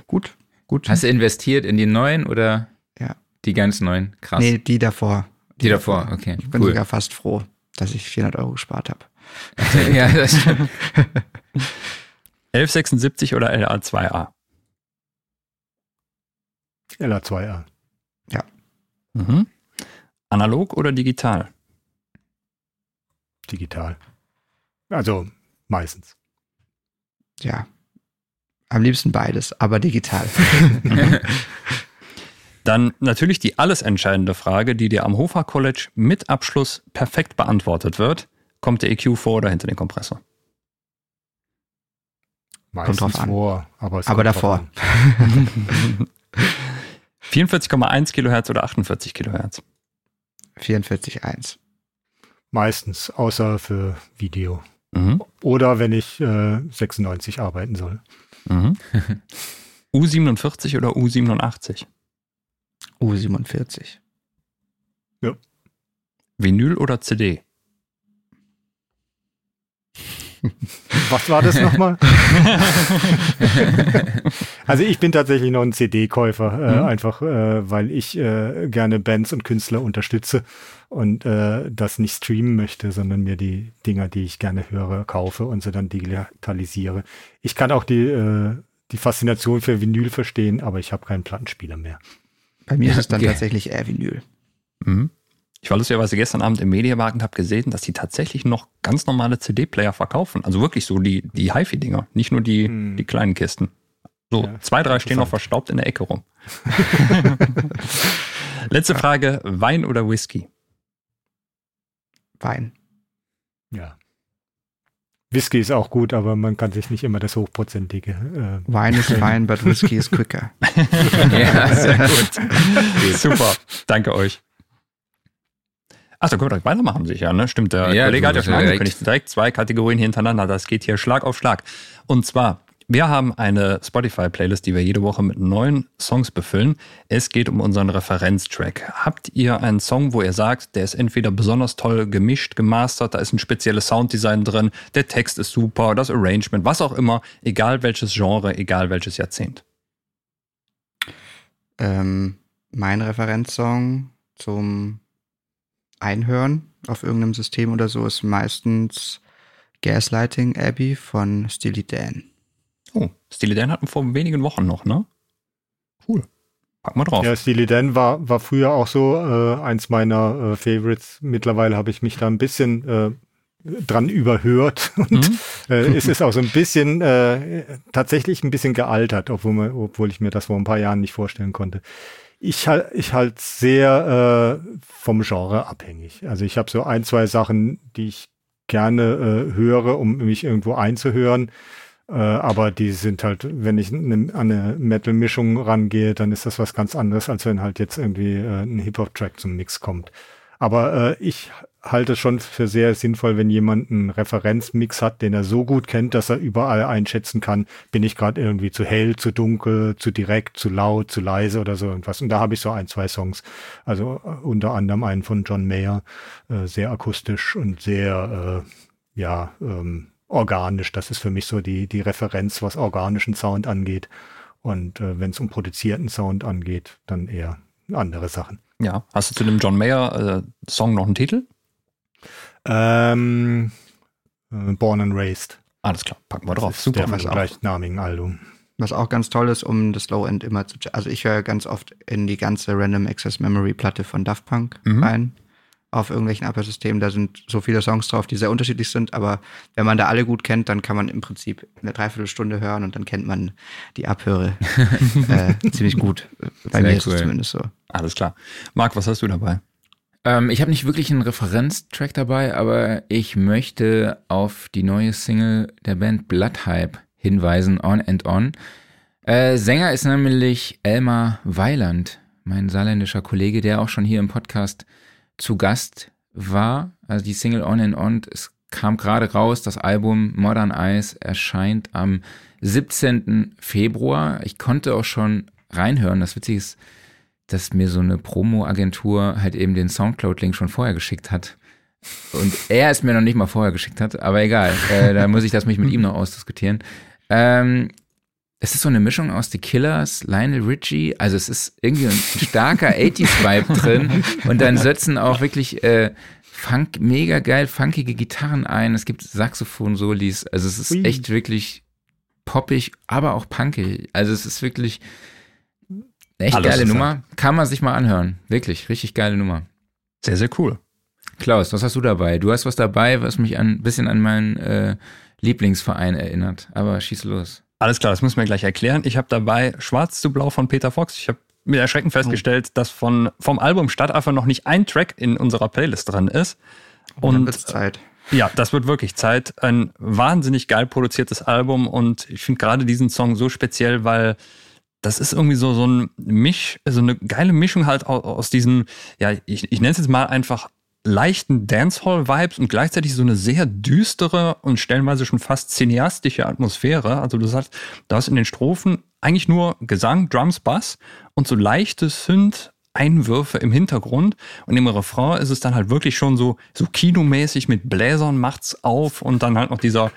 gut, gut. Hast du investiert in die neuen oder ja. die ganz neuen? Krass. Nee, die davor. Die, die davor. davor, okay. Ich bin cool. sogar fast froh, dass ich 400 Euro gespart habe. (laughs) ja, das stimmt. 1176 oder LA2A? LA2A. Ja. Mhm. Analog oder digital? Digital. Also meistens. Ja. Am liebsten beides, aber digital. (laughs) (laughs) Dann natürlich die alles entscheidende Frage, die dir am Hofer College mit Abschluss perfekt beantwortet wird. Kommt der EQ vor oder hinter den Kompressor? Meistens Kommt drauf an. vor, aber, es Aber davor. an. (laughs) 44,1 Kilohertz oder 48 Kilohertz? 44,1. Meistens, außer für Video. Mhm. Oder wenn ich äh, 96 arbeiten soll. Mhm. (laughs) U47 oder U87? U47. Vinyl oder CD? (laughs) Was war das nochmal? (laughs) also ich bin tatsächlich noch ein CD-Käufer, äh, Mhm. einfach äh, weil ich äh, gerne Bands und Künstler unterstütze und äh, das nicht streamen möchte, sondern mir die Dinger, die ich gerne höre, kaufe und sie dann digitalisiere. Ich kann auch die, äh, die Faszination für Vinyl verstehen, aber ich habe keinen Plattenspieler mehr. Bei mir ist es dann Okay. tatsächlich eher Vinyl. Mhm. Ich war lustigerweise gestern Abend im Mediamarkt und habe gesehen, dass die tatsächlich noch ganz normale CD-Player verkaufen. Also wirklich so die, die HiFi-Dinger, nicht nur die, Hm. die kleinen Kisten. So, Ja, zwei, drei stehen noch verstaubt in der Ecke rum. (laughs) Letzte Frage, Wein oder Whisky? Wein. Ja. Whisky ist auch gut, aber man kann sich nicht immer das Hochprozentige. Äh, Wein ist fine, but whiskey is quicker. (laughs) ja, sehr gut. Super, danke euch. Ach, da können wir direkt weitermachen, sicher, ne? Stimmt, der Ja, Kollege hat ja schon direkt- angekündigt, direkt zwei Kategorien hintereinander. Das geht hier Schlag auf Schlag. Und zwar, wir haben eine Spotify-Playlist, die wir jede Woche mit neuen Songs befüllen. Es geht um unseren Referenztrack. Habt ihr einen Song, wo ihr sagt, der ist entweder besonders toll gemischt, gemastert, da ist ein spezielles Sounddesign drin, der Text ist super, das Arrangement, was auch immer, egal welches Genre, egal welches Jahrzehnt. Ähm, mein Referenzsong zum Einhören auf irgendeinem System oder so ist meistens Gaslighting Abbey von Steely Dan. Oh, Steely Dan hatten wir vor wenigen Wochen noch, ne? Cool. Pack mal drauf. Ja, Steely Dan war, war früher auch so äh, eins meiner äh, Favorites. Mittlerweile habe ich mich da ein bisschen äh, dran überhört (laughs) und Mhm. äh, es ist auch so ein bisschen äh, tatsächlich ein bisschen gealtert, obwohl, man, obwohl ich mir das vor ein paar Jahren nicht vorstellen konnte. Ich halt ich halt sehr äh, vom Genre abhängig. Also ich habe so ein, zwei Sachen, die ich gerne äh, höre, um mich irgendwo einzuhören. Äh, aber die sind halt, wenn ich ne, an eine Metal-Mischung rangehe, dann ist das was ganz anderes, als wenn halt jetzt irgendwie äh, ein Hip-Hop-Track zum Mix kommt. Aber äh, ich halte es schon für sehr sinnvoll, wenn jemand einen Referenzmix hat, den er so gut kennt, dass er überall einschätzen kann, bin ich gerade irgendwie zu hell, zu dunkel, zu direkt, zu laut, zu leise oder so irgendwas. Und da habe ich so ein, zwei Songs. Also äh, unter anderem einen von John Mayer, äh, sehr akustisch und sehr, äh, ja, ähm, organisch. Das ist für mich so die, die Referenz, was organischen Sound angeht. Und äh, wenn es um produzierten Sound angeht, dann eher andere Sachen. Ja. Hast du zu dem John Mayer äh, Song noch einen Titel? Ähm, äh, Born and Raised. Alles klar, packen wir Das drauf. ist Super. Der was auch. gleichnamigen Album. Was auch ganz toll ist, um das Low End immer zu. Also ich höre ganz oft in die ganze Random Access Memory Platte von Daft Punk Mhm. rein. Auf irgendwelchen Upper-Systemen. Da sind so viele Songs drauf, die sehr unterschiedlich sind. Aber wenn man da alle gut kennt, dann kann man im Prinzip eine Dreiviertelstunde hören und dann kennt man die Abhöre (laughs) äh, ziemlich gut. Bei Sehr mir ist cool. es zumindest so. Alles klar. Marc, was hast du dabei? Ähm, ich habe nicht wirklich einen Referenztrack dabei, aber ich möchte auf die neue Single der Band Blood Hype hinweisen, On and On. Äh, Sänger ist nämlich Elmar Weiland, mein saarländischer Kollege, der auch schon hier im Podcast zu Gast war. Also die Single On and On, es kam gerade raus, das Album Modern Eyes erscheint am 17. Februar. Ich konnte auch schon reinhören. Das Witzige ist, dass mir so eine Promo-Agentur halt eben den Soundcloud-Link schon vorher geschickt hat. Und er es mir noch nicht mal vorher geschickt hat, aber egal. Äh, da muss ich das mich mit ihm noch ausdiskutieren. Ähm, es ist so eine Mischung aus The Killers, Lionel Richie, also es ist irgendwie ein starker 80s-Vibe drin und dann setzen auch wirklich äh, Funk, mega geil, funkige Gitarren ein. Es gibt Saxophon-Solis, also es ist echt wirklich poppig, aber auch punkig. Also es ist wirklich eine echt Alles geile Nummer. Kann man sich mal anhören. Wirklich, richtig geile Nummer. Sehr, sehr cool. Klaus, was hast du dabei? Du hast was dabei, was mich ein bisschen an meinen äh, Lieblingsverein erinnert. Aber schieß los. Alles klar, das müssen wir gleich erklären. Ich habe dabei Schwarz zu Blau von Peter Fox. Ich habe mit Erschrecken festgestellt, dass von, vom Album Stadtaffe noch nicht ein Track in unserer Playlist drin ist. dann Und wird's Zeit. Ja, das wird wirklich Zeit. Ein wahnsinnig geil produziertes Album und ich finde gerade diesen Song so speziell, weil das ist irgendwie so, so ein Misch, so eine geile Mischung halt aus, aus diesen, ja, ich, ich nenne es jetzt mal einfach leichten Dancehall-Vibes und gleichzeitig so eine sehr düstere und stellenweise schon fast cineastische Atmosphäre. Also du sagst, da hast in den Strophen eigentlich nur Gesang, Drums, Bass und so leichte Synth-Einwürfe im Hintergrund. Und im Refrain ist es dann halt wirklich schon so, so kinomäßig mit Bläsern macht's auf und dann halt noch dieser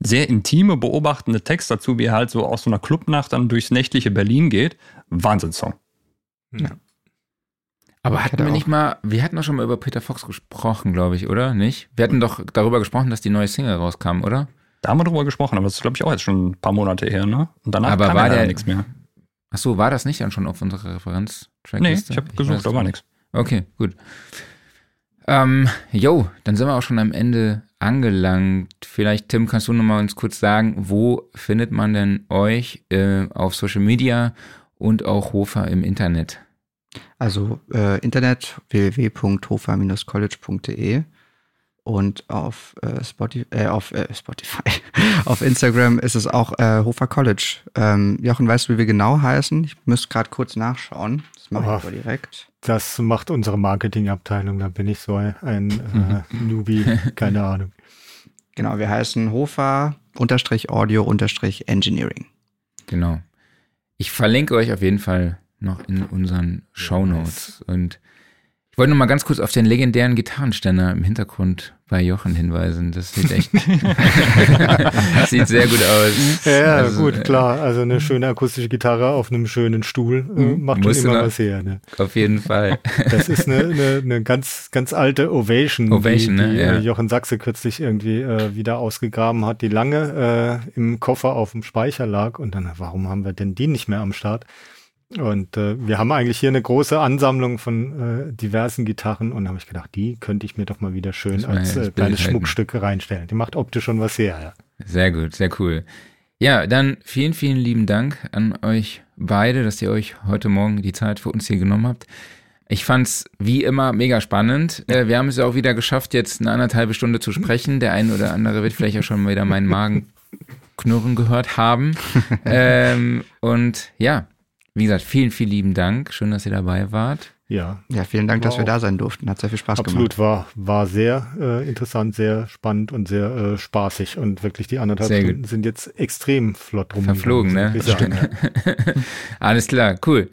sehr intime, beobachtende Text dazu, wie er halt so aus so einer Clubnacht dann durchs nächtliche Berlin geht. Wahnsinnssong. Ja. Aber hatten wir nicht mal, wir hatten doch schon mal über Peter Fox gesprochen, glaube ich, oder? Nicht? Wir hatten doch darüber gesprochen, dass die neue Single rauskam, oder? Da haben wir drüber gesprochen, aber das ist, glaube ich, auch jetzt schon ein paar Monate her, ne? Und danach aber kam war der nichts mehr. Ach so, war das nicht dann schon auf unserer Referenz-Trackliste? Nee, ich habe gesucht, da war nichts. Okay, gut. Ähm, yo, dann sind wir auch schon am Ende angelangt. Vielleicht, Tim, kannst du noch mal uns kurz sagen, wo findet man denn euch äh, auf Social Media und auch Hofer im Internet? Also äh, Internet www.hofer-college.de und auf äh, Spotify, äh, auf äh, Spotify, (laughs) auf Instagram ist es auch äh, Hofer College. Ähm, Jochen, weißt du, wie wir genau heißen? Ich müsste gerade kurz nachschauen. Das mache ich aber direkt. Das macht unsere Marketingabteilung. Da bin ich so ein, äh, Newbie, keine (laughs) Ahnung. Genau, wir heißen Hofer Audio Engineering. Genau. Ich verlinke euch auf jeden Fall noch in unseren Shownotes. Und ich wollte noch mal ganz kurz auf den legendären Gitarrenständer im Hintergrund bei Jochen hinweisen. Das sieht echt, das (laughs) (laughs) sieht sehr gut aus. Ja, also, gut, klar. Also eine schöne akustische Gitarre auf einem schönen Stuhl äh, mhm. macht schon immer was her. Ne? Auf jeden Fall. Das ist eine, eine, eine ganz, ganz alte Ovation, Ovation die, ne? die ja. Jochen Sachse kürzlich irgendwie äh, wieder ausgegraben hat, die lange äh, im Koffer auf dem Speicher lag. Und dann, warum haben wir denn die nicht mehr am Start? Und äh, wir haben eigentlich hier eine große Ansammlung von äh, diversen Gitarren und habe ich gedacht, die könnte ich mir doch mal wieder schön als äh, kleines Schmuckstücke reinstellen. Die macht optisch schon was her. Ja. Sehr gut, sehr cool. Ja, dann vielen, vielen lieben Dank an euch beide, dass ihr euch heute Morgen die Zeit für uns hier genommen habt. Ich fand's wie immer mega spannend. Äh, wir haben es ja auch wieder geschafft, jetzt eine anderthalbe Stunde zu sprechen. Der eine oder andere wird vielleicht auch schon mal wieder meinen Magen knurren gehört haben. (laughs) ähm, und ja, wie gesagt, vielen, vielen lieben Dank. Schön, dass ihr dabei wart. Ja. Ja, vielen Dank, dass wir da sein durften. Hat sehr viel Spaß Absolut, gemacht. Absolut, war, war sehr äh, interessant, sehr spannend und sehr äh, spaßig. Und wirklich die anderthalb sehr Stunden gut. sind jetzt extrem flott rum. Verflogen, ne? Sagen, ja. (laughs) Alles klar, cool.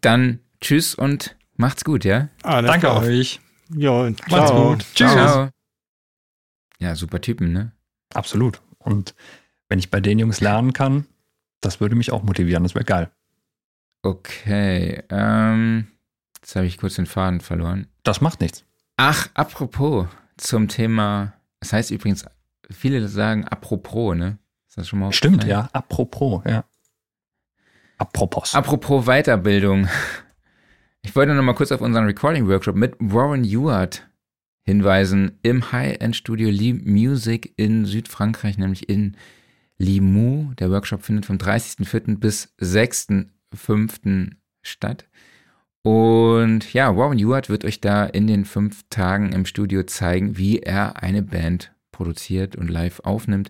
Dann tschüss und macht's gut, ja? Alles Danke klar. euch. Ja, macht's gut. Tschüss. Ciao. Ja, super Typen, ne? Absolut. Und wenn ich bei den Jungs lernen kann, das würde mich auch motivieren. Das wäre geil. Okay, ähm, jetzt habe ich kurz den Faden verloren. Das macht nichts. Ach, apropos zum Thema, das heißt übrigens, viele sagen apropos, ne? Ist das schon mal Stimmt, ja, apropos, ja. Apropos. Apropos Weiterbildung. Ich wollte noch mal kurz auf unseren Recording-Workshop mit Warren Ewart hinweisen im High-End-Studio Lee Music in Südfrankreich, nämlich in Limoux. Der Workshop findet vom 30.04. bis 6 fünften statt. Und ja, Warren Ewart wird euch da in den fünf Tagen im Studio zeigen, wie er eine Band produziert und live aufnimmt.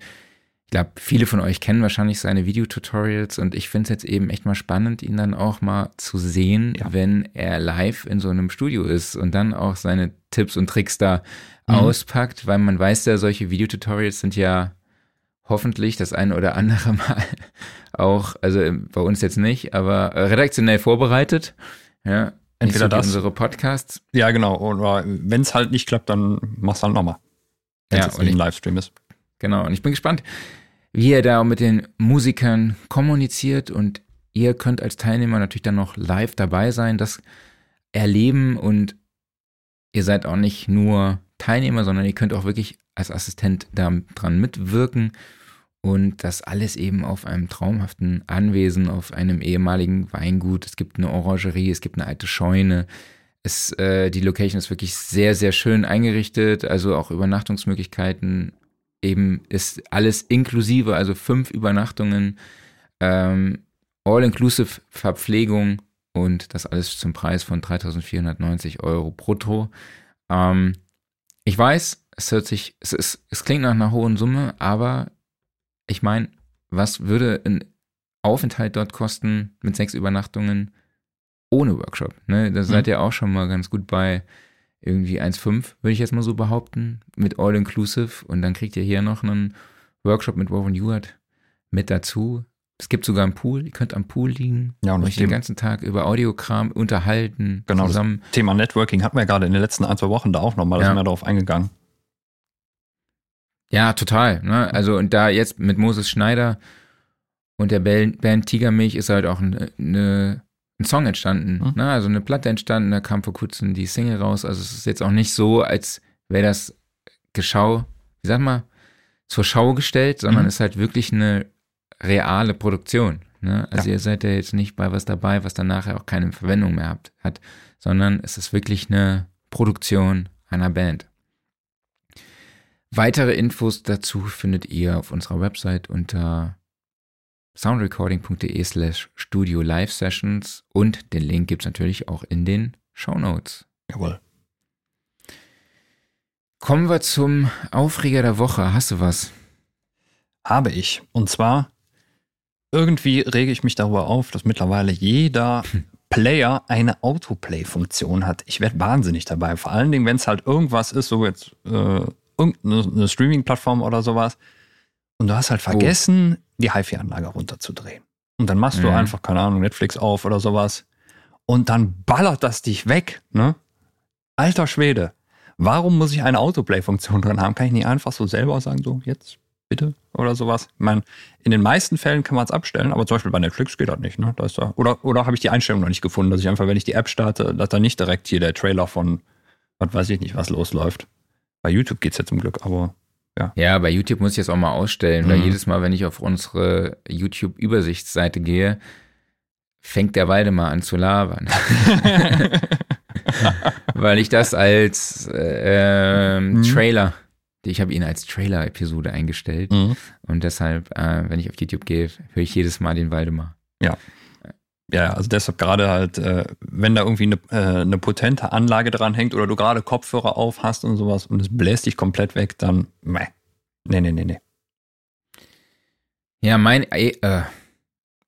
Ich glaube, viele von euch kennen wahrscheinlich seine Videotutorials und ich finde es jetzt eben echt mal spannend, ihn dann auch mal zu sehen, ja. wenn er live in so einem Studio ist und dann auch seine Tipps und Tricks da mhm. auspackt, weil man weiß ja, solche Videotutorials sind ja hoffentlich das eine oder andere (laughs) Mal auch, also bei uns jetzt nicht, aber redaktionell vorbereitet. Ja, entweder so das. unsere Podcasts. Ja, genau. Oder wenn es halt nicht klappt, dann mach's halt nochmal. Wenn ja, es ein Livestream ist. Genau. Und ich bin gespannt, wie ihr da mit den Musikern kommuniziert und ihr könnt als Teilnehmer natürlich dann noch live dabei sein, das erleben und ihr seid auch nicht nur Teilnehmer, sondern ihr könnt auch wirklich als Assistent daran mitwirken und das alles eben auf einem traumhaften Anwesen, auf einem ehemaligen Weingut. Es gibt eine Orangerie, es gibt eine alte Scheune. Es, äh, die Location ist wirklich sehr, sehr schön eingerichtet, also auch Übernachtungsmöglichkeiten. Eben ist alles inklusive, also fünf Übernachtungen, ähm, all-inclusive Verpflegung und das alles zum Preis von 3.490 Euro brutto. Ähm, ich weiß, es hört sich, es, ist, es klingt nach einer hohen Summe, aber ich meine, was würde ein Aufenthalt dort kosten mit sechs Übernachtungen ohne Workshop? Ne? Da seid ihr auch schon mal ganz gut bei irgendwie 1,5, würde ich jetzt mal so behaupten, mit All-Inclusive. Und dann kriegt ihr hier noch einen Workshop mit Woven Ewart mit dazu. Es gibt sogar einen Pool, ihr könnt am Pool liegen, Ja, und euch den ganzen Tag über Audiokram unterhalten, Genau, zusammen. das Thema Networking hatten wir gerade in den letzten ein, zwei Wochen da auch nochmal, da Ja. sind wir darauf eingegangen. Ja, total. Ne? Also und da jetzt mit Moses Schneider und der Band Tigermilch ist halt auch ein, eine, ein Song entstanden. Mhm. Ne? Also eine Platte entstanden, da kam vor kurzem die Single raus. Also es ist jetzt auch nicht so, als wäre das Geschau, wie sag mal, zur Schau gestellt, sondern Mhm. ist halt wirklich eine reale Produktion. Ne? Also Ja. ihr seid ja jetzt nicht bei was dabei, was dann nachher auch keine Verwendung mehr habt, hat, sondern es ist wirklich eine Produktion einer Band. Weitere Infos dazu findet ihr auf unserer Website unter soundrecording.de slash studio live sessions und den Link gibt's natürlich auch in den Show Notes. Jawohl. Kommen wir zum Aufreger der Woche. Hast du was? Habe ich. Und zwar, irgendwie rege ich mich darüber auf, dass mittlerweile jeder Player eine Autoplay-Funktion hat. Ich werde wahnsinnig dabei. Vor allen Dingen, wenn es halt irgendwas ist, so jetzt äh, irgendeine eine Streaming-Plattform oder sowas. Und du hast halt vergessen, die HiFi-Anlage runterzudrehen. Und dann machst du Mhm. einfach, keine Ahnung, Netflix auf oder sowas. Und dann ballert das dich weg, ne? Alter Schwede. Warum muss ich eine Autoplay-Funktion drin haben? Kann ich nicht einfach so selber sagen, so jetzt bitte oder sowas? Ich meine, in den meisten Fällen kann man es abstellen, aber zum Beispiel bei Netflix geht das nicht. Ne? Da ist da, oder oder habe ich die Einstellung noch nicht gefunden, dass ich einfach, wenn ich die App starte, dass da nicht direkt hier der Trailer von, was weiß ich nicht, was losläuft. Bei YouTube geht's ja zum Glück, aber Ja, bei YouTube muss ich jetzt auch mal ausstellen, weil Mhm. jedes Mal, wenn ich auf unsere YouTube-Übersichtsseite gehe, fängt der Waldemar an zu labern. (laughs) (laughs) weil ich das als äh, ähm, Mhm. Trailer, ich habe ihn als Trailer-Episode eingestellt Mhm. und deshalb, äh, wenn ich auf YouTube gehe, höre ich jedes Mal den Waldemar. Ja, also deshalb gerade halt, äh, wenn da irgendwie eine, äh, eine potente Anlage dran hängt oder du gerade Kopfhörer auf hast und sowas und es bläst dich komplett weg, dann meh. Nee, nee, nee, nee. Ja, mein e äh,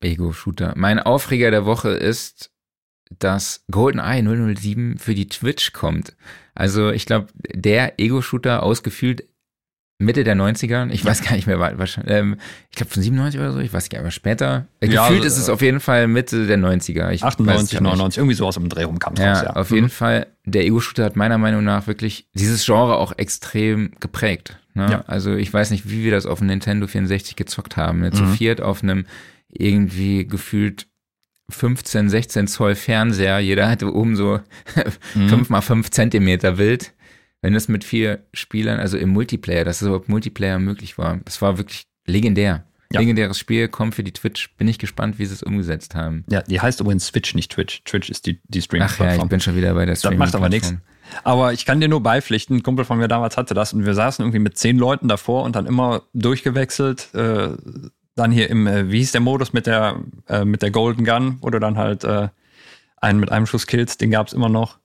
Ego-Shooter. Mein Aufreger der Woche ist, dass GoldenEye 007 für die Twitch kommt. Also ich glaube, der Ego-Shooter ausgefühlt Mitte der 90er, ich weiß gar nicht mehr, wa- wahrscheinlich, ähm, ich glaube von 97 oder so, ich weiß gar nicht, aber später. Äh, Ja, gefühlt also, ist es äh, auf jeden Fall Mitte der 90er. Ich weiß es 98, grad nicht. 99, irgendwie sowas im Dreh rum kam Ja, raus, ja. auf Mhm. jeden Fall, der Ego-Shooter hat meiner Meinung nach wirklich dieses Genre auch extrem geprägt. Ne? Ja. Also ich weiß nicht, wie wir das auf dem Nintendo 64 gezockt haben. Ne? Zu Mhm. viert auf einem irgendwie gefühlt 15, 16 Zoll Fernseher. Jeder hatte oben so (laughs) Mhm. 5 mal 5 Zentimeter Bild. Wenn das mit vier Spielern, also im Multiplayer, dass es überhaupt Multiplayer möglich war. Das war wirklich legendär. Ja. Legendäres Spiel, kommt für die Twitch. Bin ich gespannt, wie sie es umgesetzt haben. Ja, die heißt übrigens Switch, nicht Twitch. Twitch ist die, die Ach ja, ich bin schon wieder bei der das macht aber nichts. Aber ich kann dir nur beipflichten, ein Kumpel von mir damals hatte das und wir saßen irgendwie mit zehn Leuten davor und dann immer durchgewechselt. Äh, dann hier im, äh, wie hieß der Modus mit der, äh, mit der Golden Gun, wo du dann halt äh, einen mit einem Schuss killst, den gab's immer noch.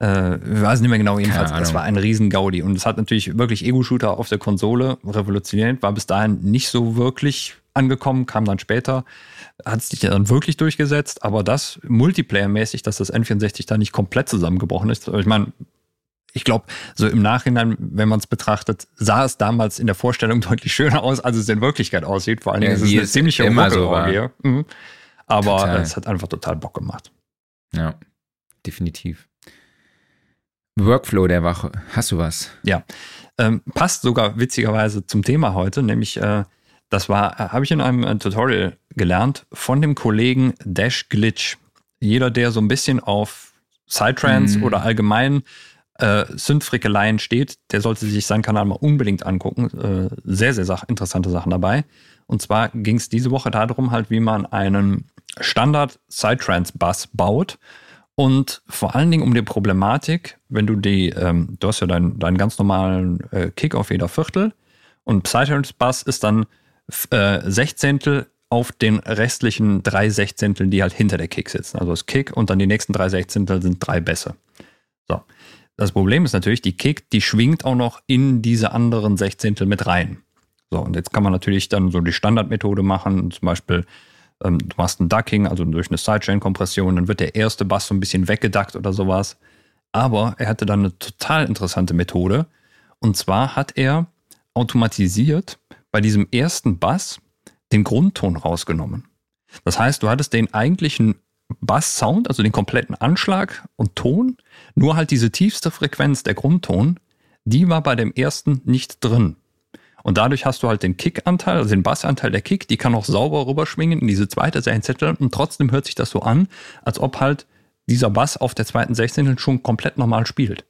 Äh, ich weiß nicht mehr genau, jedenfalls. Das war ein riesen Gaudi. Und es hat natürlich wirklich Ego-Shooter auf der Konsole revolutioniert, war bis dahin nicht so wirklich angekommen, kam dann später, hat sich dann wirklich durchgesetzt, aber das Multiplayer-mäßig, dass das N64 da nicht komplett zusammengebrochen ist. Ich meine, ich glaube, so im Nachhinein, wenn man es betrachtet, sah es damals in der Vorstellung (laughs) deutlich schöner aus, als es in Wirklichkeit aussieht. Vor allen Ja, Dingen ist es eine es ziemliche immer so Ruckelorgie. Mhm. Aber Total. es hat einfach total Bock gemacht. Ja, definitiv. Workflow der Woche. Hast du was? Ähm, passt sogar witzigerweise zum Thema heute, nämlich äh, das war, äh, habe ich in einem äh, Tutorial gelernt von dem Kollegen Dash Glitch. Jeder, der so ein bisschen auf Psytrance Mhm. oder allgemein äh, Synth-Frickeleien steht, der sollte sich seinen Kanal mal unbedingt angucken. Äh, sehr, sehr sach interessante Sachen dabei. Und zwar ging es diese Woche darum, halt, wie man einen Standard Psytrance-Bass baut. Und vor allen Dingen um die Problematik, wenn du die, ähm, du hast ja deinen, deinen ganz normalen äh, Kick auf jeder Viertel und Psytrance Bass ist dann äh, Sechzehntel auf den restlichen drei Sechzehnteln, die halt hinter der Kick sitzen. Also das Kick und dann die nächsten drei Sechzehntel sind drei Bässe. Das Problem ist natürlich, die Kick, die schwingt auch noch in diese anderen Sechzehntel mit rein. So, und jetzt kann man natürlich dann so die Standardmethode machen, zum Beispiel ähm, du machst ein Ducking, also durch eine Sidechain-Kompression, dann wird der erste Bass so ein bisschen weggeduckt oder sowas. Aber er hatte dann eine total interessante Methode. Und zwar hat er automatisiert bei diesem ersten Bass den Grundton rausgenommen. Das heißt, du hattest den eigentlichen Bass-Sound, also den kompletten Anschlag und Ton, nur halt diese tiefste Frequenz, der Grundton, die war bei dem ersten nicht drin. Und dadurch hast du halt den Kick-Anteil, also den Bassanteil der Kick, die kann auch sauber rüberschwingen in diese zweite Sechzehntel und trotzdem hört sich das so an, als ob halt dieser Bass auf der zweiten Sechzehntel schon komplett normal spielt.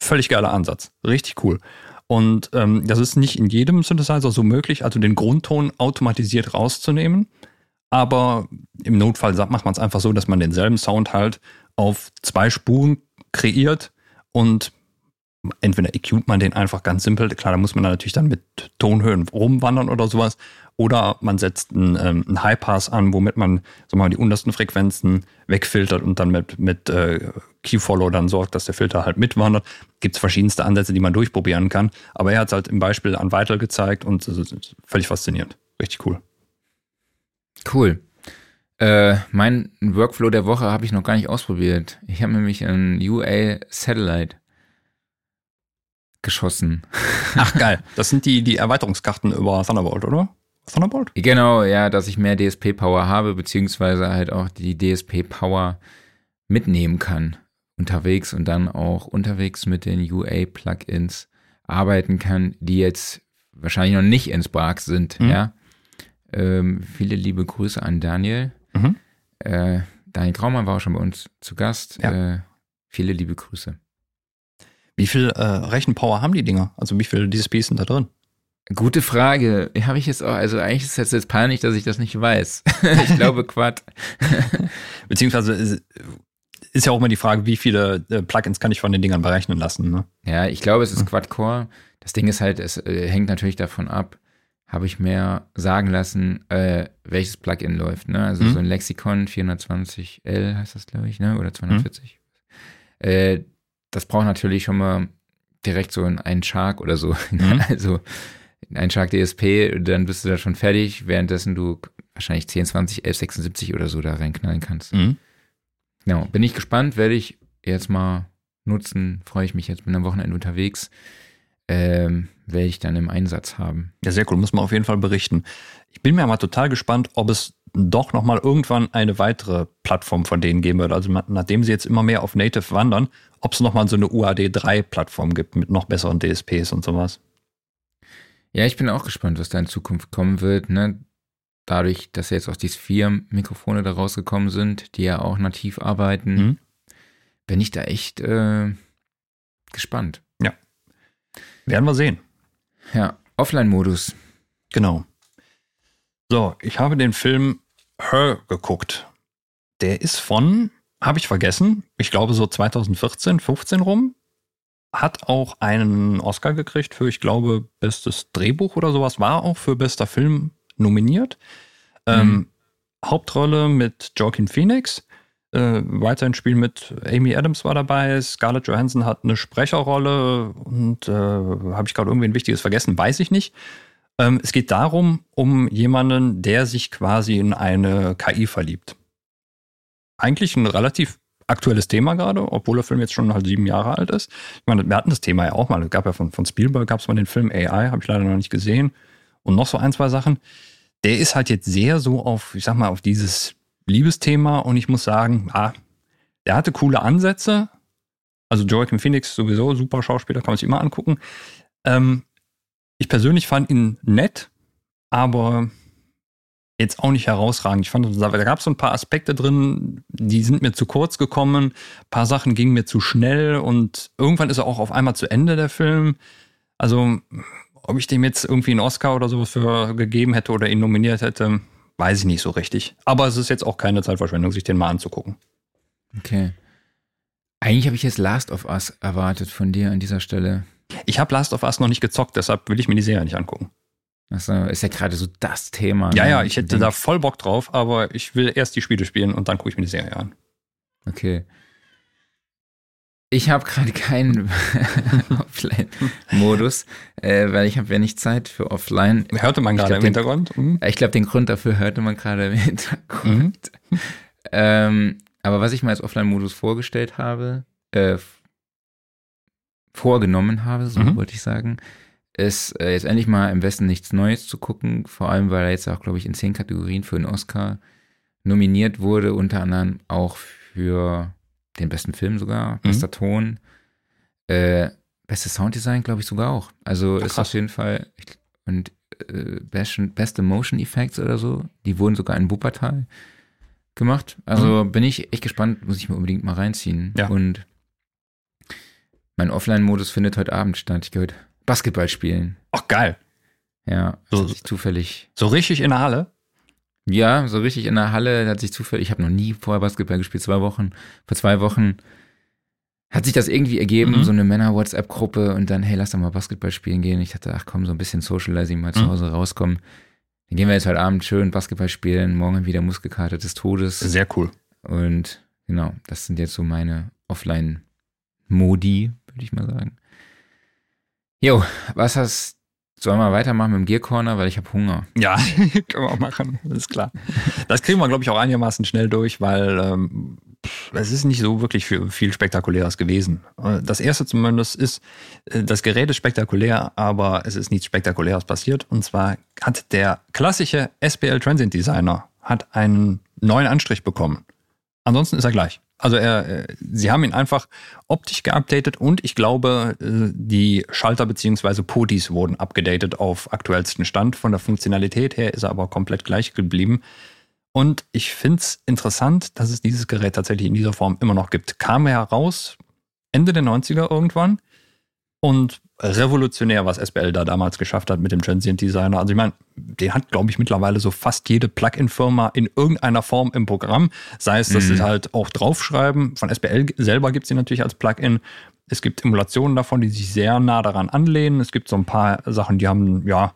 Völlig geiler Ansatz. Richtig cool. Und ähm, das ist nicht in jedem Synthesizer so möglich, also den Grundton automatisiert rauszunehmen. Aber im Notfall macht man es einfach so, dass man denselben Sound halt auf zwei Spuren kreiert und entweder EQt man den einfach ganz simpel, klar, da muss man dann natürlich dann mit Tonhöhen rumwandern oder sowas, oder man setzt einen, ähm, einen High-Pass an, womit man so mal die untersten Frequenzen wegfiltert und dann mit, mit äh, Key-Follow dann sorgt, dass der Filter halt mitwandert. Gibt es verschiedenste Ansätze, die man durchprobieren kann, aber er hat es halt im Beispiel an Vital gezeigt und es ist völlig faszinierend. Richtig cool. Cool. Äh, mein Workflow der Woche habe ich noch gar nicht ausprobiert. Ich habe nämlich ein UA Satellite geschossen. (laughs) Ach geil, das sind die, die Erweiterungskarten über Thunderbolt, oder? Thunderbolt? Genau, ja, dass ich mehr DSP-Power habe, beziehungsweise halt auch die DSP-Power mitnehmen kann unterwegs und dann auch unterwegs mit den UA-Plugins arbeiten kann, die jetzt wahrscheinlich noch nicht in Spark sind, mhm. ja. Ähm, viele liebe Grüße an Daniel. Mhm. Äh, Daniel Graumann war auch schon bei uns zu Gast. Ja. Äh, viele liebe Grüße. Wie viel äh, Rechenpower haben die Dinger? Also wie viele DSPs sind da drin? Gute Frage. Habe ich jetzt auch, also eigentlich ist es jetzt peinlich, dass ich das nicht weiß. (laughs) ich glaube (laughs) Quad. Beziehungsweise ist, ist, ja auch immer die Frage, wie viele äh, Plugins kann ich von den Dingern berechnen lassen. Ne? Ja, ich glaube, es ist hm. Quad-Core. Das Ding ist halt, es äh, hängt natürlich davon ab, habe ich mir sagen lassen, äh, welches Plugin läuft. Ne? Also mhm. so ein Lexikon 420L heißt das, glaube ich, ne? oder 240. Mhm. Äh, das braucht natürlich schon mal direkt so einen Shark oder so. (laughs) Mhm. Also ein Shark DSP, dann bist du da schon fertig, währenddessen du wahrscheinlich 10, 20, 11, 76 oder so da reinknallen kannst. Mhm. Genau, bin ich gespannt, werde ich jetzt mal nutzen, freue ich mich jetzt, bin am Wochenende unterwegs, ähm, werde ich dann im Einsatz haben. Ja, sehr cool, muss man auf jeden Fall berichten. Ich bin mir mal total gespannt, ob es doch nochmal irgendwann eine weitere Plattform von denen geben wird. Also nachdem sie jetzt immer mehr auf Native wandern, ob es nochmal so eine UAD3-Plattform gibt mit noch besseren DSPs und sowas. Ja, ich bin auch gespannt, was da in Zukunft kommen wird. Ne? Dadurch, dass jetzt auch diese vier Mikrofone da rausgekommen sind, die ja auch nativ arbeiten, mhm. bin ich da echt äh, gespannt. Ja. Werden wir sehen. Ja, Offline-Modus. Genau. So, ich habe den Film Her geguckt. Der ist von, habe ich vergessen, ich glaube so 2014, 15 rum hat auch einen Oscar gekriegt für, ich glaube, bestes Drehbuch oder sowas, war auch für bester Film nominiert. Ähm, mhm. Ähm, Hauptrolle mit Joaquin Phoenix. Äh, weiterhin Spiel mit Amy Adams war dabei. Scarlett Johansson hat eine Sprecherrolle und äh, habe ich gerade irgendwie ein Wichtiges vergessen, weiß ich nicht. Ähm, es geht darum, um jemanden, der sich quasi in eine KI verliebt. Eigentlich ein relativ aktuelles Thema gerade, obwohl der Film jetzt schon halt sieben Jahre alt ist. Ich meine, wir hatten das Thema ja auch mal. Es gab ja von, von Spielberg gab es mal den Film AI, habe ich leider noch nicht gesehen. Und noch so ein, zwei Sachen. Der ist halt jetzt sehr so auf, ich sag mal, auf dieses Liebesthema und ich muss sagen, ah, der hatte coole Ansätze. Also Joaquin Phoenix sowieso, super Schauspieler, kann man sich immer angucken. Ähm, ich persönlich fand ihn nett, aber jetzt auch nicht herausragend. Ich fand, da gab es so ein paar Aspekte drin, die sind mir zu kurz gekommen. Ein paar Sachen gingen mir zu schnell und irgendwann ist er auch auf einmal zu Ende, der Film. Also, ob ich dem jetzt irgendwie einen Oscar oder sowas für gegeben hätte oder ihn nominiert hätte, weiß ich nicht so richtig. Aber es ist jetzt auch keine Zeitverschwendung, sich den mal anzugucken. Okay. Eigentlich habe ich jetzt Last of Us erwartet von dir an dieser Stelle. Ich habe Last of Us noch nicht gezockt, deshalb will ich mir die Serie nicht angucken. Also ist ja gerade so das Thema. Ja, ne? ja, ich hätte da voll Bock drauf, aber ich will erst die Spiele spielen und dann gucke ich mir die Serie an. Okay. Ich habe gerade keinen (laughs) Offline-Modus, äh, weil ich habe ja nicht Zeit für Offline. Hörte man gerade im Hintergrund? Mhm. Ich glaube, den Grund dafür hörte man gerade im (laughs) Hintergrund. Mhm. Ähm, aber was ich mir als Offline-Modus vorgestellt habe, äh, vorgenommen habe, so mhm. wollte ich sagen, ist äh, jetzt endlich mal im Westen nichts Neues zu gucken, vor allem weil er jetzt auch, glaube ich, in zehn Kategorien für einen Oscar nominiert wurde, unter anderem auch für den besten Film sogar, mhm. bester Ton, äh, bestes Sounddesign, glaube ich, sogar auch. Also Ach, ist auf jeden Fall, und äh, beste Motion Effects oder so, die wurden sogar in Wuppertal gemacht. Also mhm. bin ich echt gespannt, muss ich mir unbedingt mal reinziehen. Ja. Und mein Offline-Modus findet heute Abend statt. Ich gehört Basketball spielen. Ach, geil. Ja, so zufällig. So richtig in der Halle? Ja, so richtig in der Halle hat sich zufällig, ich habe noch nie vorher Basketball gespielt, zwei Wochen, vor zwei Wochen hat sich das irgendwie ergeben, mhm. so eine Männer-WhatsApp-Gruppe und dann, hey, lass doch mal Basketball spielen gehen. Ich dachte, ach komm, so ein bisschen Socializing mal mhm. zu Hause rauskommen. Dann gehen wir jetzt heute Abend schön Basketball spielen, morgen wieder Muskelkarte des Todes. Sehr cool. Und genau, das sind jetzt so meine Offline-Modi, würde ich mal sagen. Jo, was hast Sollen wir weitermachen mit dem Gear Corner, weil ich habe Hunger. Ja, (laughs) können wir auch machen, ist klar. Das kriegen wir, glaube ich, auch einigermaßen schnell durch, weil ähm, es ist nicht so wirklich viel, viel Spektakuläres gewesen. Äh, das erste zumindest ist, äh, das Gerät ist spektakulär, aber es ist nichts Spektakuläres passiert. Und zwar hat der klassische SPL Transient Designer hat einen neuen Anstrich bekommen. Ansonsten ist er gleich. Also er, äh, sie haben ihn einfach optisch geupdatet und ich glaube, äh, die Schalter beziehungsweise Potis wurden abgedatet auf aktuellsten Stand. Von der Funktionalität her ist er aber komplett gleich geblieben. Und ich finde es interessant, dass es dieses Gerät tatsächlich in dieser Form immer noch gibt. Kam heraus Ende der 90er irgendwann und revolutionär, was SBL da damals geschafft hat mit dem Transient Designer. Also ich meine, den hat, glaube ich, mittlerweile so fast jede Plugin-Firma in irgendeiner Form im Programm. Sei es, dass mhm. sie halt auch draufschreiben. Von SBL selber gibt es sie natürlich als Plugin. Es gibt Emulationen davon, die sich sehr nah daran anlehnen. Es gibt so ein paar Sachen, die haben, ja,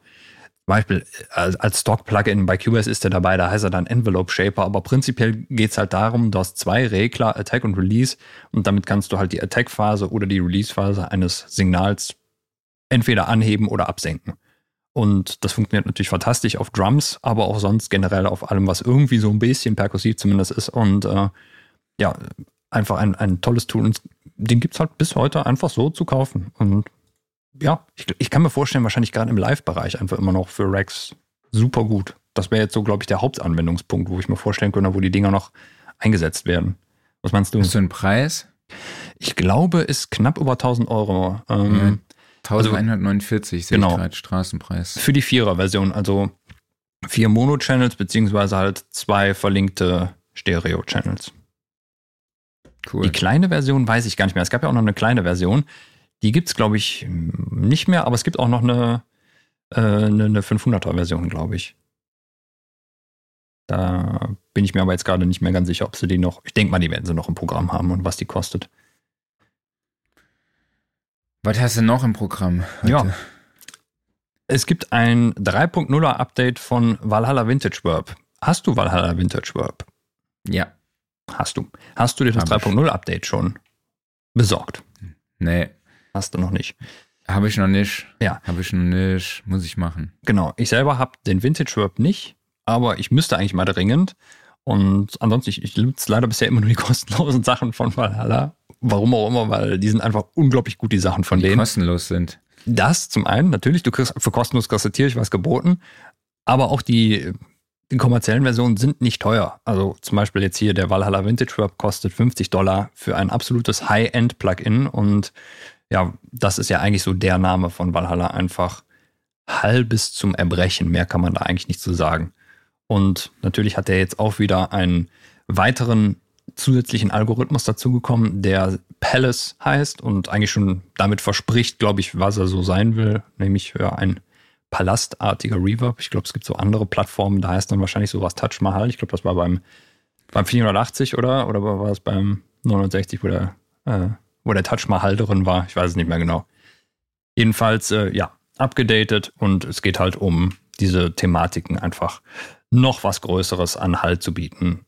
Beispiel äh, als Stock-Plugin bei QS ist der dabei, da heißt er dann Envelope Shaper, aber prinzipiell geht es halt darum, du hast zwei Regler, Attack und Release, und damit kannst du halt die Attack-Phase oder die Release-Phase eines Signals entweder anheben oder absenken. Und das funktioniert natürlich fantastisch auf Drums, aber auch sonst generell auf allem, was irgendwie so ein bisschen perkussiv zumindest ist. Und äh, ja, einfach ein, ein tolles Tool. Und den gibt es halt bis heute einfach so zu kaufen. Und ja, ich, ich kann mir vorstellen, wahrscheinlich gerade im Live-Bereich einfach immer noch für Racks super gut. Das wäre jetzt so, glaube ich, der Hauptanwendungspunkt, wo ich mir vorstellen könnte, wo die Dinger noch eingesetzt werden. Was meinst du? Ist so ein Preis? Ich glaube, ist knapp über 1000 Euro. Ähm, 1149 sehe genau, ich gerade Straßenpreis. Für die Vierer-Version, also vier Mono-Channels beziehungsweise halt zwei verlinkte Stereo-Channels. Cool. Die kleine Version weiß ich gar nicht mehr. Es gab ja auch noch eine kleine Version. Die gibt es, glaube ich, nicht mehr, aber es gibt auch noch eine, äh, eine, eine 500er-Version, glaube ich. Da bin ich mir aber jetzt gerade nicht mehr ganz sicher, ob sie die noch. Ich denke mal, die werden sie noch im Programm haben und was die kostet. Was hast du noch im Programm? Heute? Ja. Es gibt ein 3.0er Update von Valhalla Vintage Verb. Hast du Valhalla Vintage Verb? Ja. Hast du. Hast du dir das 3.0 Update schon besorgt? Nee. Hast du noch nicht. Habe ich noch nicht. Ja. Habe ich noch nicht. Muss ich machen. Genau. Ich selber habe den Vintage Verb nicht, aber ich müsste eigentlich mal dringend. Und ansonsten, ich, ich nutze leider bisher immer nur die (laughs) kostenlosen Sachen von Valhalla. Warum auch immer, weil die sind einfach unglaublich gut, die Sachen von die denen. Die kostenlos sind. Das zum einen, natürlich, du kriegst für kostenlos kriegst du tierisch was geboten, aber auch die, die kommerziellen Versionen sind nicht teuer. Also zum Beispiel jetzt hier der Valhalla Vintage Web kostet 50 Dollar für ein absolutes High-End-Plugin und ja, das ist ja eigentlich so der Name von Valhalla einfach halbes zum Erbrechen. Mehr kann man da eigentlich nicht zu so sagen. Und natürlich hat er jetzt auch wieder einen weiteren zusätzlichen Algorithmus dazugekommen, der Palace heißt und eigentlich schon damit verspricht, glaube ich, was er so sein will, nämlich ja, ein palastartiger Reverb. Ich glaube, es gibt so andere Plattformen, da heißt dann wahrscheinlich sowas Touch Mahal. Ich glaube, das war beim, beim 480 oder? Oder war es beim 69, wo der, äh, wo der Touch Mahal drin war? Ich weiß es nicht mehr genau. Jedenfalls, äh, ja, abgedatet und es geht halt um diese Thematiken einfach noch was Größeres an Halt zu bieten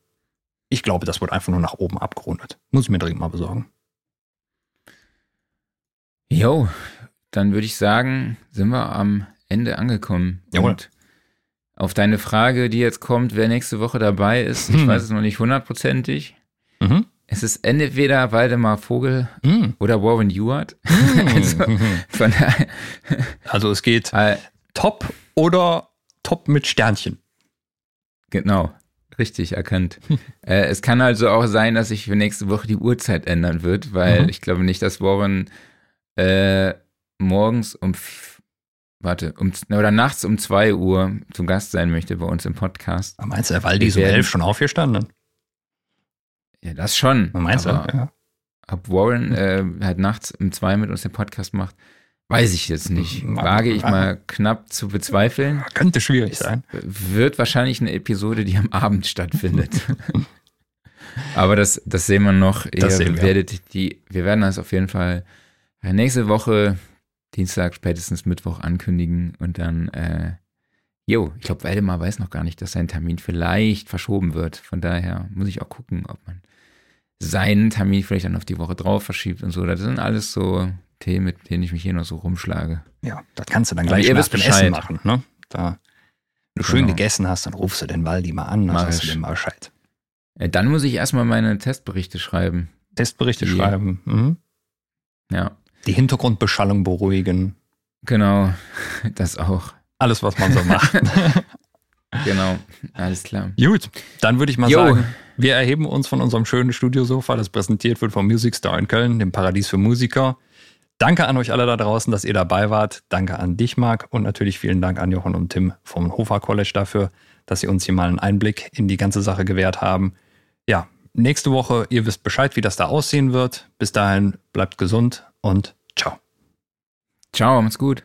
ich glaube, das wird einfach nur nach oben abgerundet. Muss ich mir dringend mal besorgen. Jo, dann würde ich sagen, sind wir am Ende angekommen. Jawohl. Und auf deine Frage, die jetzt kommt, wer nächste Woche dabei ist, ich Hm. weiß es noch nicht hundertprozentig. Es ist entweder Waldemar Vogel Mhm. oder Warren Ewart. (laughs) Also, von daher, (laughs) Also es geht äh, top oder top mit Sternchen. genau, richtig erkannt. (laughs) äh, es kann also auch sein, dass sich für nächste Woche die Uhrzeit ändern wird, weil Mhm. ich glaube nicht, dass Warren äh, morgens um, warte, um, oder nachts um 2 Uhr zu Gast sein möchte bei uns im Podcast. Meinst du, der Waldi ist um elf schon aufgestanden? Ja, das schon. Meinst du? Ja. Ob Warren äh, halt nachts um zwei mit uns den Podcast macht, weiß ich jetzt nicht. Mhm. Wage ich mal knapp zu bezweifeln. Könnte schwierig sein. Wird wahrscheinlich eine Episode, die am Abend stattfindet. (laughs) Aber das, das sehen wir noch. Ihr Das sehen wir. werdet die, wir werden das auf jeden Fall äh, nächste Woche, Dienstag, spätestens Mittwoch ankündigen und dann, äh, jo, ich glaube, Waldemar weiß noch gar nicht, dass sein Termin vielleicht verschoben wird. Von daher muss ich auch gucken, ob man seinen Termin vielleicht dann auf die Woche drauf verschiebt und so. Das sind alles so Themen, mit denen ich mich hier noch so rumschlage. Ja, das kannst du dann gleich ihr nach dem. Essen machen. Ne? Da, wenn du schön Genau. gegessen hast, dann rufst du den Waldi mal an, dann sagst du dem mal Bescheid. Äh, dann muss ich erstmal meine Testberichte schreiben. Testberichte Die- schreiben, mhm. Ja, die Hintergrundbeschallung beruhigen, genau. (laughs) Das auch. alles, was man so macht. (laughs) Genau. Alles klar. Gut, dann würde ich mal Jo. sagen, wir erheben uns von unserem schönen Studiosofa, das präsentiert wird vom Music Star in Köln, dem Paradies für Musiker. Danke an euch alle da draußen, dass ihr dabei wart. Danke an dich, Marc, und natürlich vielen Dank an Jochen und Tim vom Hofer College dafür, dass sie uns hier mal einen Einblick in die ganze Sache gewährt haben. Ja, nächste Woche, ihr wisst Bescheid, wie das da aussehen wird. Bis dahin, bleibt gesund und ciao. Ciao, macht's gut.